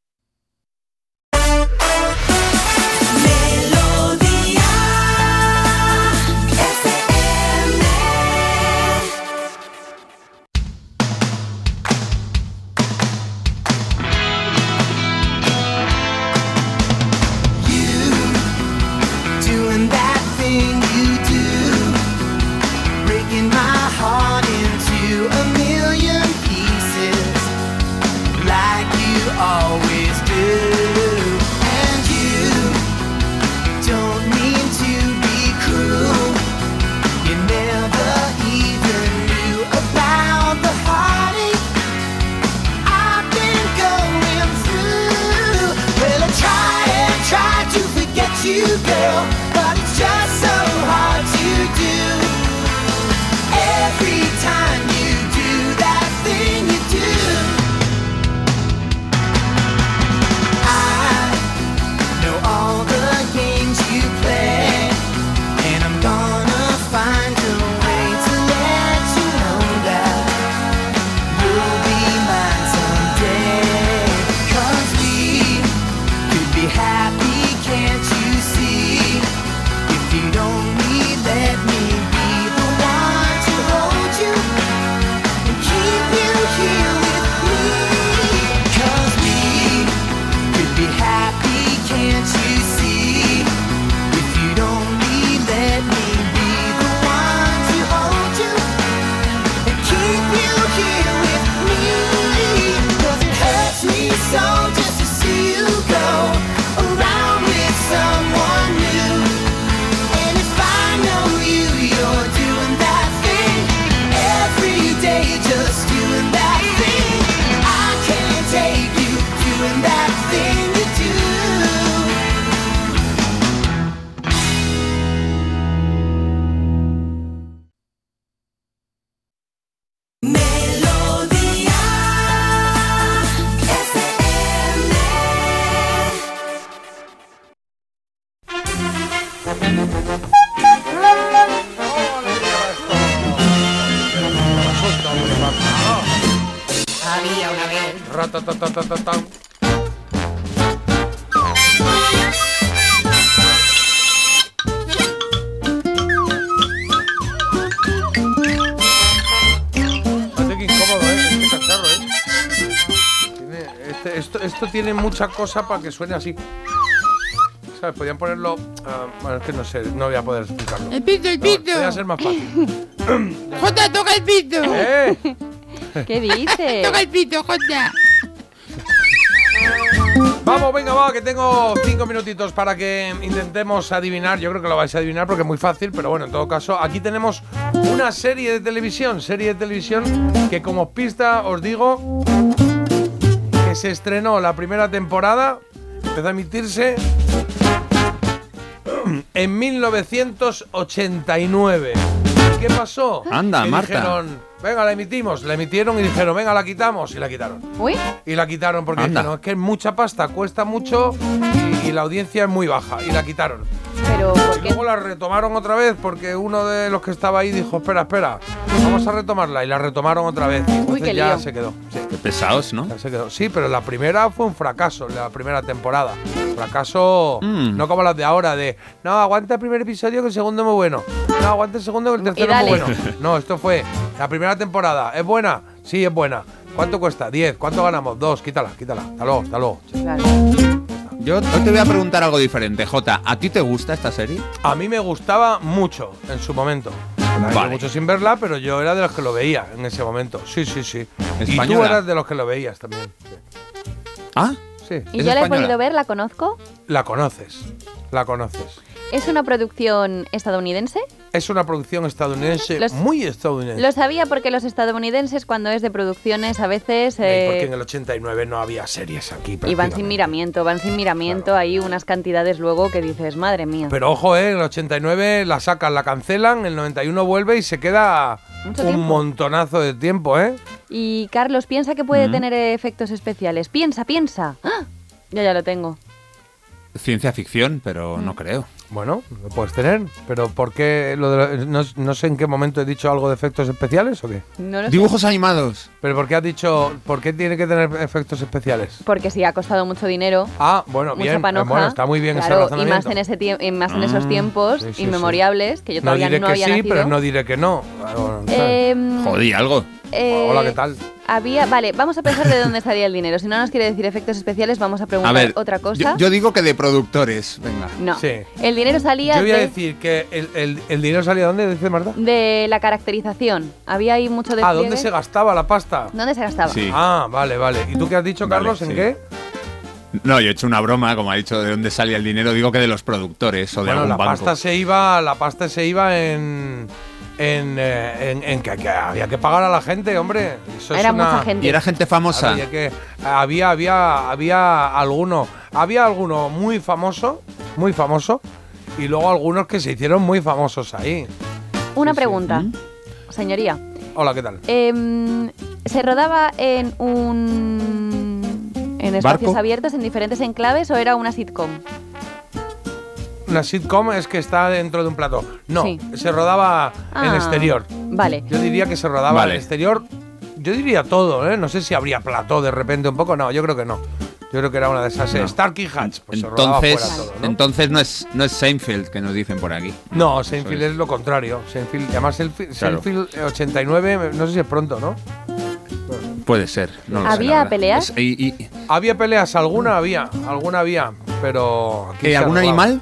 Tiene mucha cosa para que suene así. ¿Sabes? Podían ponerlo. ah, bueno, es que no sé, no voy a poder explicarlo. El pito, el No, pito. Podría ser más fácil. Jota, toca el pito. ¿Eh? ¿Qué dices? toca el pito, Jota. Vamos, venga, va, que tengo cinco minutitos para que intentemos adivinar. Yo creo que lo vais a adivinar porque es muy fácil, pero bueno, en todo caso, aquí tenemos una serie de televisión, serie de televisión que como pista os digo se estrenó la primera temporada, empezó a emitirse en 1989. ¿Y qué pasó? Anda, Que Marta. dijeron, venga, la emitimos, la emitieron y dijeron, venga, la quitamos y la quitaron. Uy. Y la quitaron porque Anda. dijeron, es que es mucha pasta, cuesta mucho y, y la audiencia es muy baja. Y la quitaron. Pero, luego la retomaron otra vez porque uno de los que estaba ahí dijo, espera, espera, vamos a retomarla. Y la retomaron otra vez. Y entonces qué ya lío. se quedó. Sí. Qué pesados, ¿no? Ya se quedó. Sí, pero la primera fue un fracaso, la primera temporada. Fracaso Mm. no como las de ahora, de no, aguanta el primer episodio que el segundo es muy bueno. No, aguanta el segundo que el tercero es muy bueno. No, esto fue la primera temporada. ¿Es buena? Sí, es buena. ¿Cuánto cuesta? 10. ¿Cuánto ganamos? Dos. Quítala, quítala. Hasta luego, hasta luego. Yo hoy te voy a preguntar algo diferente, Jota. ¿A ti te gusta esta serie? A mí me gustaba mucho en su momento. Vale. mucho sin verla, pero yo era de los que lo veía en ese momento. Sí, sí, sí. Y tú eras de los que lo veías también. ¿Ah? Sí. ¿Y yo la he podido ver? ¿La conozco? La conoces. La conoces. ¿Es una producción estadounidense? Es una producción estadounidense, Los- muy estadounidense. Lo sabía porque los estadounidenses cuando es de producciones a veces eh, porque en el 89 no había series aquí. y van sin miramiento, van sin miramiento, hay unas cantidades luego que dices, madre mía. Pero ojo, eh, en el 89 la sacan, la cancelan, el 91 vuelve y se queda Mucho un tiempo. montonazo de tiempo, ¿eh? Y Carlos, piensa que puede Mm. tener efectos especiales. Piensa, piensa. ¡Ah! Yo ya lo tengo. Ciencia ficción, pero Mm. no creo. Bueno, lo puedes tener, pero ¿por qué? Lo de lo- no, no sé en qué momento he dicho algo de efectos especiales o qué. No lo sé. Dibujos animados. Pero ¿por qué has dicho, por qué tiene que tener efectos especiales? Porque sí ha costado mucho dinero. Ah, bueno, mucha bien, eh, panoja. bueno, está muy bien ese claro, y razonamiento. más en ese tie- y más en esos Mm, tiempos sí, sí, inmemorables que yo No todavía diré no que había sí, nacido. pero no diré que no. Bueno, Em, Jodí, algo. Eh, Hola, ¿qué tal? Había, vale, vamos a pensar de dónde salía el dinero. Si no nos quiere decir efectos especiales, vamos a A preguntar ver, otra cosa. yo digo que de productores. Venga. no. Sí. El dinero salía Yo voy a de, decir que el, el- el dinero salía de dónde, dice Marta. de la caracterización. Había ahí mucho de Ah, ¿dónde se gastaba la pasta? ¿Dónde se gastaba? Sí. Ah, vale, vale. ¿Y tú qué has dicho, Vale, Carlos? ¿En sí. qué? No, yo he hecho una broma, como ha dicho, de dónde salía el dinero. Digo que de los productores o de Bueno, algún la banco. pasta se iba, la pasta se iba en en, eh, en, en que, que había que pagar a la gente, hombre. Eso es Era una- mucha gente. Y era gente famosa. Había, que, había, había, había alguno, había alguno muy famoso, muy famoso, y luego algunos que se hicieron muy famosos ahí. Una pregunta, señoría. Hola, ¿qué tal? Em, ¿Se rodaba en un. en espacios ¿Barco? abiertos, en diferentes enclaves o era una sitcom? Una sitcom es que está dentro de un plató. No, Sí. se rodaba en Ah, exterior. Vale. Yo diría que se rodaba Vale. en exterior. Yo diría todo, ¿eh? No sé si habría plató de repente un poco. No, yo creo que no. Yo creo que era una de esas. eh, No. Starkey Hatch. Pues se rodaba Entonces, fuera todo, ¿no? entonces no es, no es Seinfeld que nos dicen por aquí. No, Seinfeld es lo contrario. Seinfeld, además, Seinfeld, Claro. Seinfeld, eh, 89, no sé si es pronto, ¿no? Puede ser. No sé, ¿Había peleas? Es- y- y- Había peleas, alguna había, alguna había, pero. aquí ¿Eh, se ¿Algún animal?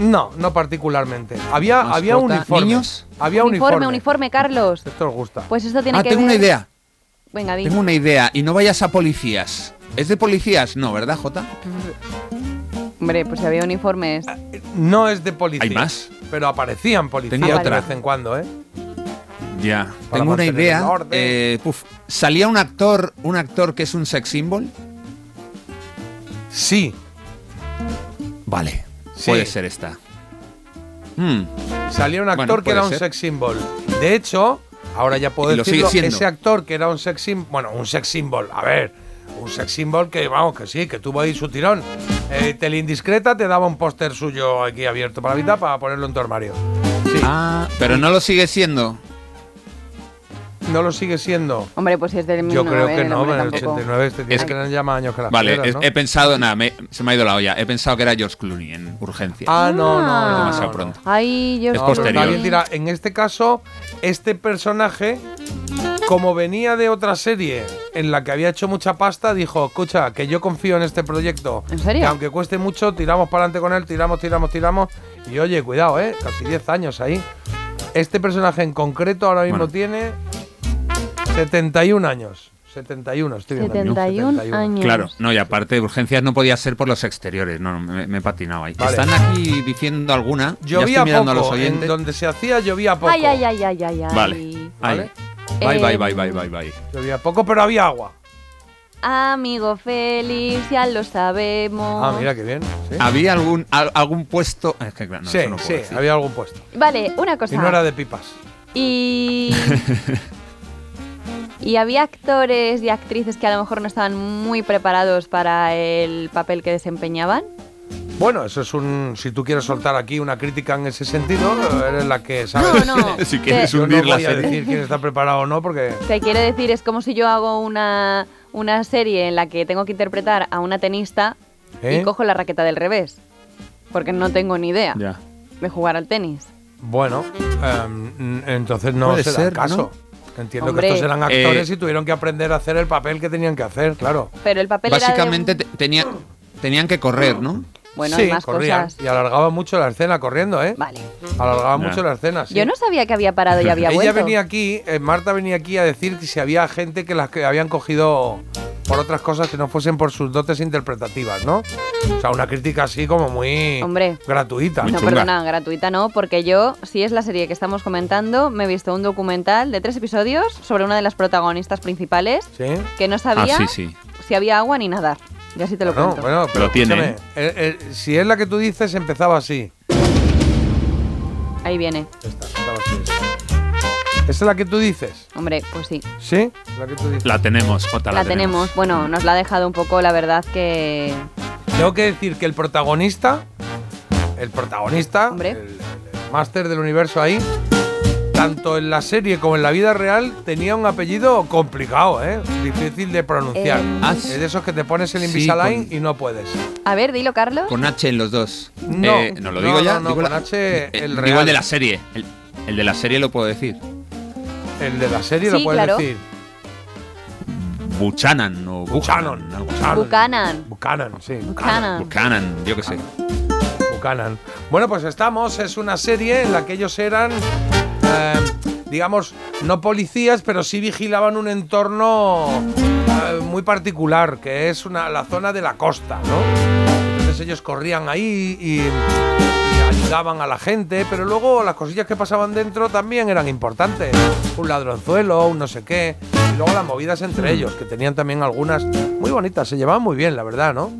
No, no particularmente. Había, Mascota, había uniformes. niños. Había uniforme, uniformes. uniforme, Carlos. Esto os gusta. Pues esto tiene Ah, que tengo ver. una idea. Venga, di. Tengo una idea. Y no vayas a policías. ¿Es de policías? No, ¿verdad, Jota? Hombre, pues si había uniformes. No es de policía. ¿Hay más? Pero aparecían policías Tenía de otra. vez en cuando, ¿eh? Ya. Para Tengo una idea. orden. Eh, puf, ¿Salía un actor, un actor que es un sex symbol? Sí. Vale. Sí. Puede ser esta. Hmm. Salía un actor Bueno, que era un ser. sex symbol. De hecho, ahora ya puedo decirlo, ese actor que era un sex symbol, bueno, un sex symbol, a ver, un sex symbol que vamos, que sí, que tuvo ahí su tirón. Eh, Teleindiscreta te daba un póster suyo aquí abierto para la mitad para ponerlo en tu armario. Sí. Ah, pero no lo sigue siendo. No lo sigue siendo. Hombre, pues si es del Yo mismo, creo que no, en el tampoco. 89 este tiene Es- que eran ya más años que las Vale, piedras, he, ¿no? he pensado, nada, me- se me ha ido la olla. He pensado que era George Clooney en urgencia. Ah, no, no, Ah. no, demasiado no, pronto. Ay, yo Es No, posterior. también dirá, en este caso, este personaje, como venía de otra serie en la que había hecho mucha pasta, dijo, escucha, que yo confío en este proyecto. ¿En serio? Que aunque cueste mucho, tiramos para adelante con él, tiramos, tiramos, tiramos. Y oye, cuidado, ¿eh? Casi 10 años ahí. Este personaje en concreto ahora mismo Bueno. tiene 71 años. 71, estoy viendo. aquí, 71 años. Claro, no, y aparte, urgencias no podía ser por los exteriores. No, no, me, me he patinado ahí. Vale. Están aquí diciendo alguna. ya Llovía estoy mirando a los poco, en oyentes. donde se hacía llovía poco. Ay, ay, ay, ay, ay, ay. Vale. ¿Vale? Bye, bye, Em, bye, bye, bye, bye. Llovía poco, pero había agua. Amigo Félix, ya lo sabemos. Ah, mira qué bien. Sí, ¿Había algún, al- algún puesto? Es que, claro, no, sí, eso no puedo sí, decir. había algún puesto. Vale, una cosa. Y no era de pipas. Y. y había actores y actrices que a lo mejor no estaban muy preparados para el papel que desempeñaban. Bueno, eso es un. Si tú quieres soltar aquí una crítica en ese sentido, eres la que sabe. No, no. Si quieres Yo hundir no la a decir quién está preparado o no, porque. Te quiero decir, es como si yo hago una, una serie en la que tengo que interpretar a una tenista ¿Eh? y cojo la raqueta del revés. Porque no tengo ni idea Ya. de jugar al tenis. Bueno, em, entonces no Puede se da ser, el caso. Entiendo Hombre. que estos eran actores Eh, y tuvieron que aprender a hacer el papel que tenían que hacer, claro. Pero el papel Básicamente era de... tenía- tenían que correr, ¿no? Bueno, sí, hay más corrían. cosas. Y alargaba mucho la escena corriendo, ¿eh? Vale. Alargaba mucho la escena, sí. Yo no sabía que había parado y había Ella vuelto. venía aquí, eh, Marta venía aquí a decir que si había gente que las que habían cogido por otras cosas que no fuesen por sus dotes interpretativas, ¿no? O sea, una crítica así como muy Hombre. gratuita. No, perdona, gratuita no, porque yo, si es la serie que estamos comentando, me he visto un documental de tres episodios sobre una de las protagonistas principales Sí. que no sabía Ah, sí, sí. si había agua ni nadar. Y así te lo Bueno, cuento. bueno, pero Lo tiene, escúchame, eh, eh, si es la que tú dices, empezaba así. Ahí viene. Empezaba así. ¿Esa es la que tú dices? Hombre, pues sí. ¿Sí? La que tú dices. La tenemos, Jota, La, tenemos. Bueno, nos la ha dejado un poco, la verdad, que. Tengo que decir que el protagonista, el protagonista, Hombre. el, el máster del universo ahí, tanto en la serie como en la vida real, tenía un apellido complicado, ¿eh? Difícil de pronunciar. Eh, Ah, es de esos que te pones el sí, Invisalign con- y no puedes. A ver, dilo, Carlos. Con H en los dos. No, Eh, ¿no lo no, digo ya? no, no, Digo con la- H el digo real. el de la serie. El, el de la serie lo puedo decir. El de la serie Sí, lo puedes claro. decir. Buchanan o Buchanan. algo así. Buchanan. Buchanan, sí. Buchanan. Buchanan, yo qué sé. Buchanan. Bueno, pues estamos, es una serie en la que ellos eran, eh, digamos, no policías, pero sí vigilaban un entorno eh, muy particular, que es una, la zona de la costa, ¿no? Entonces ellos corrían ahí y, y ayudaban a la gente, pero luego las cosillas que pasaban dentro también eran importantes. Un ladronzuelo, un no sé qué, y luego las movidas entre ellos, que tenían también algunas muy bonitas, se llevaban muy bien, la verdad, ¿no?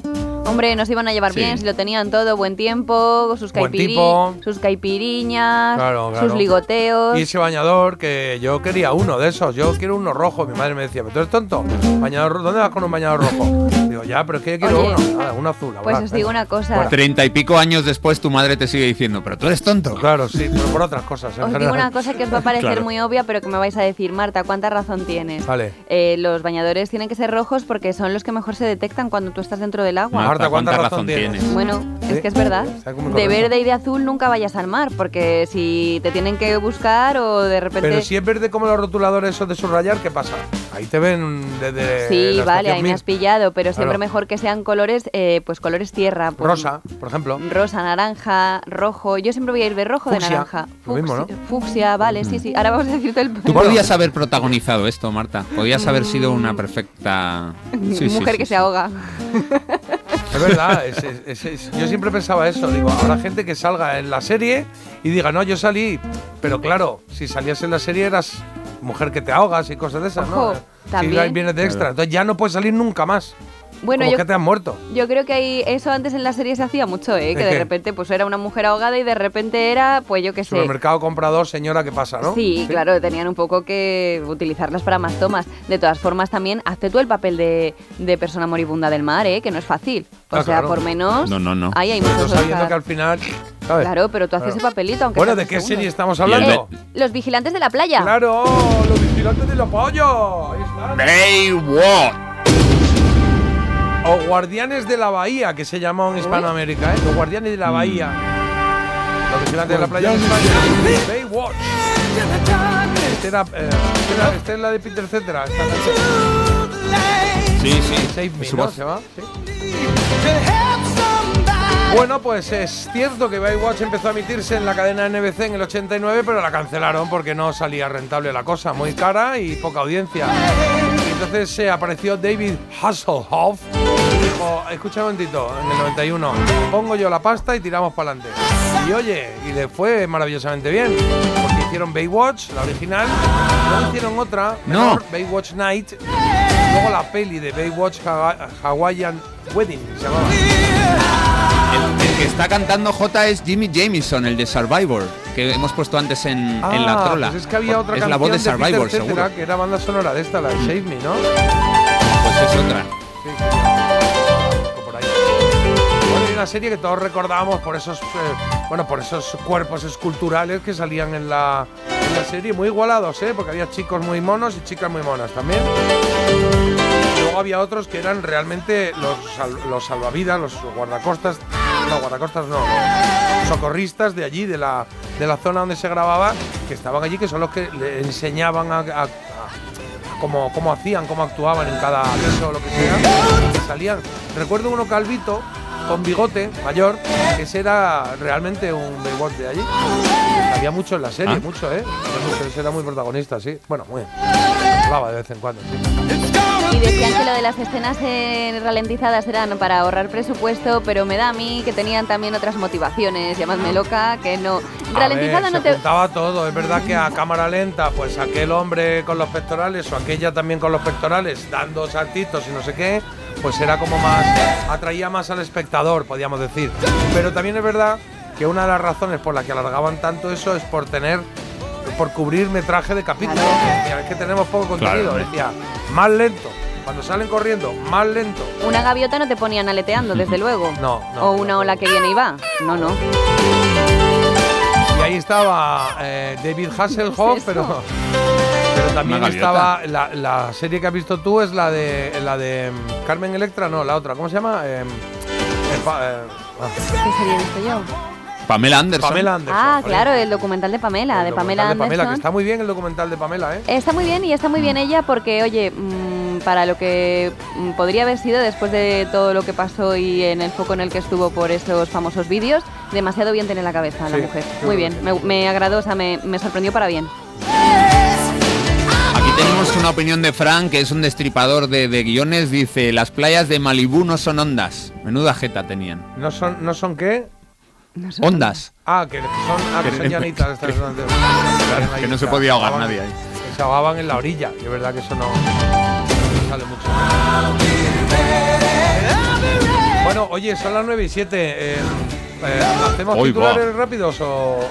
Hombre, nos iban a llevar Sí. bien si lo tenían todo, buen tiempo, sus, Buen caipiri- sus caipiriñas, Claro, claro. sus ligoteos. Y ese bañador, que yo quería uno de esos. Yo quiero uno rojo. Mi madre me decía, ¿pero tú eres tonto? Bañador, ¿Dónde vas con un bañador rojo? Digo, ya, pero es que yo quiero Oye, uno. Nada, uno azul. Pues os digo venga. una cosa. Treinta y pico años después tu madre te sigue diciendo, pero tú eres tonto. Claro, sí, pero por otras cosas. en Os digo una cosa que os va a parecer Claro. muy obvia, pero que me vais a decir, Marta, ¿cuánta razón tienes? Vale. Eh, los bañadores tienen que ser rojos porque son los que mejor se detectan cuando tú estás dentro del agua. Marta, ¿cuánta razón tienes? Bueno, Sí. es que es verdad. De verde y de azul nunca vayas al mar, porque si te tienen que buscar o de repente... Pero si es verde como los rotuladores esos de subrayar, ¿qué pasa? Ahí te ven desde. Sí, la vale, ahí me has pillado, pero siempre Claro. mejor que sean colores, eh, pues colores tierra. pues, Rosa, por ejemplo. Rosa, naranja, rojo. Yo siempre voy a ir de rojo, de Fucsia, naranja. lo mismo, ¿no? Fucsia- Fucsia, vale, sí, sí. Ahora vamos a decirte el Tú podías haber protagonizado esto, Marta. Podías haber sido una perfecta Sí, sí, mujer sí, que sí. se ahoga. Es verdad, es- es- es- es- yo siempre pensaba eso. Digo, habrá gente que salga en la serie y diga, no, yo salí. Pero claro, si salías en la serie eras mujer que te ahogas y cosas de esas, Ojo, ¿no? también. Si vienes de extra. Entonces ya no puedes salir nunca más. Bueno, Como yo, que te has muerto. yo creo que ahí, eso antes en la serie se hacía mucho, ¿eh? Que ¿De qué? repente pues era una mujer ahogada y de repente era, pues yo qué sé. Supermercado comprador, señora, ¿qué pasa, no? Sí, claro, tenían un poco que utilizarlas para más tomas. De todas formas, también hazte tú el papel de, de persona moribunda del mar, ¿eh? Que no es fácil. O Ah, sea, claro. por menos. No, no, no. Ahí hay Pero muchos sabiendo Oscar. que al final. ¿sabes? Claro, pero tú haces Claro. ese papelito, aunque Bueno, sea ¿de qué segundos. serie estamos hablando? Los vigilantes de la playa. ¡Claro! ¡Los vigilantes de la pollo! Ahí están. Baywatch. O Guardianes de la Bahía, que se llama en Hispanoamérica, ¿eh? Los Guardianes de la Bahía. Los vigilantes de la playa en España. Baywatch. Este era, eh, este era- esta es la de Peter Cetera. esta canción. Sí, sí. Save Me, Es su ¿no? voz. ¿Se llama? Sí. Bueno, pues es cierto que Baywatch empezó a emitirse en la cadena NBC en el 89, pero la cancelaron porque no salía rentable la cosa, muy cara y poca audiencia. Y entonces se apareció David Hasselhoff dijo, escucha un momentito, en el 91, pongo yo la pasta y tiramos para adelante. Y oye, y le fue maravillosamente bien, porque hicieron Baywatch, la original, luego hicieron otra, No. menor, Baywatch Night, luego la peli de Baywatch Hawa- Hawaiian Wedding, se llamaba. El, el que está cantando J es Jimmy Jameson, el de Survivor, que hemos puesto antes en, en la Ah, trola. Pues es que había otra es canción la voz de Survivor, seguro. que era banda sonora de esta, la de Save Me, ¿no? Pues es otra. Una serie que todos recordábamos por esos, eh, bueno, por esos cuerpos esculturales que salían en la, en la serie, muy igualados, ¿eh? Porque había chicos muy monos y chicas muy monas también. Luego había otros que eran realmente los, los salvavidas, los guardacostas, no, guardacostas no, socorristas de allí, de la, de la zona donde se grababa, que estaban allí, que son los que le enseñaban a, a- a cómo, cómo hacían, cómo actuaban en cada beso o lo que sea. salían. Recuerdo uno calvito, con bigote, mayor, que ese era realmente un Baywatch de allí. Había mucho en la serie, Ah. mucho, ¿eh? Ese era muy protagonista, sí. Bueno, muy. Hablaba de vez en cuando. sí. Y decían que lo de las escenas eh, ralentizadas eran para ahorrar presupuesto, pero me da a mí que tenían también otras motivaciones. Llamadme loca, que no. Ralentizada ver, no se te. todo. Es verdad que a cámara lenta, pues aquel hombre con los pectorales o aquella también con los pectorales dando saltitos y no sé qué, pues era como más. atraía más al espectador, podríamos decir. Pero también es verdad que una de las razones por las que alargaban tanto eso es por tener. por cubrir metraje de capítulo. Decía, es que tenemos poco contenido. Claro. Decía, más lento. Cuando salen corriendo, más lento. Una gaviota no te ponían aleteando, desde luego. No, no. O una ola que viene y va. No, no. Y ahí estaba eh, David Hasselhoff, pero, pero también estaba la, la serie que has visto tú es la de la de mm, Carmen Electra, no, la otra, ¿cómo se llama? Eh, eh, pa- eh, ah, ¿Qué sería esto yo? Pamela Anderson. Pamela Anderson. Ah, claro, el documental de Pamela, El de Pamela documental de Pamela, que Anderson. está muy bien el documental de Pamela, ¿eh? Está muy bien y está muy bien ella porque, oye, mm, para lo que mm, podría haber sido después de todo lo que pasó y en el foco en el que estuvo por esos famosos vídeos, demasiado bien tiene la cabeza la mujer. Muy bien, me, me agradó, o sea, me, me sorprendió para bien. Tenemos una opinión de Frank, que es un destripador de, de guiones. Dice, las playas de Malibú no son ondas. Menuda jeta tenían. ¿No son, no son qué? Ondas. Ah, que son, ah, que son Que- llanitas. que no se podía ahogar ahogaban- nadie ahí. que se ahogaban en la orilla, y es verdad que eso no, no sale mucho. Bueno, oye, son las 9 y 7. eh, eh, ¿Hacemos Uy, titulares rápidos o,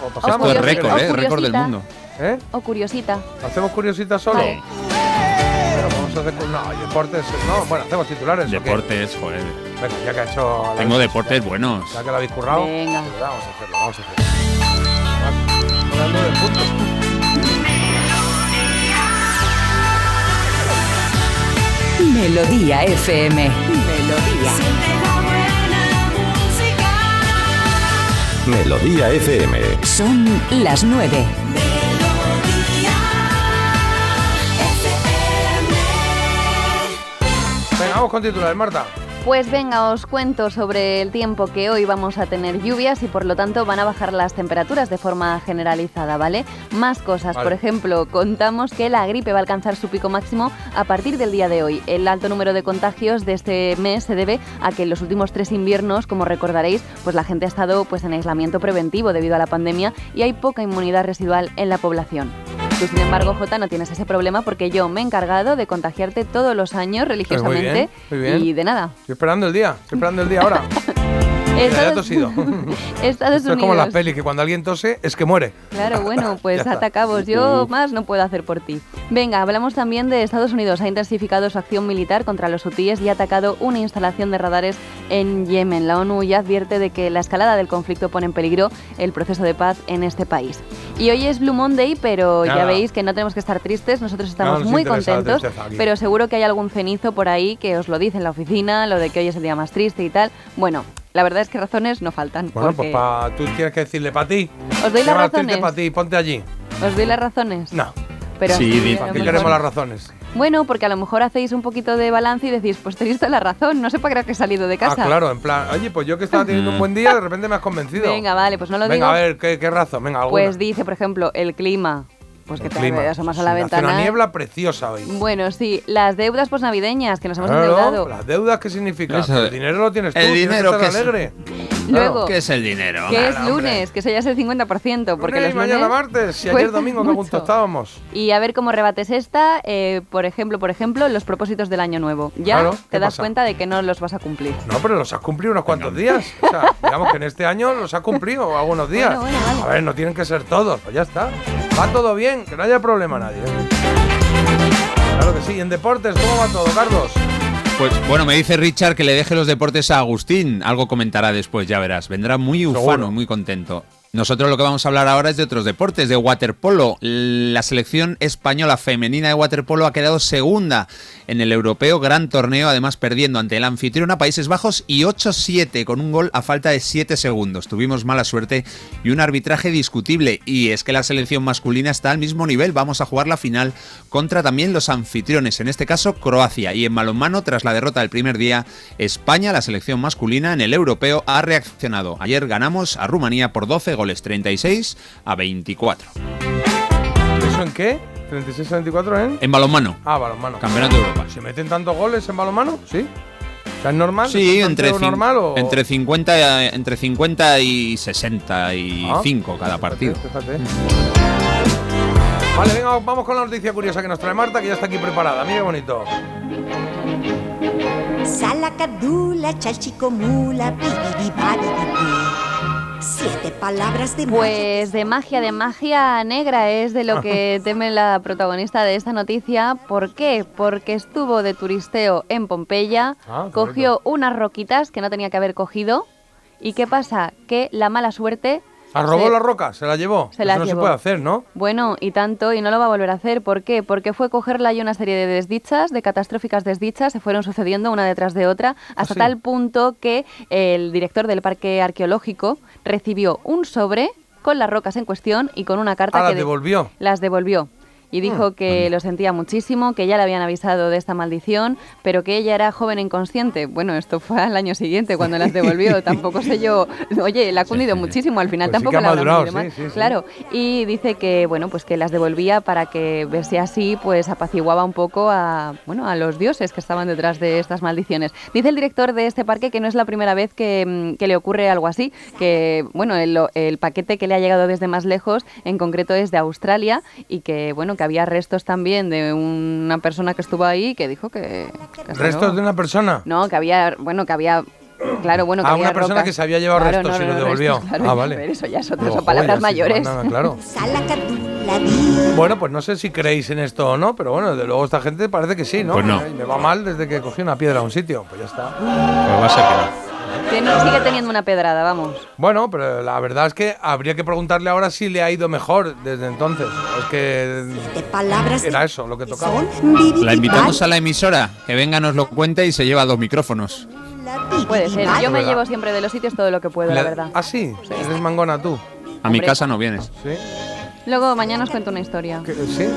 o pasamos? Esto es récord, ¿eh? Récord del mundo. ¿Eh? O curiosita. ¿Hacemos curiositas solo? Pero vamos a hacer. No, deportes. No, bueno, hacemos titulares. Deportes, joder. Venga, ya que ha hecho. la Tengo habéis- deportes buenos. Ya que lo habéis currado. Venga. pues vamos a hacerlo, vamos a hacerlo. Punto. Melodía FM. Melodía. Melodía FM. Son las nueve. Vamos con titulares, Marta. Pues venga, os cuento sobre el tiempo que hoy vamos a tener lluvias y por lo tanto van a bajar las temperaturas de forma generalizada, ¿vale? Más cosas, Vale. por ejemplo, contamos que la gripe va a alcanzar su pico máximo a partir del día de hoy. El alto número de contagios de este mes se debe a que en los últimos tres inviernos, como recordaréis, pues la gente ha estado pues en aislamiento preventivo debido a la pandemia y hay poca inmunidad residual en la población. Tú, sin embargo, Jota, no tienes ese problema porque yo me he encargado de contagiarte todos los años religiosamente muy bien. y de nada. Estoy esperando el día. Estoy esperando el día ahora. Estados- tosido. Estados Esto es como las Unidos. pelis, que cuando alguien tose es que muere. Claro, bueno, pues atacamos. Yo más no puedo hacer por ti. Venga, hablamos también de Estados Unidos. Ha intensificado su acción militar contra los hutíes y ha atacado una instalación de radares en Yemen. La ONU ya advierte de que la escalada del conflicto pone en peligro el proceso de paz en este país. Y hoy es Blue Monday, pero ya veis que no tenemos que estar tristes. Nosotros No estamos muy contentos, pero seguro que hay algún cenizo por ahí que os lo dice en la oficina, lo de que hoy es el día más triste y tal. Bueno, la verdad es que razones no faltan. Bueno, porque- pues pa, tú tienes que decirle para ti. Os doy las razones. para ti, ponte allí. ¿Os doy las razones? No. Pero sí, ¿para qué queremos las razones? Bueno, porque a lo mejor hacéis un poquito de balance y decís, pues tenéis toda la razón, no sé para qué que he salido de casa. Ah, claro, en plan, oye, pues yo que estaba teniendo un buen día, de repente me has convencido. Venga, vale, pues no lo Venga, digo. a ver, ¿qué, qué razón? Venga, alguna. Pues dice, por ejemplo, el clima. Pues que te asomas a la ventana. una niebla preciosa hoy. Bueno, sí, las deudas posnavideñas que nos hemos Claro, endeudado. ¿Las deudas qué significa? Eso- el dinero lo tienes tú, el dinero que que estar es- alegre. Luego, ¿Qué es el dinero? que es Hombre. lunes, que eso ya es el 50%, porque Lunes los y mañana lunes martes, y ayer domingo que gusto estábamos. Y a ver cómo rebates esta, eh, por ejemplo, por ejemplo, los propósitos del año nuevo. Ya Claro, te ¿qué das pasa? cuenta de que no los vas a cumplir. No, pero los has cumplido unos cuantos días. O sea, digamos que en este año los has cumplido algunos días. Bueno, bueno, vale. A ver, no tienen que ser todos, pues ya está. Va todo bien, que no haya problema a nadie. Claro que sí. ¿Y en deportes cómo va todo, Carlos? Pues bueno, me dice Richard que le deje los deportes a Agustín. Algo comentará después, ya verás. Vendrá muy ufano, Seguro. muy contento. Nosotros lo que vamos a hablar ahora es de otros deportes, de waterpolo. La selección española femenina de waterpolo ha quedado segunda en el europeo gran torneo, además perdiendo ante el anfitrión a Países Bajos y 8-7 con un gol a falta de 7 segundos. Tuvimos mala suerte y un arbitraje discutible. Y es que la selección masculina está al mismo nivel. Vamos a jugar la final contra también los anfitriones, en este caso Croacia. Y en balonmano, tras la derrota del primer día, España, la selección masculina en el europeo, ha reaccionado. Ayer ganamos a Rumanía por 12 goles, 36 a 24. ¿Eso en qué? 36-24 en... En balonmano. Ah, balonmano. Campeonato de Europa. ¿Se meten tantos goles en balonmano? ¿Sí? O sea, ¿es normal? Sí, ¿Es un entre, normal o...? entre, 50, entre 50 y 65 cada partido. Fíjate. Vale, venga, vamos con la noticia curiosa que nos trae Marta, que ya está aquí preparada. Mira qué bonito. Salacadula, pibidibadidibi. Siete palabras de Pues de magia, de magia negra es de lo que teme la protagonista de esta noticia. ¿Por qué? Porque estuvo de turisteo en Pompeya, Ah, cogió unas roquitas que no tenía que haber cogido. ¿Y qué pasa? Que la mala suerte... ¿Ah, robó se- la roca? ¿Se la llevó? Se la Eso no llevó. se puede hacer, ¿no? Bueno, y tanto, y no lo va a volver a hacer. ¿Por qué? Porque fue cogerla y una serie de desdichas, de catastróficas desdichas, se fueron sucediendo una detrás de otra, hasta sí? tal punto que el director del parque arqueológico recibió un sobre con las rocas en cuestión y con una carta Ah, que las de- devolvió. las devolvió. Y dijo Mm. que lo sentía muchísimo, que ya le habían avisado de esta maldición, pero que ella era joven e inconsciente. Bueno, esto fue al año siguiente cuando las devolvió. Tampoco sé yo. Oye, le ha cundido muchísimo. Al final Pues sí tampoco que ha le habrá madurado, sí, más. sí, sí. Claro. Y dice que bueno, pues que las devolvía para que verse así, pues apaciguaba un poco a bueno a los dioses que estaban detrás de estas maldiciones. Dice el director de este parque que no es la primera vez que, mm, que le ocurre algo así, que bueno el, el paquete que le ha llegado desde más lejos, en concreto es de Australia y que bueno que había restos también de una persona que estuvo ahí que dijo que, ¿Restos de una persona? No, que había, bueno, que había Claro, bueno, que Ah, había una persona rocas. que se había llevado Claro, restos no, y lo no, devolvió. restos, claro, ah, vale. pero eso ya es otra, Digo, son palabras joder, mayores. nada, claro. Bueno, pues no sé si creéis en esto o no, pero bueno, desde luego esta gente parece que sí, ¿no? Pues no. Ay, Me va mal desde que cogí una piedra a un sitio, pues ya está. Pues va a ser que no. Tiene- sigue teniendo una pedrada, vamos. Bueno, pero la verdad es que habría que preguntarle ahora si le ha ido mejor desde entonces. Es que palabras era eso lo que tocaba. La invitamos a la emisora, que venga, nos lo cuente y se lleva dos micrófonos. Puede ser. Yo me llevo siempre de los sitios todo lo que puedo, la verdad. ¿Ah, sí? Eres mangona tú. A mi casa no vienes. Sí. Luego mañana os cuento una historia. Sí.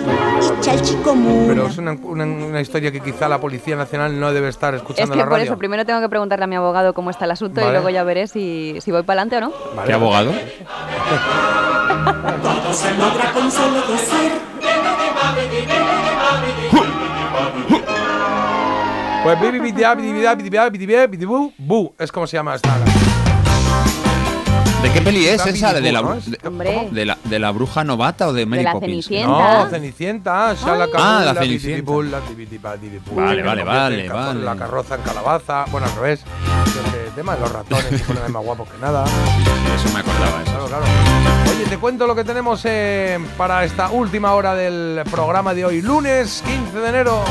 Pero es una, una- una historia que quizá la Policía Nacional no debe estar Es escuchando que en la por eso primero tengo que preguntarle a mi abogado cómo está el asunto y luego ya veré si, si voy para adelante o no. ¿Qué abogado? Todo se logra con solo decir. Pues es como se llama esta. ¿De qué peli es esa? ¿De la, de, de la, de la bruja novata o de Mary la Poppins? Cenicienta. No, Cenicienta, Shala Ah, la Cenicienta. bu, la bu, Vale, vale, vale, el vale. La carroza en calabaza, bueno, al revés. Ese tema de los ratones que ponen más guapos que nada. Eso me acordaba. Eso. Claro, claro. Oye, te cuento lo que tenemos eh, para esta última hora del programa de hoy, lunes 15 de enero.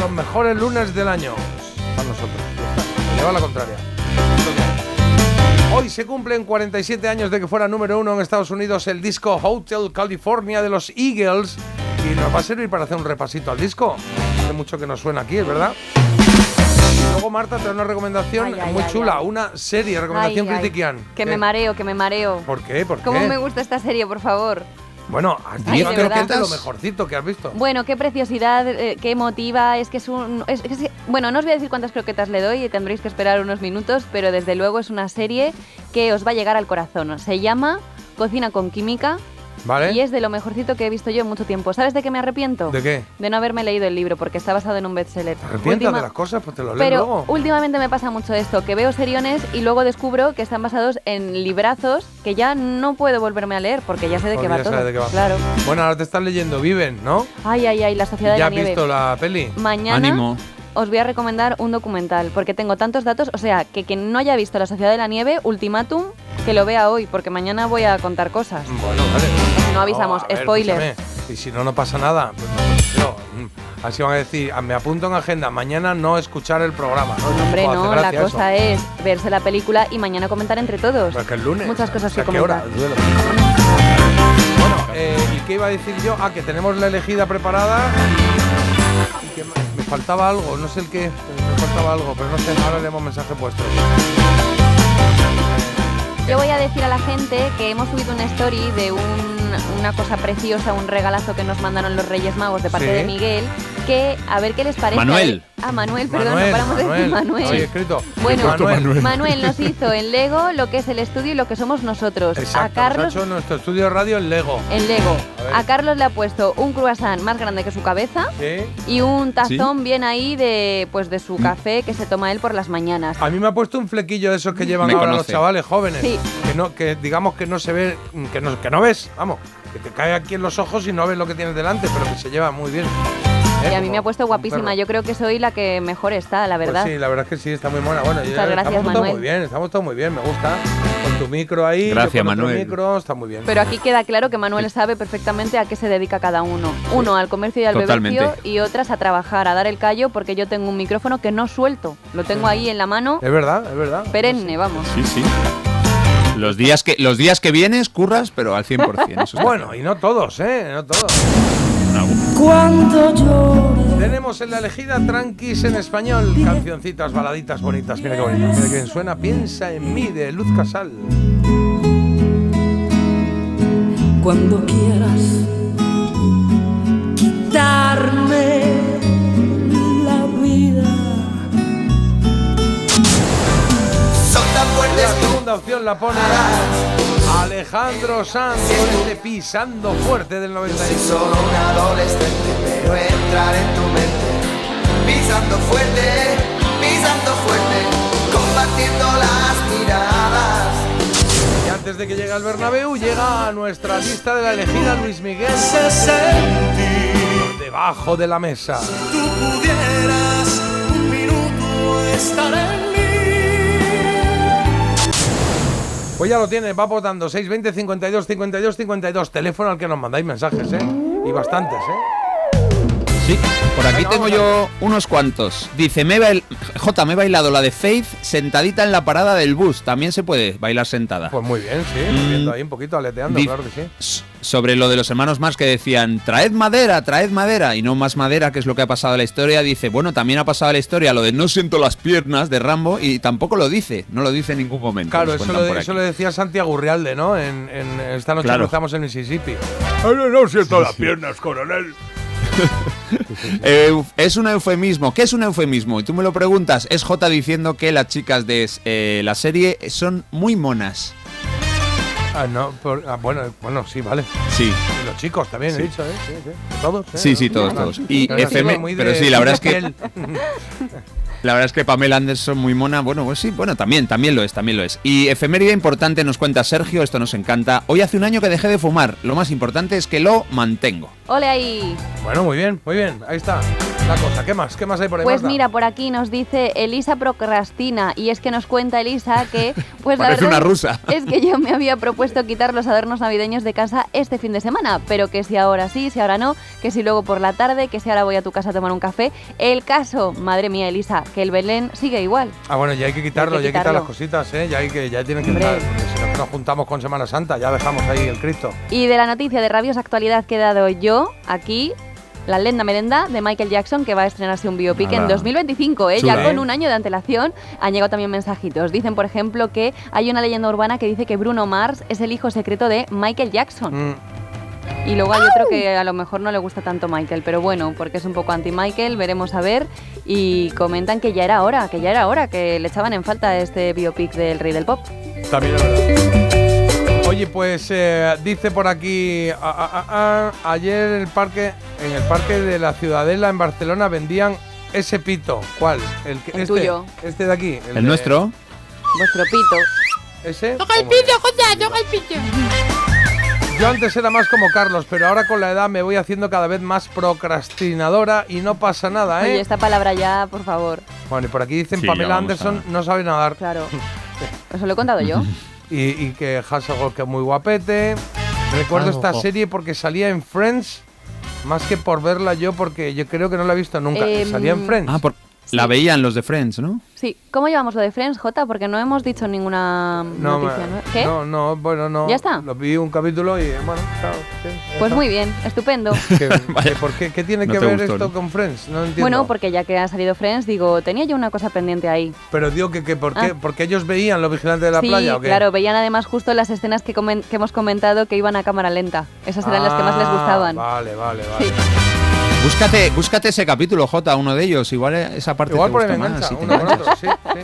Los mejores lunes del año. Para nosotros. Lleva la contraria. Hoy se cumplen 47 años de que fuera número uno en Estados Unidos el disco Hotel California de los Eagles. Y nos va a servir para hacer un repasito al disco. Hace mucho que nos suena aquí, es verdad. Luego Marta trae una recomendación Ay, ay, muy ay, chula, una serie, recomendación Critiquian. Que me ¿Qué? mareo, que me mareo. ¿Por qué? ¿Por ¿Cómo qué? me gusta esta serie, por favor? Bueno, has dicho de que es lo mejorcito que has visto. Bueno, qué preciosidad, eh, qué emotiva, es que es un... es- bueno, no os voy a decir cuántas croquetas le doy y tendréis que esperar unos minutos, pero desde luego es una serie que os va a llegar al corazón. Se llama Cocina con Química ¿Vale? y es de lo mejorcito que he visto yo en mucho tiempo. ¿Sabes de qué me arrepiento? ¿De qué? De no haberme leído el libro, porque está basado en un bestseller. ¿Te arrepientas Última- de las cosas? Pues te lo lees Pero luego. últimamente me pasa mucho esto, que veo seriones y luego descubro que están basados en librazos que ya no puedo volverme a leer porque ya sé de Porque qué va ya todo. sabes de qué va. Claro. Bueno, ahora te estás leyendo Viven, ¿no? Ay, ay, ay, la sociedad de ¿Ya la has nieve. visto la peli? Mañana Ánimo. Os voy a recomendar un documental porque tengo tantos datos, o sea, que quien no haya visto La Sociedad de la Nieve, ultimátum, que lo vea hoy porque mañana voy a contar cosas. Bueno, vale. No avisamos, ver, spoiler. escúchame, Y si no, no pasa nada. Pues, no, mm, así van a decir, ah, me apunto en agenda, mañana no escuchar el programa. ¿no? Hombre, no, la gracia eso. cosa es verse la película y mañana comentar entre todos. Pero es que el lunes. Muchas cosas ¿A que qué hora? comentar. Duelo. Bueno, eh, ¿y qué iba a decir yo? Ah, que tenemos la elegida preparada y, y que faltaba algo, no sé el qué, me faltaba algo, pero no sé, ahora leemos mensaje puesto. Yo voy a decir a la gente que hemos subido una story de un- una cosa preciosa, un regalazo que nos mandaron los Reyes Magos de parte Sí. de Miguel, que a ver qué les parece. Manuel. Ah, Manuel, perdón, Manuel, no paramos de decir Manuel. Escrito. Bueno, Manuel. Manuel. nos hizo en Lego lo que es el estudio y lo que somos nosotros. Exacto, a nos ha Carlos hecho nuestro estudio de radio en Lego. en Lego. A Carlos le ha puesto un croissant más grande que su cabeza Sí. y un tazón bien ahí de pues de su café que se toma él por las mañanas. A mí me ha puesto un flequillo de esos que llevan Me ahora los chavales jóvenes. Sí. Que no, que digamos que no se ve, que no, que no ves, vamos, que te cae aquí en los ojos y no ves lo que tienes delante, pero que se lleva muy bien. ¿Eh? Y a mí me ha puesto guapísima. Yo creo que soy la que mejor está, la Pues verdad. sí, la verdad es que sí, está muy buena. Bueno, Muchas ya gracias, estamos todos Manuel. muy bien, estamos todos muy bien, me gusta. Con tu micro ahí, Gracias, con Manuel. micro, está muy bien. Pero aquí queda claro que Manuel sabe perfectamente a qué se dedica cada uno. Uno al comercio y al bebercio y otras a trabajar, a dar el callo, porque yo tengo un micrófono que no suelto. Lo tengo ahí en la mano, Es verdad, es verdad. perenne, vamos. Sí, sí. Los días que, los días que vienes, curras, pero al 100%. eso Bueno, y no todos, ¿eh? No todos. Cuando yo Tenemos en la elegida Tranquis en español, cancioncitas, baladitas bonitas. Mira qué bonito, mira qué suena. Piensa en mí de Luz Casal. cuando quieras quitarme segunda opción la pone Alejandro Sanz con este pisando fuerte del 96. Solo un adolescente, pero entrar en tu mente. Pisando fuerte, pisando fuerte, compartiendo las miradas. Y antes de que llegue al Bernabéu, llega a nuestra lista de la elegida Luis Miguel. Se sentir, Debajo de la mesa. tú pudieras un minuto estar en Pues ya lo tiene, va votando 620 52 52 52. Teléfono al que nos mandáis mensajes, ¿eh? Y bastantes, ¿eh? Sí, por aquí tengo yo unos cuantos. Dice, me bail- J, me he bailado la de Faith sentadita en la parada del bus. También se puede bailar sentada. Pues muy bien, sí. Mm. Viendo ahí un poquito, aleteando, Di- claro que sí. Sobre lo de los hermanos más que decían, traed madera, traed madera, y no más madera, que es lo que ha pasado en la historia, dice, bueno, también ha pasado en la historia lo de no siento las piernas de Rambo, y tampoco lo dice, no lo dice en ningún momento. Claro, eso lo, eso lo decía Santiago Urrialde, ¿no? En, en esta noche Claro. cruzamos el Mississippi. Ay, no, no siento las piernas, coronel. Es un eufemismo. ¿Qué es un eufemismo? Y tú me lo preguntas. Es J diciendo que las chicas de eh, la serie son muy monas. Ah, no, por- ah, bueno, bueno, sí, vale. Sí. Y los chicos también Sí. he dicho, ¿eh? Sí, sí. Todos, ¿eh? Sí, sí, todos, todos. Y pero FM, pero sí, la verdad es que la verdad es que Pamela Anderson muy mona, bueno, pues sí, bueno, también, también lo es, también lo es. Y efeméride importante nos cuenta Sergio, esto nos encanta. Hoy hace un año que dejé de fumar. Lo más importante es que lo mantengo. Ole ahí. Bueno, muy bien, muy bien. Ahí está la cosa. ¿Qué más? ¿Qué más hay por ahí? Pues Marta? mira, por aquí nos dice Elisa procrastina y es que nos cuenta Elisa que pues la verdad una rusa. es que yo me había propuesto quitar los adornos navideños de casa este fin de semana, pero que si ahora sí, si ahora no, que si luego por la tarde, que si ahora voy a tu casa a tomar un café. El caso, madre mía Elisa, que el Belén sigue igual. Ah, bueno, ya hay que quitarlo, Hay que ya hay que quitar las cositas, ¿eh? Ya hay que, ya tienen que porque Si no, que nos juntamos con Semana Santa, ya dejamos ahí el Cristo. Y de la noticia de rabiosa actualidad que he dado yo aquí, la lenda merenda de Michael Jackson, que va a estrenarse un biopic en Ala. 2025, ¿eh? Chula, ya con ¿eh? un año de antelación. Han llegado también mensajitos. Dicen, por ejemplo, que hay una leyenda urbana que dice que Bruno Mars es el hijo secreto de Michael Jackson. Mm. Y luego hay otro que a lo mejor no le gusta tanto Michael, pero bueno, porque es un poco anti-Michael, veremos a ver. Y comentan que ya era hora, que ya era hora, que le echaban en falta este biopic del rey del pop. También es verdad. Oye, pues eh, dice por aquí, ah, ah, ah, ah, ayer en el parque, en el parque de la Ciudadela en Barcelona vendían ese pito. ¿Cuál? El, que- El este, tuyo. Este de aquí. El, de- nuestro. Vuestro pito. ¿Ese? Toca el pito, Jota, toca el pito. Yo antes era más como Carlos, pero ahora con la edad me voy haciendo cada vez más procrastinadora y no pasa nada, ¿eh? Oye, esta palabra ya, por favor. Bueno, y por aquí dicen Sí, Pamela Anderson a- no sabe nadar. Claro. Eso lo he contado yo. Y, y que Hasselhoff que es muy guapete. Recuerdo esta serie porque salía en Friends, más que por verla yo, porque yo creo que no la he visto nunca. Em, salía en Friends. Ah, por, la veían los de Friends, ¿no? Sí. ¿Cómo llevamos lo de Friends, Jota? Porque no hemos dicho ninguna no, noticia, ¿no? ¿Qué? no, no, bueno, no. ¿Ya está? Lo vi un capítulo y bueno, claro. sí, ya Pues está. muy bien, estupendo. Que ¿Por qué? ¿Qué tiene No que te ver gustó, esto ¿no? con Friends? No entiendo. Bueno, porque ya que ha salido Friends, digo, tenía yo una cosa pendiente ahí. Pero digo que, que ¿por qué? Ah. Porque ellos veían los vigilantes de la sí, playa o qué? claro, veían además justo las escenas que, comen- que hemos comentado que iban a cámara lenta. Esas eran las que más les Ah, gustaban. Vale, vale, vale. Sí. Búscate, búscate ese capítulo, J, uno de ellos. Igual esa parte Igual te por gusta más. engancha, si te uno con enganchas. otro, sí, sí.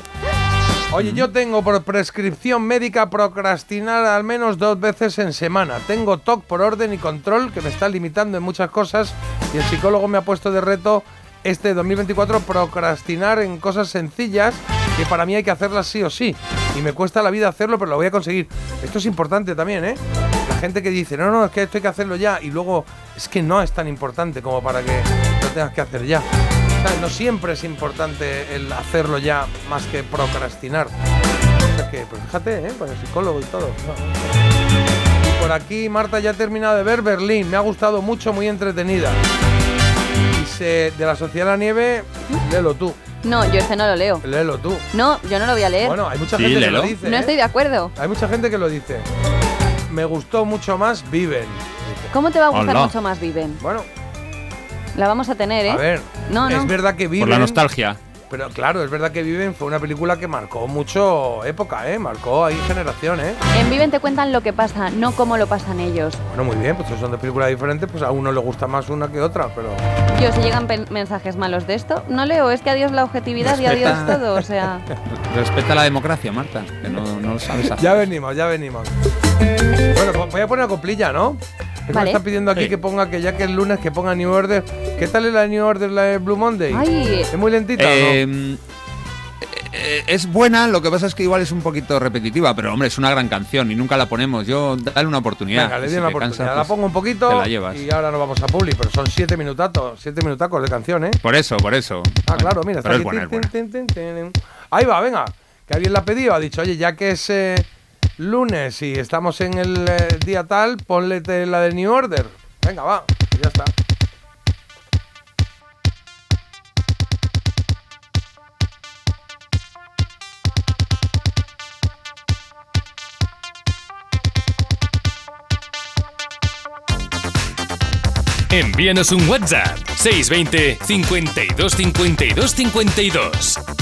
Oye, yo tengo por prescripción médica procrastinar al menos dos veces en semana. Tengo TOC por orden y control que me está limitando en muchas cosas y el psicólogo me ha puesto de reto este 2024 procrastinar en cosas sencillas que para mí hay que hacerlas sí o sí. Y me cuesta la vida hacerlo, pero lo voy a conseguir. Esto es importante también, ¿eh? Gente que dice, no, no, es que esto hay que hacerlo ya y luego es que no es tan importante como para que lo tengas que hacer ya. ¿Sabes? No siempre es importante el hacerlo ya más que procrastinar. O sea que, pues fíjate, ¿eh? con el psicólogo y todo. Y por aquí Marta ya ha terminado de ver Berlín. Me ha gustado mucho, muy entretenida. Y se, de la Sociedad de la Nieve, léelo tú. No, yo ese no lo leo. Léelo tú. No, yo no lo voy a leer. Bueno, hay mucha gente que lo dice. No ¿eh? estoy de acuerdo. Hay mucha gente que lo dice. Me gustó mucho más Viven. ¿Cómo te va a gustar Hola. mucho más Viven? Bueno, La vamos a tener, ¿eh? a ver. No, no. Es verdad que Viven. Por la nostalgia. Pero claro, es verdad que Viven fue una película que marcó mucho época, ¿eh? Marcó ahí generación, ¿eh? En Viven te cuentan lo que pasa, no cómo lo pasan ellos. Bueno, muy bien, pues si son dos películas diferentes, pues a uno le gusta más una que otra, pero. Yo, si llegan mensajes malos de esto, no leo. Es que adiós la objetividad y adiós Respeta. todo. O sea, Respeta la democracia, Marta, que no, no lo sabes hacer. Ya venimos, ya venimos. Bueno, pues voy a poner una coplilla, ¿no? Es que. Me están pidiendo aquí Sí. que ponga que ya que es lunes, que ponga New Order. ¿Qué tal es la New Order, la de Blue Monday? Ay. ¿Es muy lentita no? Eh, eh, es buena, lo que pasa es que igual es un poquito repetitiva, pero hombre, es una gran canción y nunca la ponemos. Yo, dale una oportunidad. Venga, le di si una oportunidad. la pues, pongo un poquito te la llevas. y ahora nos vamos a Publi, pero son siete minutatos, siete minutacos de canción, ¿eh? Por eso, por eso. Ah, claro, mira, está aquí. buena, tin, tin, tin. Ahí va, venga. Que alguien la ha pedido, ha dicho, oye, ya que es eh, lunes y estamos en el eh, día tal, ponle la de New Order. Venga, va, ya está. Envíanos un WhatsApp 620 52 52 52.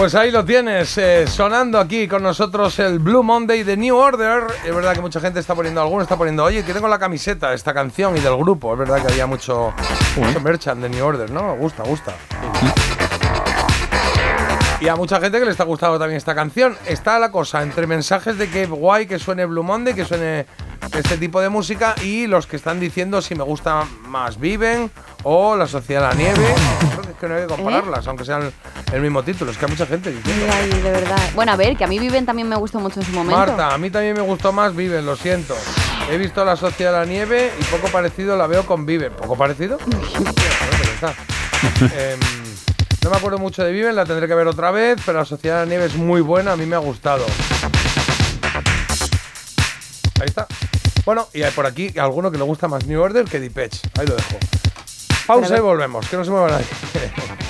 Pues ahí lo tienes, eh, sonando aquí con nosotros el Blue Monday de New Order. Es verdad que mucha gente está poniendo, alguno está poniendo, oye, que tengo la camiseta de esta canción y del grupo. Es verdad que había mucho, mucho merchant de New Order, ¿no? Me gusta, gusta. Y a mucha gente que le está gustando también esta canción. Está la cosa entre mensajes de que guay que suene Blue Monday, que suene este tipo de música, y los que están diciendo si me gusta más Viven o La Sociedad de la Nieve. Creo que es que no hay que compararlas, aunque sean el mismo título. Es que hay mucha gente diciendo. Ay, de verdad. Bueno, a ver, que a mí Viven también me gustó mucho en su momento. Marta, a mí también me gustó más Viven, lo siento. He visto La Sociedad de la Nieve y poco parecido la veo con Viven. ¿Poco parecido? Em, no me acuerdo mucho de Viven, la tendré que ver otra vez, pero La Sociedad de la Nieve es muy buena, a mí me ha gustado. Ahí está. Bueno, y hay por aquí alguno que le gusta más New Order que Deep Edge. Ahí lo dejo. Pausa y volvemos, que no se mueva nadie.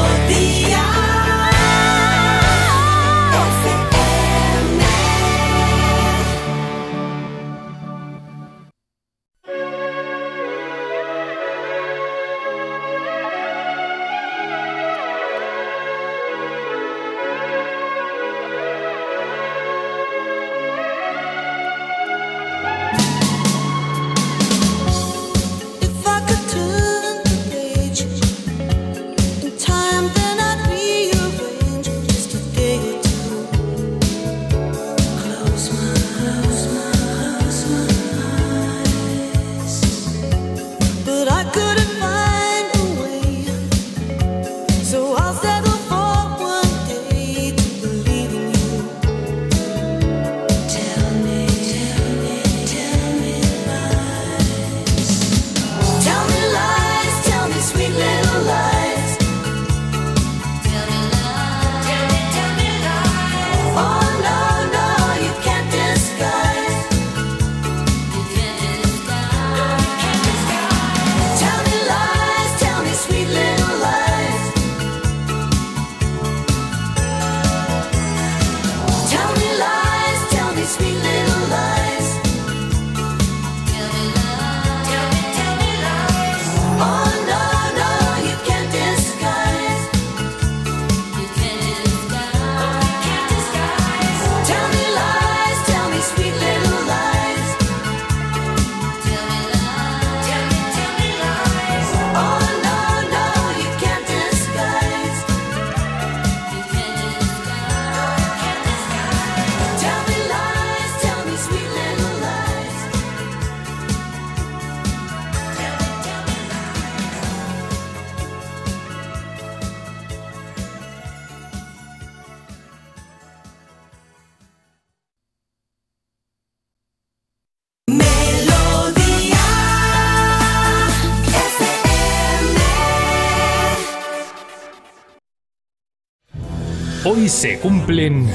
Se cumplen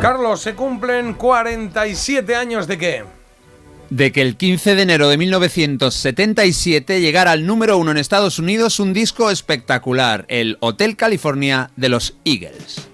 Carlos, se cumplen 47 años de qué? de que el 15 de enero de 1977 llegara al número uno en Estados Unidos un disco espectacular, el Hotel California de los Eagles.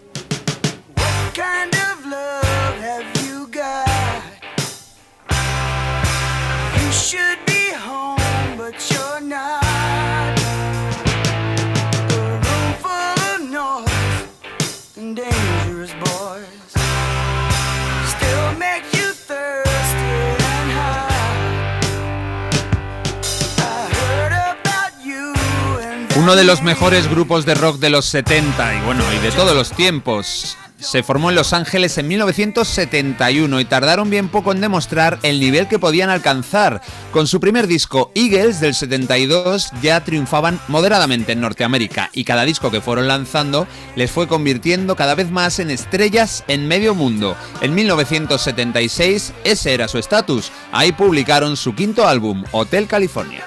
Uno de los mejores grupos de rock de los 70 y bueno, y de todos los tiempos. Se formó en Los Ángeles en 1971 y tardaron bien poco en demostrar el nivel que podían alcanzar. Con su primer disco, Eagles, del 72, ya triunfaban moderadamente en Norteamérica y cada disco que fueron lanzando les fue convirtiendo cada vez más en estrellas en medio mundo. En 1976 ese era su estatus. Ahí publicaron su quinto álbum, Hotel California.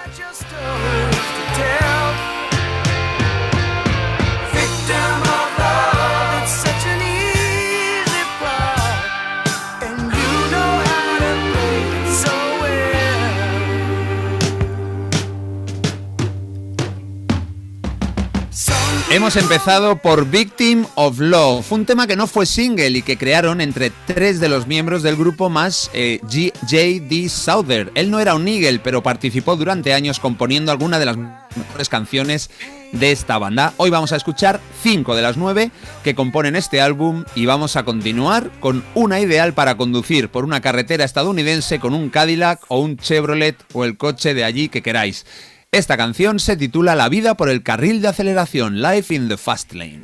Hemos empezado por Victim of Love, un tema que no fue single y que crearon entre tres de los miembros del grupo más eh, J.D. Souther. Él no era un Eagle, pero participó durante años componiendo algunas de las mejores canciones de esta banda. Hoy vamos a escuchar cinco de las nueve que componen este álbum y vamos a continuar con una ideal para conducir por una carretera estadounidense con un Cadillac o un Chevrolet o el coche de allí que queráis. Esta canción se titula La vida por el carril de aceleración, Life in the Fast Lane.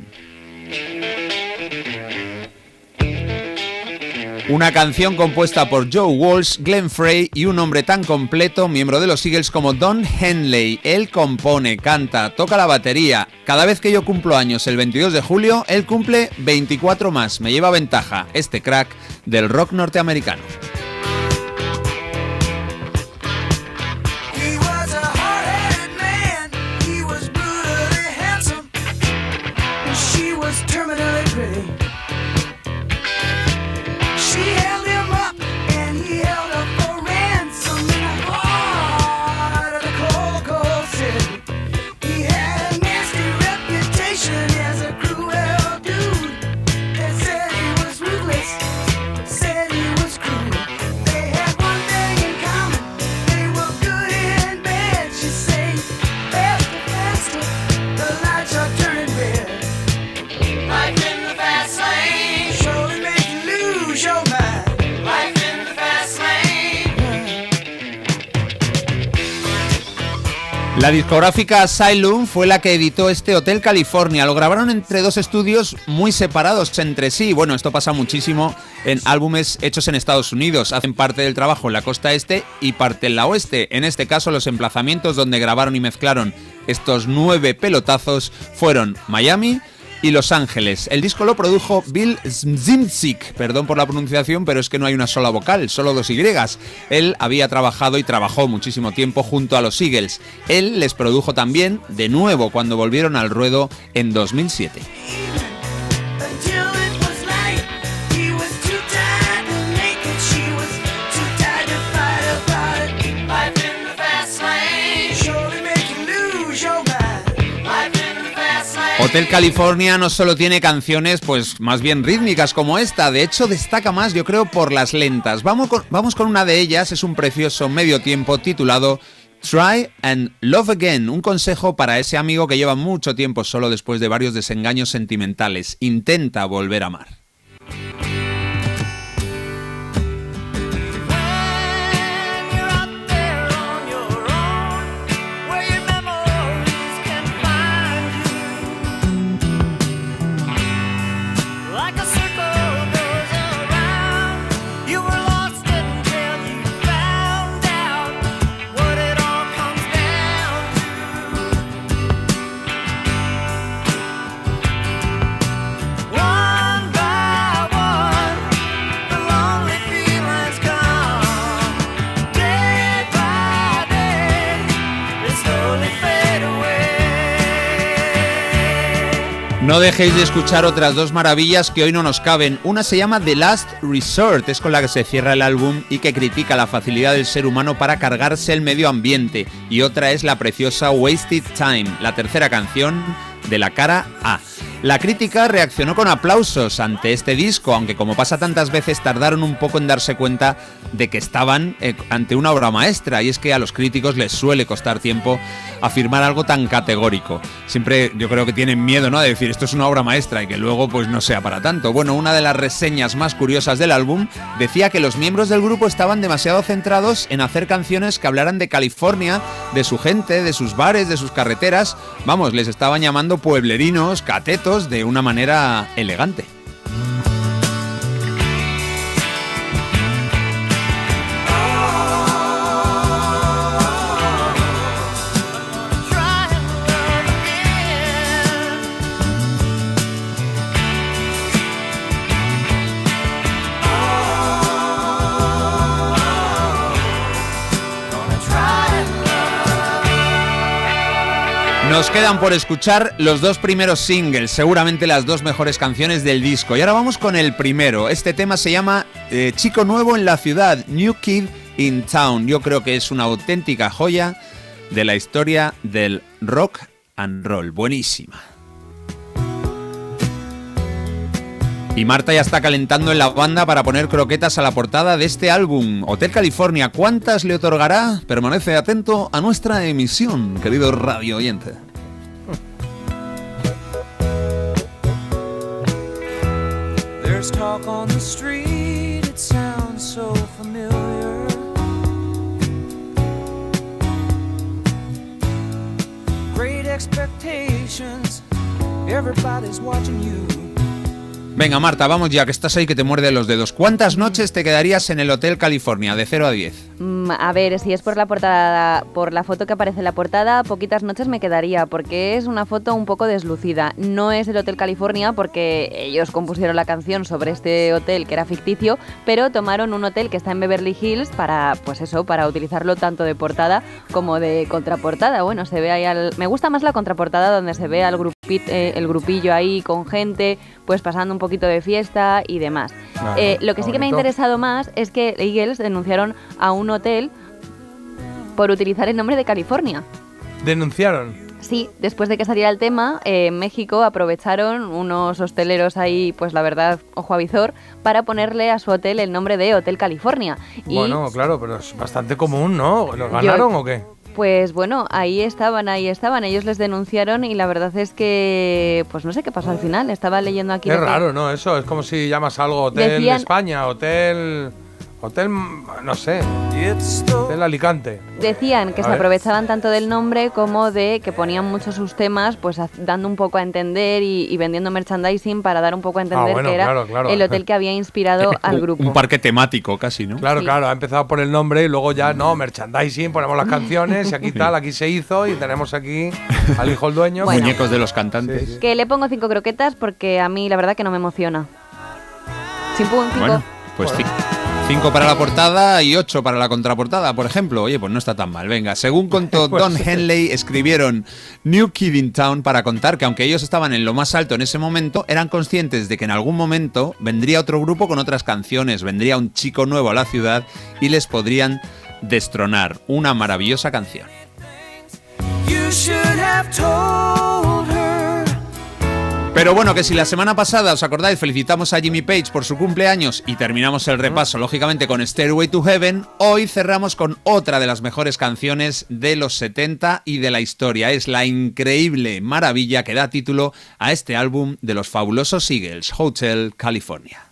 Una canción compuesta por Joe Walsh, Glenn Frey y un hombre tan completo, miembro de los Eagles como Don Henley. Él compone, canta, toca la batería. Cada vez que yo cumplo años el 22 de julio, él cumple 24 más. Me lleva ventaja este crack del rock norteamericano. La discográfica Asylum fue la que editó este Hotel California. Lo grabaron entre dos estudios muy separados entre sí. Bueno, esto pasa muchísimo en álbumes hechos en Estados Unidos. Hacen parte del trabajo en la costa este y parte en la oeste. En este caso, los emplazamientos donde grabaron y mezclaron estos nueve pelotazos fueron Miami, y Los Ángeles. El disco lo produjo Bill Zimzik, perdón por la pronunciación, pero es que no hay una sola vocal, solo dos Y. Él había trabajado y trabajó muchísimo tiempo junto a los Eagles. Él les produjo también de nuevo cuando volvieron al ruedo en 2007. Hotel California no solo tiene canciones, pues más bien rítmicas como esta, de hecho destaca más yo creo por las lentas. Vamos con, vamos con una de ellas, es un precioso medio tiempo titulado Try and Love Again, un consejo para ese amigo que lleva mucho tiempo solo después de varios desengaños sentimentales. Intenta volver a amar. No dejéis de escuchar otras dos maravillas que hoy no nos caben. Una se llama The Last Resort, es con la que se cierra el álbum y que critica la facilidad del ser humano para cargarse el medio ambiente. Y otra es la preciosa Wasted Time, la tercera canción de la cara A. La crítica reaccionó con aplausos ante este disco, aunque como pasa tantas veces tardaron un poco en darse cuenta de que estaban eh, ante una obra maestra y es que a los críticos les suele costar tiempo afirmar algo tan categórico. Siempre yo creo que tienen miedo, ¿no? De decir esto es una obra maestra y que luego pues no sea para tanto. Bueno, una de las reseñas más curiosas del álbum decía que los miembros del grupo estaban demasiado centrados en hacer canciones que hablaran de California, de su gente, de sus bares, de sus carreteras. Vamos, les estaban llamando pueblerinos, catetos, de una manera elegante. Quedan por escuchar los dos primeros singles, seguramente las dos mejores canciones del disco. Y ahora vamos con el primero. Este tema se llama eh, Chico Nuevo en la Ciudad, New Kid in Town. Yo creo que es una auténtica joya de la historia del rock and roll. Buenísima. Y Marta ya está calentando en la banda para poner croquetas a la portada de este álbum. Hotel California, ¿cuántas le otorgará? Permanece atento a nuestra emisión, querido radio oyente. Talk on the street, it sounds so familiar. Great expectations, everybody's watching you. Venga, Marta, vamos ya, que estás ahí que te muerde los dedos. ¿Cuántas noches te quedarías en el Hotel California, de 0 a 10? Mm, a ver, si es por la portada, por la foto que aparece en la portada, poquitas noches me quedaría, porque es una foto un poco deslucida. No es el Hotel California, porque ellos compusieron la canción sobre este hotel que era ficticio, pero tomaron un hotel que está en Beverly Hills para, pues eso, para utilizarlo tanto de portada como de contraportada. Bueno, se ve ahí al... Me gusta más la contraportada donde se ve al eh, el grupillo ahí con gente, pues pasando un poquito de fiesta y demás. Claro, Eh, lo que sí que me ha interesado más es que Eagles denunciaron a un hotel por utilizar el nombre de California. Denunciaron. Sí, después de que saliera el tema, eh, en México aprovecharon unos hosteleros ahí, pues la verdad, ojo a visor, para ponerle a su hotel el nombre de Hotel California. Y Bueno, claro, pero es bastante común, ¿no? ¿Los ganaron o qué? Pues bueno, ahí estaban, ahí estaban, ellos les denunciaron y la verdad es que, pues no sé qué pasó al final, estaba leyendo aquí... Es que- raro, ¿no? Eso es como si llamas algo Hotel Decían- España, Hotel... Hotel, no sé, Hotel Alicante. Decían que se aprovechaban tanto del nombre como de que ponían muchos sus temas, pues dando un poco a entender y, vendiendo merchandising para dar un poco a entender ah, que era el hotel que había inspirado al grupo. Un parque temático casi, ¿no? Claro, claro, ha empezado por el nombre y luego ya, no, merchandising, ponemos las canciones y aquí tal, aquí se hizo y tenemos aquí al hijo el dueño. Muñecos de los cantantes. Que le pongo cinco croquetas porque a mí la verdad que no me emociona. Sin cinco. Bueno, pues sí. 5 para la portada y 8 para la contraportada, por ejemplo. Oye, pues no está tan mal. Venga, según contó pues Don Henley, escribieron New Kid in Town para contar que aunque ellos estaban en lo más alto en ese momento, eran conscientes de que en algún momento vendría otro grupo con otras canciones, vendría un chico nuevo a la ciudad y les podrían destronar. Una maravillosa canción. Pero bueno, que si la semana pasada, os acordáis, felicitamos a Jimmy Page por su cumpleaños y terminamos el repaso, lógicamente, con Stairway to Heaven, hoy cerramos con otra de las mejores canciones de los 70 y de la historia. Es la increíble maravilla que da título a este álbum de los fabulosos Eagles, Hotel California.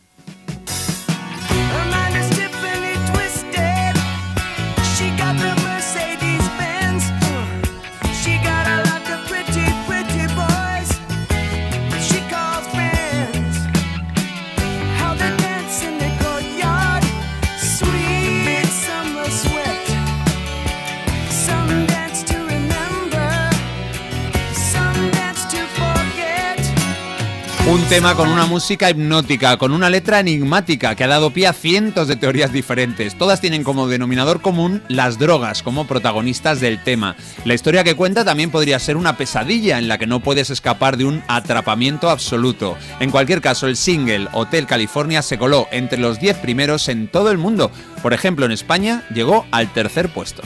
Un tema con una música hipnótica, con una letra enigmática que ha dado pie a cientos de teorías diferentes. Todas tienen como denominador común las drogas como protagonistas del tema. La historia que cuenta también podría ser una pesadilla en la que no puedes escapar de un atrapamiento absoluto. En cualquier caso, el single Hotel California se coló entre los 10 primeros en todo el mundo. Por ejemplo, en España llegó al tercer puesto.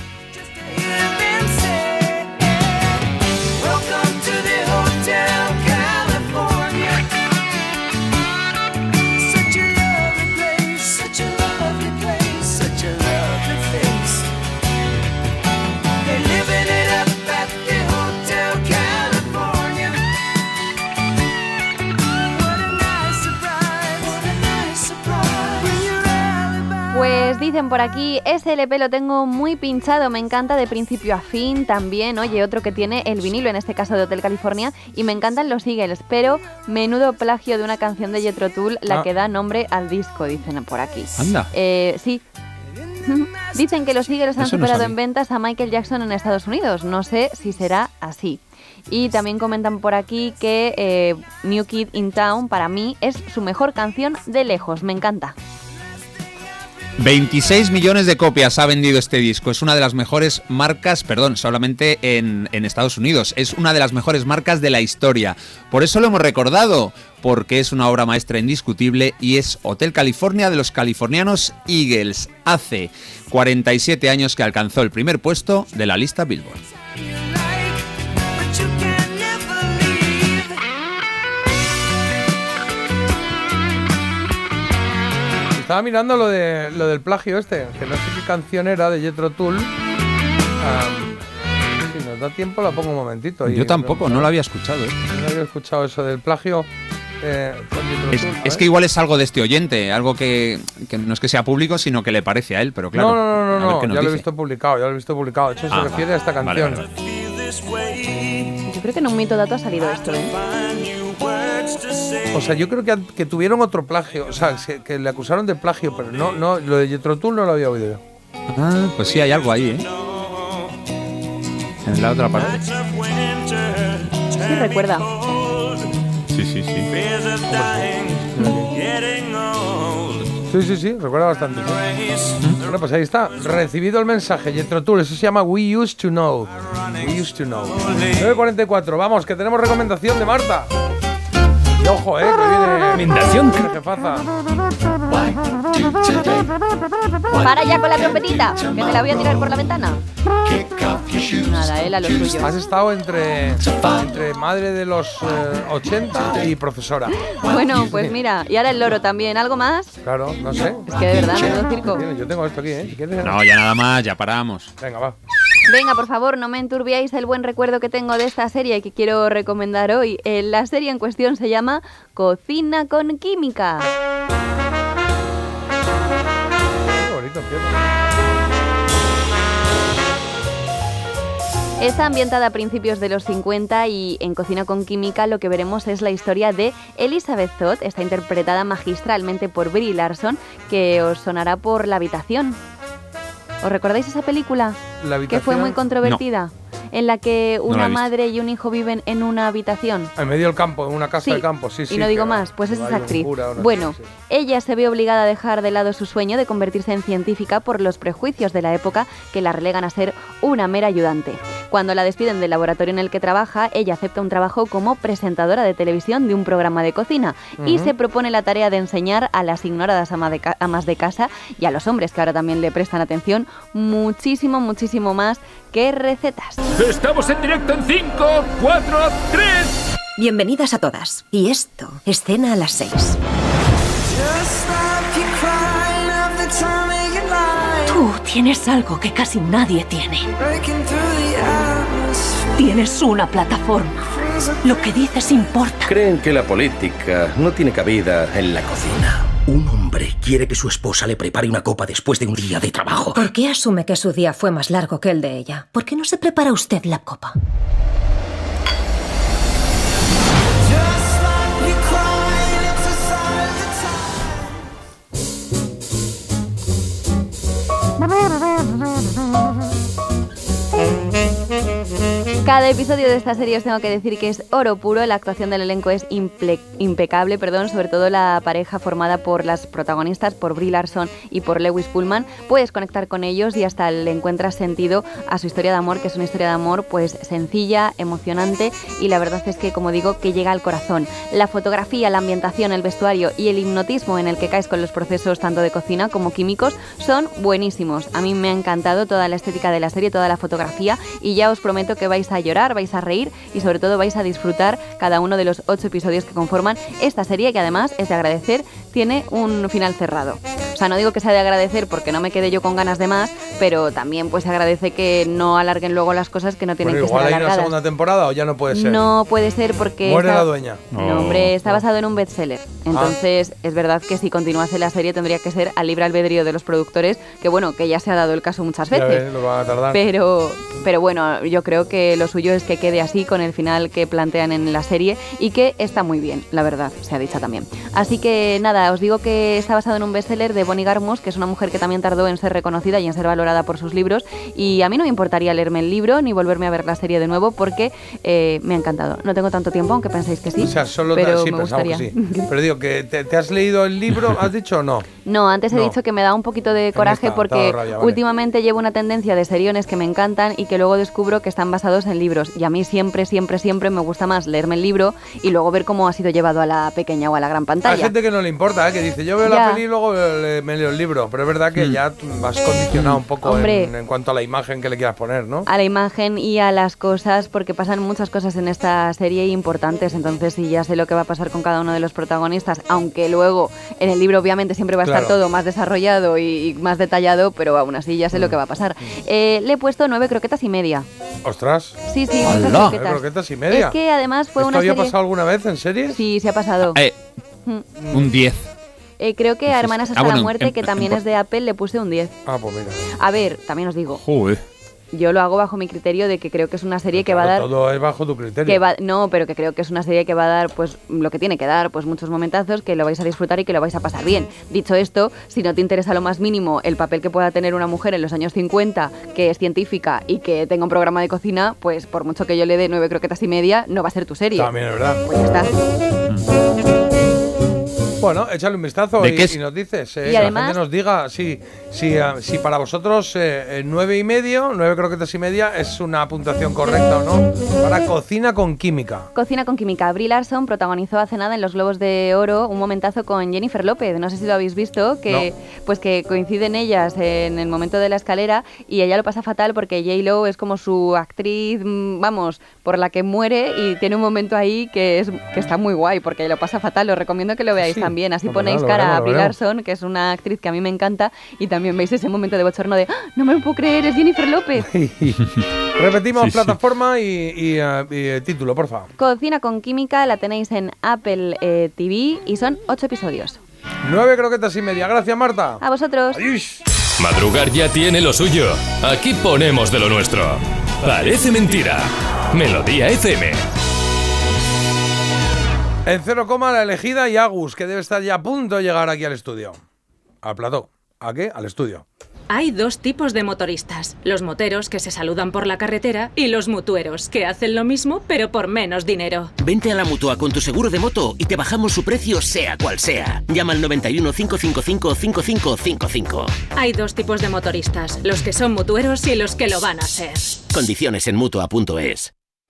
Dicen por aquí, SLP lo tengo muy pinchado, me encanta de principio a fin también. Oye, otro que tiene el vinilo, en este caso de Hotel California, y me encantan los Eagles, pero menudo plagio de una canción de Jethro Tull, la Ah. que da nombre al disco, dicen por aquí. Anda. Eh, sí. Dicen que los Eagles han Eso superado en ventas a Michael Jackson en Estados Unidos. No sé si será así. Y también comentan por aquí que eh, New Kid in Town para mí es su mejor canción de lejos. Me encanta. 26 millones de copias ha vendido este disco. Es una de las mejores marcas, perdón, solamente en, en Estados Unidos. Es una de las mejores marcas de la historia. Por eso lo hemos recordado, porque es una obra maestra indiscutible y es Hotel California de los californianos Eagles. Hace 47 años que alcanzó el primer puesto de la lista Billboard. Estaba mirando lo, de, lo del plagio este, que no sé qué canción era de Jethro Tull. Si nos da tiempo la pongo un momentito. y- Yo tampoco, no lo había escuchado. ¿eh? No había escuchado eso del plagio eh, Es, que igual es algo de este oyente, algo que, que no es que sea público, sino que le parece a él, pero claro. no, no, no, no, no ya lo he visto publicado, ya lo he visto publicado. De hecho, se Ah, refiere a esta vale, canción. vale, Yo creo que en un mito dato ha salido esto, ¿eh? O sea, yo creo que, que tuvieron otro plagio, o sea, que, que le acusaron de plagio, pero no, no, lo de Jethro Tull no lo había oído yo. Ah, pues sí, hay algo ahí, ¿eh? En la otra parte. Sí, recuerda. Sí, sí, sí. Sí, sí, sí, recuerda bastante. sí. Bueno, pues ahí está, recibido el mensaje, Jethro Tull, eso se llama We Used to Know. We Used to Know. 9.44, vamos, que tenemos recomendación de Marta. Y ojo, eh, que viene... Jefaza. Para ya con la trompetita, que te la voy a tirar por la ventana. Nada, él a lo suyo. Has estado entre, entre madre de los eh, 80 y profesora. Bueno, pues mira, y ahora el loro también. ¿Algo más? Claro, no sé. Es que de verdad, menudo circo. Yo tengo esto aquí, ¿eh? Si quieres- No, ya nada más, ya paramos. Venga, va. Venga, por favor, no me enturbiáis el buen recuerdo que tengo de esta serie que quiero recomendar hoy. Eh, La serie en cuestión se llama Cocina con Química. Qué bonito empieza. Está ambientada a principios de los 50 y en Cocina con Química lo que veremos es la historia de Elizabeth Zott, está interpretada magistralmente por Brie Larson, que os sonará por La Habitación. ¿Os recordáis esa película? La Que fue muy controvertida. En la que una madre y un hijo viven en una habitación. En medio del campo, en una casa Sí, de campo, sí, sí. y no digo más, pues esa es actriz. Bueno, sí, sí. ella se ve obligada a dejar de lado su sueño de convertirse en científica por los prejuicios de la época que la relegan a ser una mera ayudante. Cuando la despiden del laboratorio en el que trabaja, ella acepta un trabajo como presentadora de televisión de un programa de cocina y se propone la tarea de enseñar a las ignoradas ama de ca- amas de casa y a los hombres que ahora también le prestan atención muchísimo, muchísimo más que recetas. Estamos en directo en 5, 4, 3. Bienvenidas a todas. Y esto, escena a las 6. Tú tienes algo que casi nadie tiene. Tienes una plataforma. Lo que dices importa. Creen que la política no tiene cabida en la cocina. Un hombre quiere que su esposa le prepare una copa después de un día de trabajo. ¿Por qué asume que su día fue más largo que el de ella? ¿Por qué no se prepara usted la copa? Cada episodio de esta serie os tengo que decir que es oro puro, la actuación del elenco es impecable, perdón, sobre todo la pareja formada por las protagonistas, por Brie Larson y por Lewis Pullman. Puedes conectar con ellos y hasta le encuentras sentido a su historia de amor, que es una historia de amor pues sencilla, emocionante y la verdad es que, como digo, que llega al corazón. La fotografía, la ambientación, el vestuario y el hipnotismo en el que caes con los procesos tanto de cocina como químicos son buenísimos. A mí me ha encantado toda la estética de la serie, toda la fotografía y ya os prometo que vais a llorar, vais a reír y sobre todo vais a disfrutar cada uno de los ocho episodios que conforman esta serie que además es de agradecer, tiene un final cerrado. O sea, no digo que sea de agradecer porque no me quedé yo con ganas de más, pero también pues se agradece que no alarguen luego las cosas que no tienen Bueno, que igual ser hay una alargadas. segunda temporada o ya no puede ser. No puede ser porque... Muere está- la dueña. No, hombre, está basado en un bestseller. Entonces, es verdad que si continuase la serie tendría que ser al libre albedrío de los productores, que bueno, que ya se ha dado el caso muchas Ya veces. ves, lo van a tardar. Pero, pero bueno, yo creo que lo suyo es que quede así con el final que plantean en la serie y que está muy bien, la verdad, se ha dicho también. Así que nada, os digo que está basado en un bestseller de Bonnie Garmus, que es una mujer que también tardó en ser reconocida y en ser valorada por sus libros. Y a mí no me importaría leerme el libro ni volverme a ver la serie de nuevo porque eh, me ha encantado. No tengo tanto tiempo, aunque penséis que sí. O sea, solo pero sí, me pensamos gustaría. que sí. Pero digo, que te, te has leído el libro, ¿has dicho o no? No, antes he No. dicho que me da un poquito de coraje está, porque dado rabia, vale. últimamente llevo una tendencia de seriones que me encantan y que luego descubro que están basados en libros. Y a mí siempre, siempre, siempre me gusta más leerme el libro y luego ver cómo ha sido llevado a la pequeña o a la gran Hay pantalla. gente que no le importa, ¿eh? que dice, yo veo Ya. la peli y luego le- me leo el libro. Pero es verdad que ya tú vas condicionado un poco Hombre. en, en cuanto a la imagen que le quieras poner, ¿no? A la imagen y a las cosas, porque pasan muchas cosas en esta serie importantes. Entonces, sí, ya sé lo que va a pasar con cada uno de los protagonistas, aunque luego en el libro, obviamente, siempre va a estar Claro. todo más desarrollado y, y más detallado, pero aún así ya sé lo que va a pasar. Eh, le he puesto nueve croquetas y media. Ostras. Sí, sí, croquetas. croquetas y media. Es que además fue ¿Esto una había serie... pasado alguna vez en serie? Sí, se ha pasado. Eh, Mm. un 10. Eh, creo que a Hermanas hasta Ah, bueno, la muerte, en- que también en- es de Apple, le puse un 10. Ah, pues mira. A ver, también os digo, Joder. yo lo hago bajo mi criterio de que creo que es una serie que va a dar... Todo es bajo tu criterio. Que va, no, pero que creo que es una serie que va a dar pues lo que tiene que dar, pues muchos momentazos que lo vais a disfrutar y que lo vais a pasar bien. Dicho esto, si no te interesa lo más mínimo el papel que pueda tener una mujer en los años 50, que es científica y que tenga un programa de cocina, pues por mucho que yo le dé nueve croquetas y media, no va a ser tu serie. También es verdad. Pues ya está. Bueno, échale un vistazo ¿De y, nos dices. eh, Y además- la gente nos diga si, si, ah, si para vosotros eh, eh, nueve y medio, nueve croquetas y media es una puntuación correcta o no. Para cocina con química. Cocina con química. Brie Larson protagonizó hace nada en los Globos de Oro un momentazo con Jennifer López. No sé si lo habéis visto, que pues que coinciden ellas en el momento de la escalera y ella lo pasa fatal porque J Lo es como su actriz, mm, vamos, por la que muere y tiene un momento ahí que es que está muy guay porque lo pasa fatal. Os recomiendo que lo veáis Sí. también. Así No, pues ponéis cara veremos, a lo Brie veremos. Larson, que es una actriz que a mí me encanta y también veis ese momento de bochorno de "¡Ah! no me lo puedo creer, es Jennifer López. Repetimos Sí, sí. plataforma y, y, y, eh, título, por favor. Cocina con química la tenéis en Apple eh, TV y son ocho episodios. Nueve croquetas y media. Gracias, Marta. A vosotros. Adiós. Madrugar ya tiene lo suyo. Aquí ponemos de lo nuestro. Parece mentira. Melodía FM. En cero coma la elegida y Agus, que debe estar ya a punto de llegar aquí al estudio. Al plató. ¿A qué? Al estudio. Hay dos tipos de motoristas, los moteros que se saludan por la carretera y los mutueros que hacen lo mismo pero por menos dinero. Vente a la mutua con tu seguro de moto y te bajamos su precio sea cual sea. Llama al 91 555 5555. Hay dos tipos de motoristas, los que son mutueros y los que lo van a ser. Condiciones en mutua.es.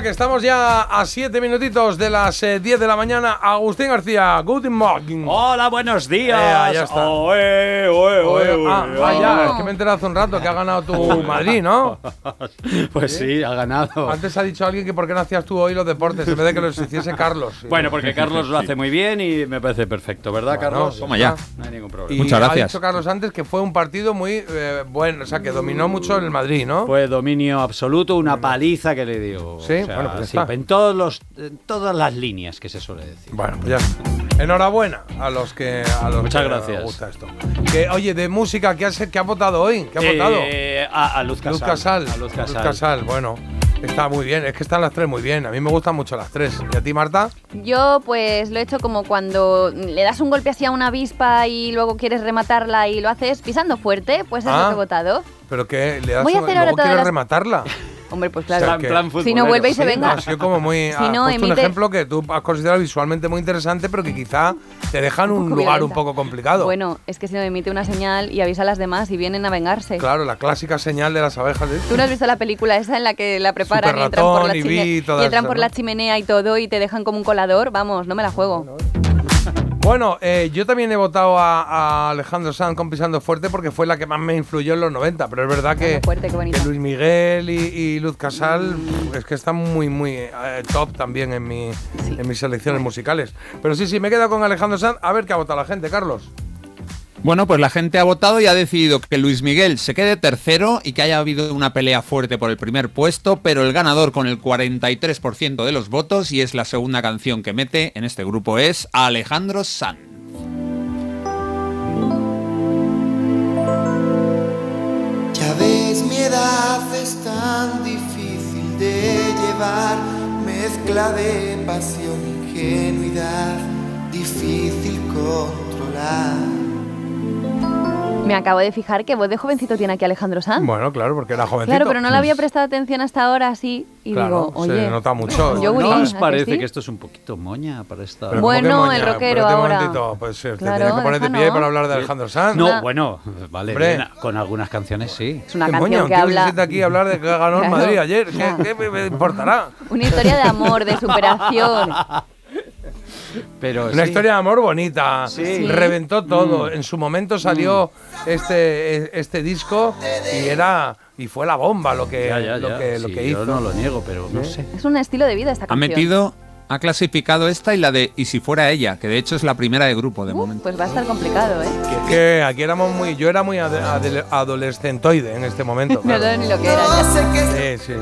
Venga, que estamos ya a 7 minutitos de las eh, 10 de la mañana. Agustín García, good morning. Hola, buenos días. Eh, ya está. Oe, oe, oe, oe, ah, ah, ya, es que me he enterado hace un rato que ha ganado tu Madrid, ¿no? Pues sí, ha ganado. Antes ha dicho alguien que por qué no hacías tú hoy los deportes en vez de que los hiciese Carlos. Bueno, porque Carlos lo hace muy bien y me parece perfecto, ¿verdad, Bueno, Carlos? toma ya. No hay ningún Y problema. Muchas gracias. Ha dicho Carlos antes que fue un partido muy eh, bueno, o sea, que dominó mucho el Madrid, ¿no? Fue dominio absoluto, una paliza que le dio. Sí, O sea, bueno, pues está. en, todos los, en todas las líneas que se suele decir. Bueno, pues ya está. Enhorabuena a los que a los Muchas que gracias. les gusta esto. Que, oye, de música, ¿qué has, qué has votado hoy? ¿Qué has Eh, votado? a, a Luz Casal. Luz Casal. A Luz Casal. bueno. Está muy bien, es que están las tres muy bien. A mí me gustan mucho las tres. ¿Y a ti, Marta? Yo pues lo he hecho como cuando le das un golpe así a una avispa y luego quieres rematarla y lo haces pisando fuerte, pues es Ah. lo que he votado. ¿Pero qué? ¿Le das Voy a un- hacer ahora luego todas quieres las- rematarla? Hombre, pues O sea, claro. si no vuelve y se Sí, venga. Ha sido como muy. Si no, un ejemplo que tú has considerado visualmente muy interesante, pero que quizá te deja en un, lugar un poco complicado. Bueno, es que si no emite una señal y avisa a las demás y vienen a vengarse. Claro, la clásica señal de las abejas. ¿eh? ¿Tú no has visto la película esa en la que la preparan y entran, por la, y chime- y entran por la chimenea y todo y te dejan como un colador? Vamos, no me la juego. Bueno, eh, yo también he votado a, a Alejandro Sanz con Pisando Fuerte porque fue la que más me influyó en los 90, pero es verdad que, Fuerte, que Luis Miguel y, y Luz Casal es que están muy, muy eh, top también en, mi, en mis selecciones musicales. Pero sí, sí, me he quedado con Alejandro Sanz. A ver qué ha votado la gente, Carlos. Bueno, pues la gente ha votado y ha decidido que Luis Miguel se quede tercero y que haya habido una pelea fuerte por el primer puesto, pero el ganador con el 43% de los votos y es la segunda canción que mete en este grupo es Alejandro Sanz. Ya ves, mi edad es tan difícil de llevar, mezcla de pasión, ingenuidad, difícil controlar. Me acabo de fijar que voz de jovencito tiene aquí Alejandro Sanz. Bueno, claro, porque era jovencito. Claro, pero no le había prestado atención hasta ahora así. Y Claro, digo, se oye. nota mucho. Yo, ¿No os ¿a que parece sí? que esto es un poquito moña para esta... Pero ¿cómo que Bueno, moña? el rockero Espérate un ahora. momentito, Pues eh, te Claro, tienes que poner de pie ¿no? para hablar de Alejandro Sanz. No, bueno, vale, bien, con algunas canciones sí. Es una ¿Qué canción moña? Un que habla. se sienta aquí a hablar de que ganó el Claro, Madrid ayer. ¿Qué, qué me, me importará? Una historia de amor, de superación. Pero Una sí. historia de amor bonita. Sí. Reventó todo. Mm. En su momento salió este, este disco y era y fue la bomba lo que, Ya, ya, lo ya. que, lo Sí, que yo hizo. no lo niego, pero no sé. Es un estilo de vida esta Ha canción. metido, ha clasificado esta y la de Y si fuera ella, que de hecho es la primera de grupo de momento. Pues va a estar complicado, ¿eh? Que aquí éramos muy. Yo era muy ade- adolescentoide en este momento. No claro. sabes ni lo que era ya. Sí, sí.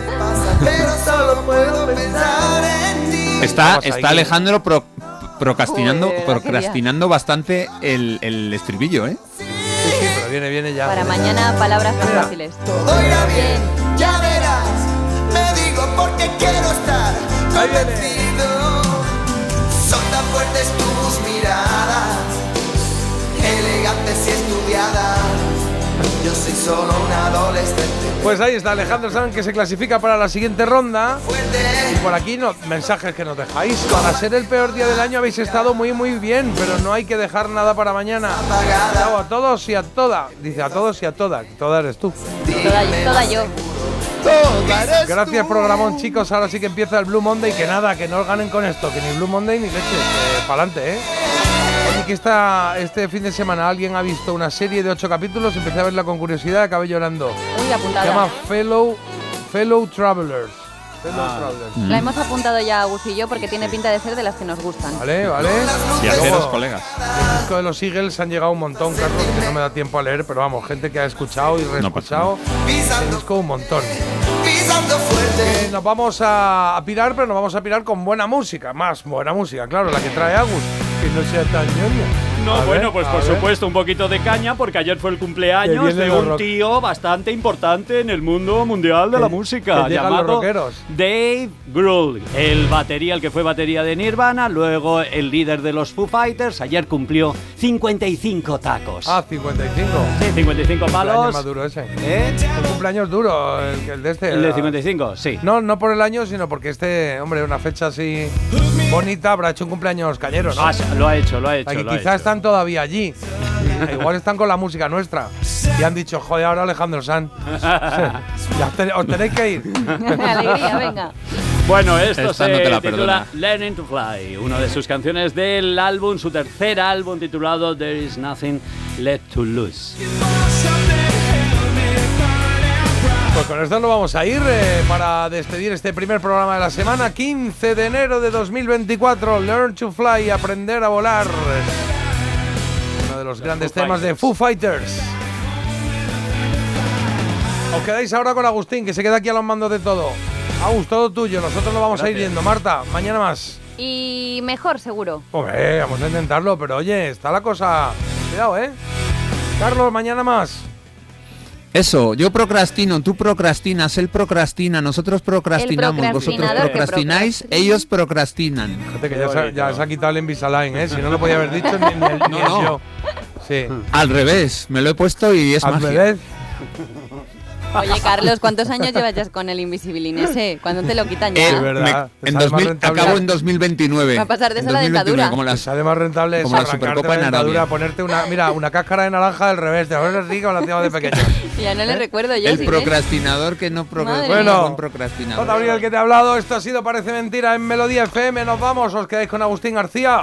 Pero solo puedo pensar en ti. Está, está Alejandro pro- procrastinando, Joder, ¿verdad que procrastinando bastante el, el estribillo, ¿eh? Sí, sí, pero viene, viene ya. Para mañana, palabras más fáciles. Todo irá bien, ya verás. Me digo porque quiero estar convencido. Yo soy solo un adolescente. Pues ahí está Alejandro Sanz que se clasifica para la siguiente ronda. Y por aquí no, mensajes que nos dejáis. Para ser el peor día del año habéis estado muy muy bien, pero no hay que dejar nada para mañana. Chao a todos y a toda. Dice a todos y a toda. Toda eres tú. Toda, toda yo. Gracias programón chicos. Ahora sí que empieza el Blue Monday. Que nada, que no os ganen con esto. Que ni Blue Monday ni leche. para adelante, ¿eh? Que esta, este fin de semana alguien ha visto una serie de ocho capítulos. Empecé a verla con curiosidad y acabé llorando. Uy, Se apuntada. llama Fellow, Fellow Travelers. Fellow Ah. Travelers. La hemos apuntado ya a Gus y yo porque tiene pinta de ser de las que nos gustan. Vale, vale. Viajeros, colegas. El disco de los Eagles han llegado un montón, Carlos, que no me da tiempo a leer, pero vamos, gente que ha escuchado y reescuchado. el disco un montón. Eh, nos vamos a, a pirar, pero nos vamos a pirar con buena música. Más buena música, claro, la que trae Agus. Que no sea tan ñoña. No, A ver, bueno, pues por ver. supuesto un poquito de caña porque ayer fue el cumpleaños de un rock- tío bastante importante en el mundo mundial de la música llamado. Dave Grohl, el batería, el que fue batería de Nirvana, luego el líder de los Foo Fighters, ayer cumplió 55 tacos. Ah, 55. Sí, 55 Cumpleaños palos. más duro ese. ¿Eh? Un cumpleaños duro, el, que- el de este. El de era- 55, sí. No, no por el año, sino porque este, hombre, una fecha así bonita, habrá hecho un cumpleaños cañero, ¿no? Ah, lo ha hecho, lo ha hecho. Ha hecho. Están todavía allí. Igual están con la música nuestra. Y han dicho, joder, ahora Alejandro San. ya os te- os tenéis que ir. Alegría, venga. Bueno, esto Esta se no te la titula perdona. Learning to Fly, una de sus canciones del álbum, su tercer álbum titulado There is Nothing Left to Lose. Pues con esto nos vamos a ir eh, para despedir este primer programa de la semana, 15 de enero de 2024. Learn to Fly, aprender a volar. Uno de los grandes Foo temas de Foo Fighters. Os quedáis ahora con Agustín, que se queda aquí a los mandos de todo. Agus, todo tuyo. Nosotros nos vamos a ir yendo. Marta, mañana más. Y mejor, seguro. Hombre, vamos a intentarlo, pero oye, está la cosa. Cuidado, ¿eh? Carlos, mañana más. Eso, yo procrastino, tú procrastinas, él procrastina, nosotros procrastinamos, vosotros procrastináis, ellos procrastinan. Fíjate que ya se, ya se ha quitado el Invisalign, ¿eh? Si no lo podía haber dicho ni, ni el, ni el no. yo. Sí. Al revés, me lo he puesto y es Al magia. revés. Oye, Carlos, ¿cuántos años llevas ya con el Invisibilín ese? ¿Cuándo te lo quitan ya? Eh, Es verdad. me- en Te sale más 2000 rentable. acabo en 2029. Va a pasar de En eso a la 2029, dentadura. Como las, sale más rentable como es la Supercopa en dentadura, Arabia. ponerte una, mira, una cáscara de naranja del revés, te rica como la hacíamos de pequeño. Ya no le recuerdo yo. el si procrastinador que no procrastina. Bueno. buen procrastinador. J. Abril, el que te ha hablado, esto ha sido Parece Mentira en Melodía FM. Nos vamos, os quedáis con Agustín García.